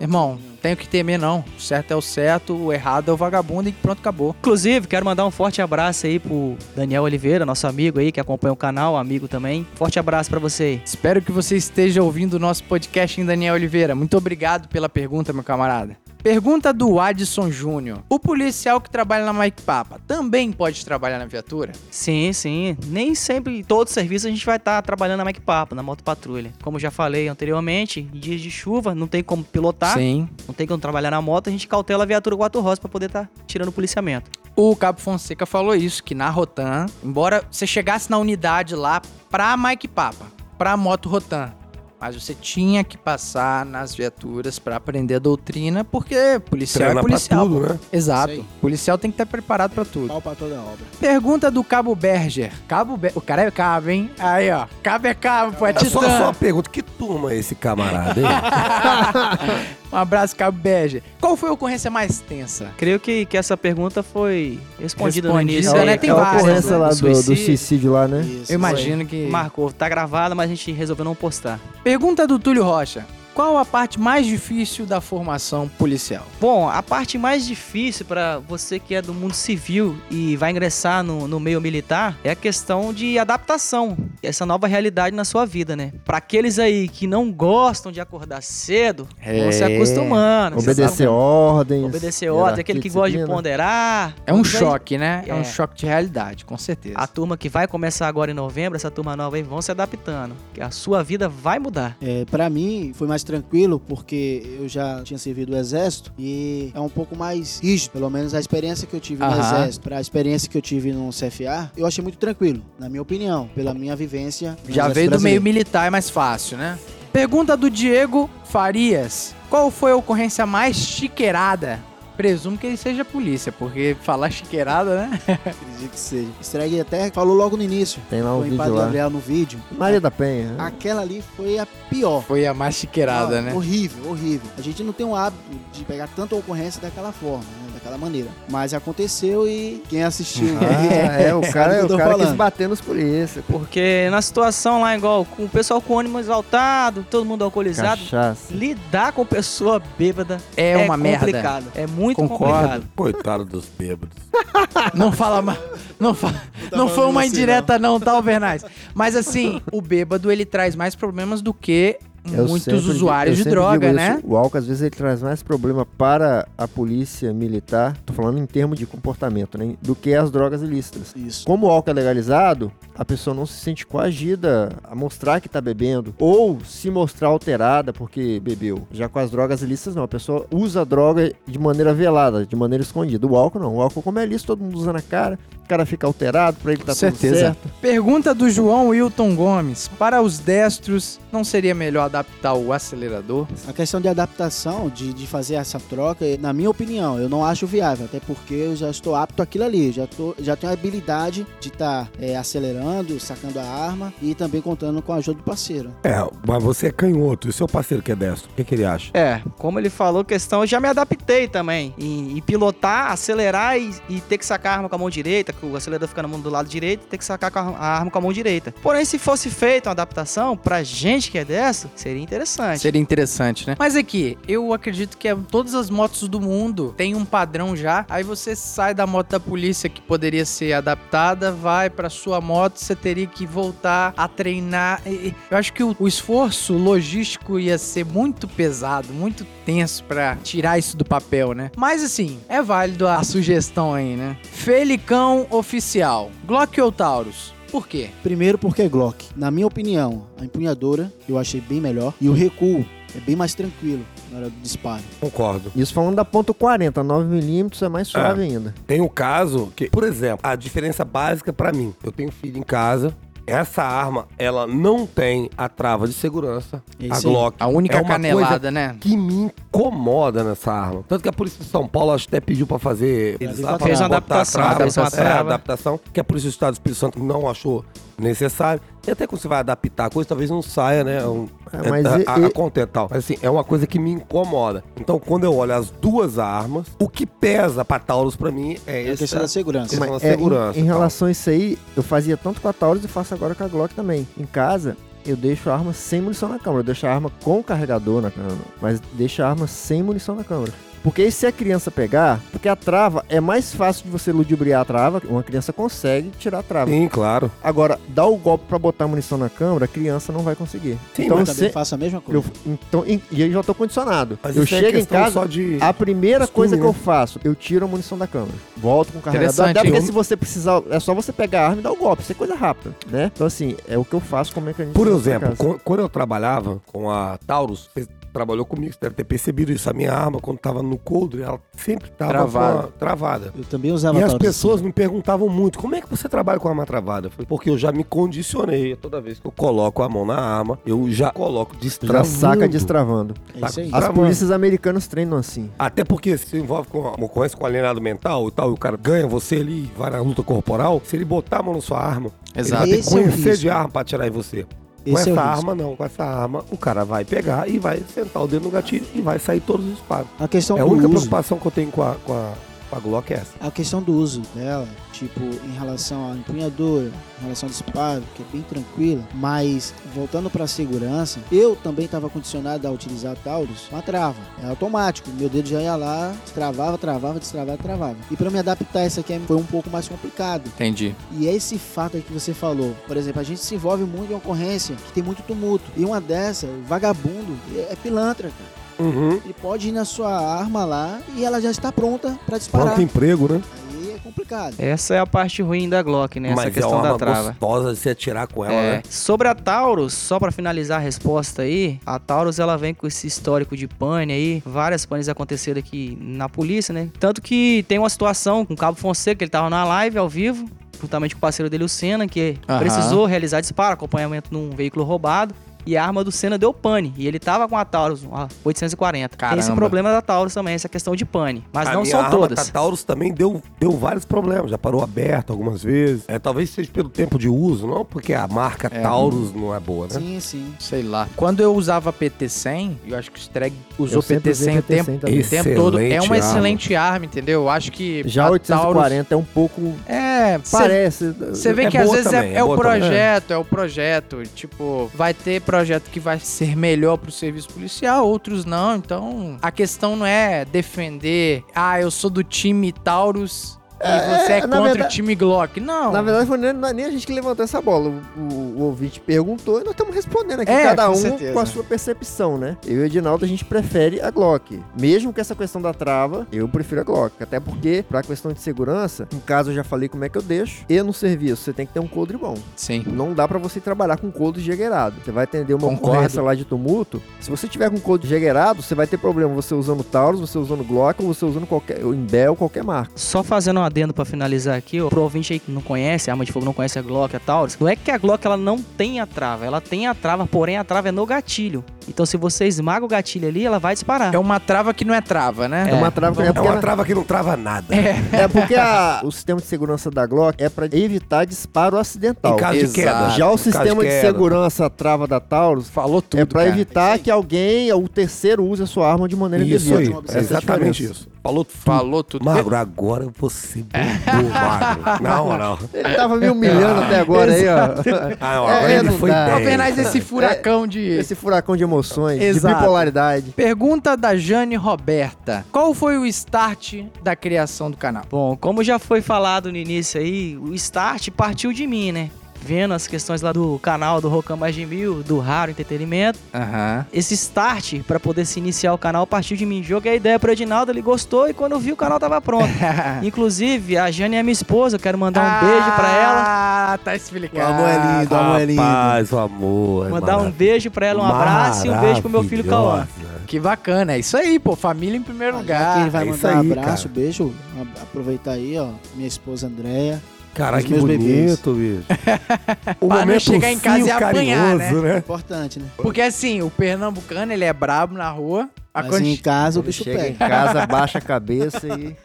Irmão, não tenho que temer, não. O certo é o certo, o errado é o vagabundo e pronto, acabou. Inclusive, quero mandar um forte abraço aí pro Daniel Oliveira, nosso amigo aí, que acompanha o canal, amigo também. Forte abraço pra você. Espero que você esteja ouvindo o nosso podcast em Daniel Oliveira. Muito obrigado pela pergunta, meu camarada. Pergunta do Adson Júnior. O policial que trabalha na Mike Papa também pode trabalhar na viatura? Sim, sim. Nem sempre, em todo serviço, a gente vai estar trabalhando na Mac Papo, na moto patrulha. Como já falei anteriormente, em dias de chuva, não tem como pilotar, Sim. não tem como trabalhar na moto, a gente cautela a viatura quatro rodas pra poder estar tirando o policiamento. O Cabo Fonseca falou isso, que na Rotan, embora você chegasse na unidade lá pra Mike Papa, pra moto Rotan, mas você tinha que passar nas viaturas pra aprender a doutrina, porque policial Treinar é pra policial. tudo, pô. né? Exato. Policial tem que estar preparado pra tudo. Pau pra toda obra. Pergunta do Cabo Berger. Cabo Ber... O cara é cabo, hein? Aí, ó. Cabo é cabo, pô. É É só, só titã. uma pergunta, que turma é esse camarada, hein? um abraço, Cabo Berger. Qual foi a ocorrência mais tensa? Creio que, que essa pergunta foi respondida, no Respondida, início. né? aí, Tem é a várias, ocorrência né? lá do, do Suicídio. suicídio lá, né? Isso. Eu imagino que... Marcou, tá gravada, mas a gente resolveu não postar. Pergunta do Túlio Rocha. Qual a parte mais difícil da formação policial? Bom, a parte mais difícil para você que é do mundo civil e vai ingressar no, no meio militar é a questão de adaptação, essa nova realidade na sua vida, né? Para aqueles aí que não gostam de acordar cedo, vão se É. acostumando. Obedecer sabe? ordens. Obedecer ordens, aquele que gosta de ponderar. É um choque, né? É. um É. choque de realidade, com certeza. A turma que vai começar agora em novembro, essa turma nova aí, vão se adaptando. Que a sua vida vai mudar. É, para mim foi mais tranquilo porque eu já tinha servido o exército e é um pouco mais rígido, pelo menos a experiência que eu tive no Aham. exército, para a experiência que eu tive no CFA, eu achei muito tranquilo, na minha opinião, pela minha vivência. no Já exército veio do meio brasileiro. militar, é mais fácil, né? Pergunta do Diego Farias. Qual foi a ocorrência mais chiqueirada? Presumo que ele seja polícia, porque falar chiqueirada, né? Acredito que seja. Estraguei até, falou logo no início. Tem lá um foi em vídeo Padre lá. Gabriel no vídeo. Maria da Penha. né? Aquela ali foi a pior. Foi a mais chiqueirada, Ah, né? Horrível, horrível. A gente não tem o hábito de pegar tanta ocorrência daquela forma, né? Daquela maneira. Mas aconteceu e quem assistiu. Ah, é, o cara, Sabe o o cara quis falando. bater nos polícia. Porque na situação lá, igual, com o pessoal com ânimo exaltado, todo mundo alcoolizado, Cachaça. lidar com pessoa bêbada É uma merda. complicado. É muito Concordo. complicado. Coitado dos bêbados. Não fala mais. Não, fa... não foi uma você, indireta, não, tá, Alvernaz? Mas assim, o bêbado ele traz mais problemas do que Eu muitos usuários eu de droga, digo né? isso. O álcool, às vezes, ele traz mais problema para a polícia militar, tô falando em termos de comportamento, né? Do que as drogas ilícitas. Isso. Como o álcool é legalizado, a pessoa não se sente coagida a mostrar que tá bebendo ou se mostrar alterada porque bebeu. Já com as drogas ilícitas, não. A pessoa usa a droga de maneira velada, de maneira escondida. O álcool não. O álcool, como é lícito, todo mundo usa na cara, cara fica alterado, pra ele tá tudo certeza. certo. Pergunta do João Wilton Gomes. Para os destros, não seria melhor adaptar o acelerador? A questão de adaptação, de, de fazer essa troca, na minha opinião, eu não acho viável, até porque eu já estou apto àquilo ali, já, tô, já tenho a habilidade de estar acelerando, sacando a arma e também contando com a ajuda do parceiro. É, mas você é canhoto e seu parceiro que é destro, o que, que ele acha? É, como ele falou, questão, eu já me adaptei também. Em, em pilotar, acelerar e, e ter que sacar a arma com a mão direita, que o acelerador fica na mão do lado direito, ter que sacar com a, a arma com a mão direita. Porém, se fosse feita uma adaptação, pra gente que é dessa, seria interessante. Seria interessante, né? Mas aqui, eu acredito que é- todas as motos do mundo têm um padrão já. Aí você sai da moto da polícia que poderia ser adaptada, vai pra sua moto, você teria que voltar a treinar. Eu acho que o, o esforço logístico ia ser muito pesado, muito tenso pra tirar isso do papel, né? Mas assim, é válido a sugestão aí, né? Felicão oficial, Glock ou Taurus? Por quê? Primeiro porque é Glock. Na minha opinião, a empunhadora eu achei bem melhor. E o recuo é bem mais tranquilo na hora do disparo. Concordo. Isso falando da ponto 40, 9mm é mais suave ainda. Tem o caso que, por exemplo, a diferença básica pra mim, eu tenho filho em casa, essa arma, ela não tem a trava de segurança, a isso aí. Glock. A única é uma canelada, coisa né? que me incomoda nessa arma. Tanto que a Polícia de São Paulo acho até pediu pra fazer. Pra Fez uma adaptação, a trava, fez uma é, adaptação, que a Polícia do Estado do Espírito Santo não achou necessário. E até quando você vai adaptar a coisa, talvez não saia, né? Um, É, mas a, e- a, a conta e tal. Mas assim, é uma coisa que me incomoda. Então, quando eu olho as duas armas, o que pesa pra Taurus pra mim é, É a esse. questão da segurança. Questão Mas, da é, segurança em, em relação a isso aí, eu fazia tanto com a Taurus e faço agora com a Glock também. Em casa, eu deixo a arma sem munição na câmera. Eu deixo a arma com carregador na câmera, mas deixo a arma sem munição na câmera. Porque aí se a criança pegar, porque a trava é mais fácil de você ludibriar a trava, uma criança consegue tirar a trava. Sim, claro. Agora, dar o golpe pra botar a munição na câmera, a criança não vai conseguir. Sim, então, eu também se- faço a mesma coisa. eu, então, e, e aí já tô condicionado. Mas eu é chego em questão casa, de. a primeira coisa que né? eu faço, eu tiro a munição da câmera. Volto com o carregador. Até porque eu- se você precisar, é só você pegar a arma e dar o golpe. Isso é coisa rápida, né? Então, assim, é o que eu faço com o mecanismo. Por exemplo, quando eu trabalhava com a Taurus, trabalhou comigo, você deve ter percebido isso. A minha arma, quando tava no coldre, ela sempre tava Travada. com a- travada. Eu também usava E as pessoas me perguntavam muito, como é que você trabalha com a arma travada? Eu falei, porque eu já me condicionei. Toda vez que eu coloco a mão na arma, eu já coloco já destravando. saca destravando. É isso aí. Tá As polícias americanas treinam assim. Até porque se envolve com uma ocorrência com alienado mental e tal, e o cara ganha você ali, vai na luta corporal, se ele botar a mão na sua arma, Exato. ele vai ter que é conhecer risco. de arma pra atirar em você. Com Esse é essa risco. arma, não. Com essa arma, o cara vai pegar e vai sentar o dedo no gatilho e vai sair todos os disparos. A questão é a única uso. preocupação que eu tenho com a, com a, com a Glock é essa. A questão do uso dela, tipo, em relação à empunhadora, em relação ao disparo, que é bem tranquila, mas voltando para a segurança, eu também estava condicionado a utilizar a Taurus com a trava. É automático, meu dedo já ia lá, destravava, travava, destravava, travava. E para me adaptar a essa aqui foi um pouco mais complicado. Entendi. E é esse fato aí que você falou. Por exemplo, a gente se envolve muito em ocorrência que tem muito tumulto. E uma dessa, vagabundo, é é pilantra, cara. Uhum. Ele pode ir na sua arma lá e ela já está pronta para disparar. Pronto emprego, né? Aí é complicado. Essa é a parte ruim da Glock, né? Essa Mas é questão uma da arma trava. gostosa de se atirar com ela, É. né? Sobre a Taurus, só pra finalizar a resposta aí, a Taurus ela vem com esse histórico de pane aí, várias panes aconteceram aqui na polícia, né? Tanto que tem uma situação com o Cabo Fonseca, que ele tava na live ao vivo, juntamente com o parceiro dele, o Senna, que Aham. precisou realizar disparo, acompanhamento num veículo roubado. E a arma do Senna deu pane. E ele tava com a Taurus, uma 840. Tem esse Caramba. problema da Taurus também, essa questão de pane. Mas A não minha são arma todas. da Taurus também deu, deu vários problemas. Já parou aberto algumas vezes. É, talvez seja pelo tempo de uso, não porque a marca É. Taurus não é boa, né? Sim, sim. Sei lá. Quando eu usava PT100, eu acho que o Streg usou Eu sempre usei PT100 o tempo, PT100 também. o tempo todo. É uma arma. excelente arma, entendeu? Eu acho que Já a 840 é um pouco. Taurus... É, Parece. Você vê É que às vezes também, é, é é o boa também. projeto, é o projeto. Tipo, vai ter projeto que vai ser melhor pro serviço policial, outros não. Então, a questão não é defender, ah, eu sou do time Taurus e É, você é, é, contra o verdade- time Glock. Não. Na verdade, foi nem, nem a gente que levantou essa bola. O, o- o ouvinte perguntou e nós estamos respondendo aqui, É, cada um certeza. com a sua percepção, né? Eu e o Edinaldo, a gente prefere a Glock. Mesmo com essa questão da trava, eu prefiro a Glock. Até porque, pra questão de segurança, no caso eu já falei como é que eu deixo. E no serviço, você tem que ter um coldre bom. Sim. Não dá pra você trabalhar com coldre jegueirado. Você vai atender uma Concordo. ocorrência lá de tumulto. Se você tiver com coldre jegueirado, você vai ter problema você usando Taurus, você usando Glock, ou você usando qualquer, Imbel, qualquer marca. Só fazendo um adendo pra finalizar aqui, ó, pro ouvinte aí que não conhece, a arma de fogo não conhece a Glock, a Taurus, não é que a Glock ela não tem a trava, ela tem a trava, porém a trava é no gatilho. Então se você esmaga o gatilho ali, ela vai disparar. É uma trava que não é trava, né? É, uma trava que É é porque uma ela- trava que não trava nada. É porque a- o sistema de segurança da Glock é pra evitar disparo acidental. Em caso de Exato. queda. Já o sistema de, queda. segurança trava da Taurus Falou tudo, é pra cara. evitar que alguém, o terceiro, use a sua arma de maneira Isso aí, indevida. Essa é é a exatamente diferença. isso. Falou tudo. Falou tudo. Magro, agora você bombou, Magro. Na moral. Ele tava me humilhando até agora aí, ó. Ah, não, É, agora é, ele não foi dá. 10. Apenas esse furacão de... Esse furacão de emoções, Exato. de bipolaridade. Pergunta da Jane Roberta. Qual foi o start da criação do canal? Bom, como já foi falado no início aí, o start partiu de mim, né? Vendo as questões lá do canal do Rocan Mais de Mil, do Raro Entretenimento. Aham. Esse start pra poder se iniciar o canal partiu de mim. Joguei a ideia pro Edinaldo, ele gostou e quando eu vi o canal tava pronto. Inclusive, a Jane é minha esposa, eu quero mandar um beijo pra ela. Ah, tá O explicado. amor é lindo, o amor é lindo. Rapaz, o amor. é Mandar um beijo pra ela, um abraço e um beijo pro meu filho Cauã. Que bacana, é isso aí, pô. Família em primeiro lugar. ele vai é isso mandar um abraço, cara. beijo, aproveitar aí, ó, minha esposa Andréia. Caralho, Os que meus bebês. bonito, bicho. O Pra não momento chegar em casa e apanhar, carinhoso, né? Importante, né? Porque assim, o pernambucano, ele é brabo na rua. Mas Mas quando- em casa o bicho chega em pega. casa, baixa a cabeça e.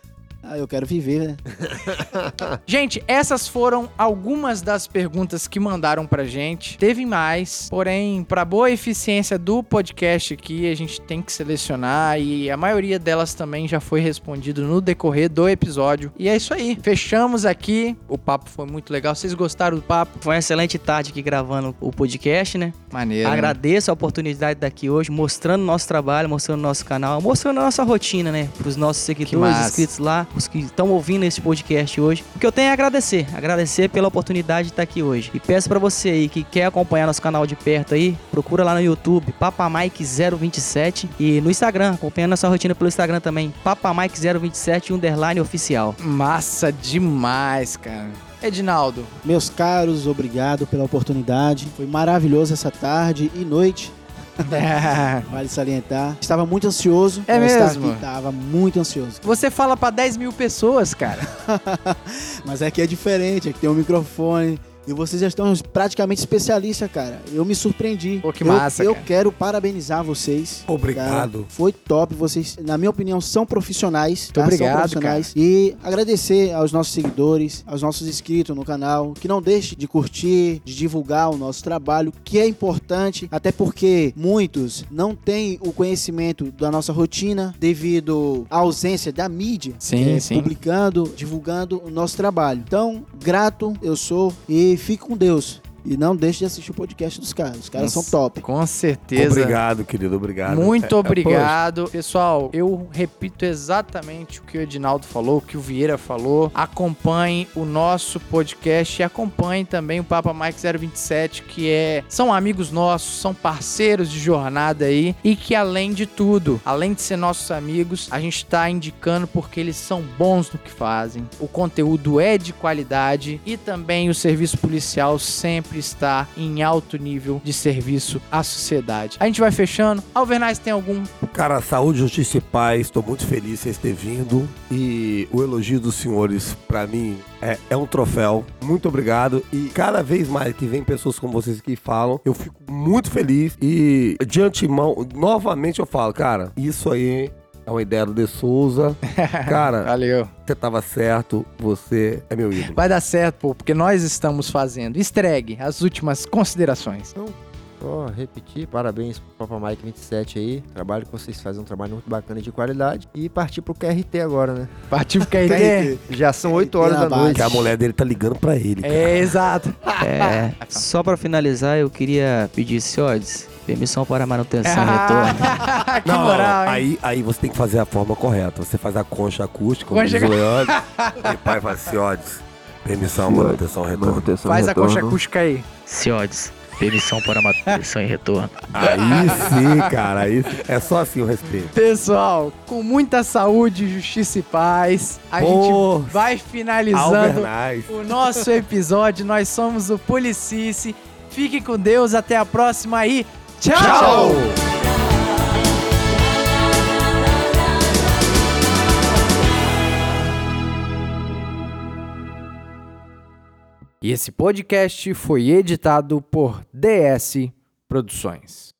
Ah, eu quero viver, né? Gente, essas foram algumas das perguntas que mandaram pra gente. Teve mais, porém, pra boa eficiência do podcast aqui, a gente tem que selecionar e a maioria delas também já foi respondido no decorrer do episódio. E é isso aí. Fechamos aqui. O papo foi muito legal. Vocês gostaram do papo? Foi uma excelente tarde aqui gravando o podcast, né? Maneiro. né? Agradeço a oportunidade daqui hoje, mostrando nosso trabalho, mostrando nosso canal, mostrando a nossa rotina, né? Pros nossos seguidores inscritos lá, os que estão ouvindo esse podcast hoje. O que eu tenho é agradecer, agradecer pela oportunidade de estar aqui hoje. E peço pra você aí que quer acompanhar nosso canal de perto aí, procura lá no YouTube, Papamike027 e no Instagram, acompanhando nossa rotina pelo Instagram também, Papamike027 underline oficial. Massa demais, cara. Edinaldo. Meus caros, obrigado pela oportunidade. Foi maravilhoso essa tarde e noite. Vale salientar. Estava muito ansioso. É mesmo? Estava muito ansioso. Você fala pra 10 mil pessoas, cara. Mas aqui é diferente, aqui tem um microfone. E vocês já estão praticamente especialistas, cara. Eu me surpreendi. Pô, que eu, massa, Eu cara. quero parabenizar vocês. Obrigado. Cara, foi top. Vocês, na minha opinião, são profissionais. tá? Obrigado, São profissionais. E agradecer aos nossos seguidores, aos nossos inscritos no canal, que não deixe de curtir, de divulgar o nosso trabalho, que é importante, até porque muitos não têm o conhecimento da nossa rotina devido à ausência da mídia Sim, é, sim. publicando, divulgando o nosso trabalho. Então, grato eu sou e fique com Deus. E não deixe de assistir o podcast dos caras. Os caras Nossa, são top. Com certeza. Obrigado, querido, obrigado. Muito É, é, obrigado. Pessoal, eu repito exatamente o que o Edinaldo falou, o que o Vieira falou. Acompanhe o nosso podcast e acompanhe também o Papa Mike 027, que é são amigos nossos, são parceiros de jornada aí e que além de tudo, além de ser nossos amigos, a gente está indicando porque eles são bons no que fazem. O conteúdo é de qualidade e também o serviço policial sempre está em alto nível de serviço à sociedade. A gente vai fechando. Alvernais tem algum Cara, saúde, justiça e paz. Estou muito feliz vocês terem vindo. E o elogio dos senhores, pra mim, é, é um troféu. Muito obrigado. E cada vez mais que vem pessoas como vocês que falam, eu fico muito feliz. E de antemão, novamente eu falo, cara, isso aí é uma ideia do De Souza. Cara, Valeu. você tava certo. Você é meu ídolo. Vai dar certo, pô, porque nós estamos fazendo. Estregue as últimas considerações. Só repetir, parabéns pro Papa Mike 27 aí. Trabalho que vocês fazem um trabalho muito bacana e de qualidade. E partir pro QRT agora, né? Partiu KRT. Já são 8 QRT horas da noite. Que a mulher dele tá ligando pra ele. cara. É, exato. É, só pra finalizar, eu queria pedir, senhores, permissão para manutenção e retorno. que Não, moral, hein? aí, aí você tem que fazer a forma correta. Você faz a concha acústica, como Concha diz o Leandro. e pai fala assim, ó, diz, permissão, manutenção, retorno. Faz a concha acústica aí. Senhores, permissão para manutenção e retorno. Aí sim, cara, aí é só assim o respeito. Pessoal, com muita saúde, justiça e paz, a Pô, gente vai finalizando Albernaz. o nosso episódio. Nós somos o Policice. Fique com Deus, até a próxima e tchau! Tchau! E esse podcast foi editado por DS Produções.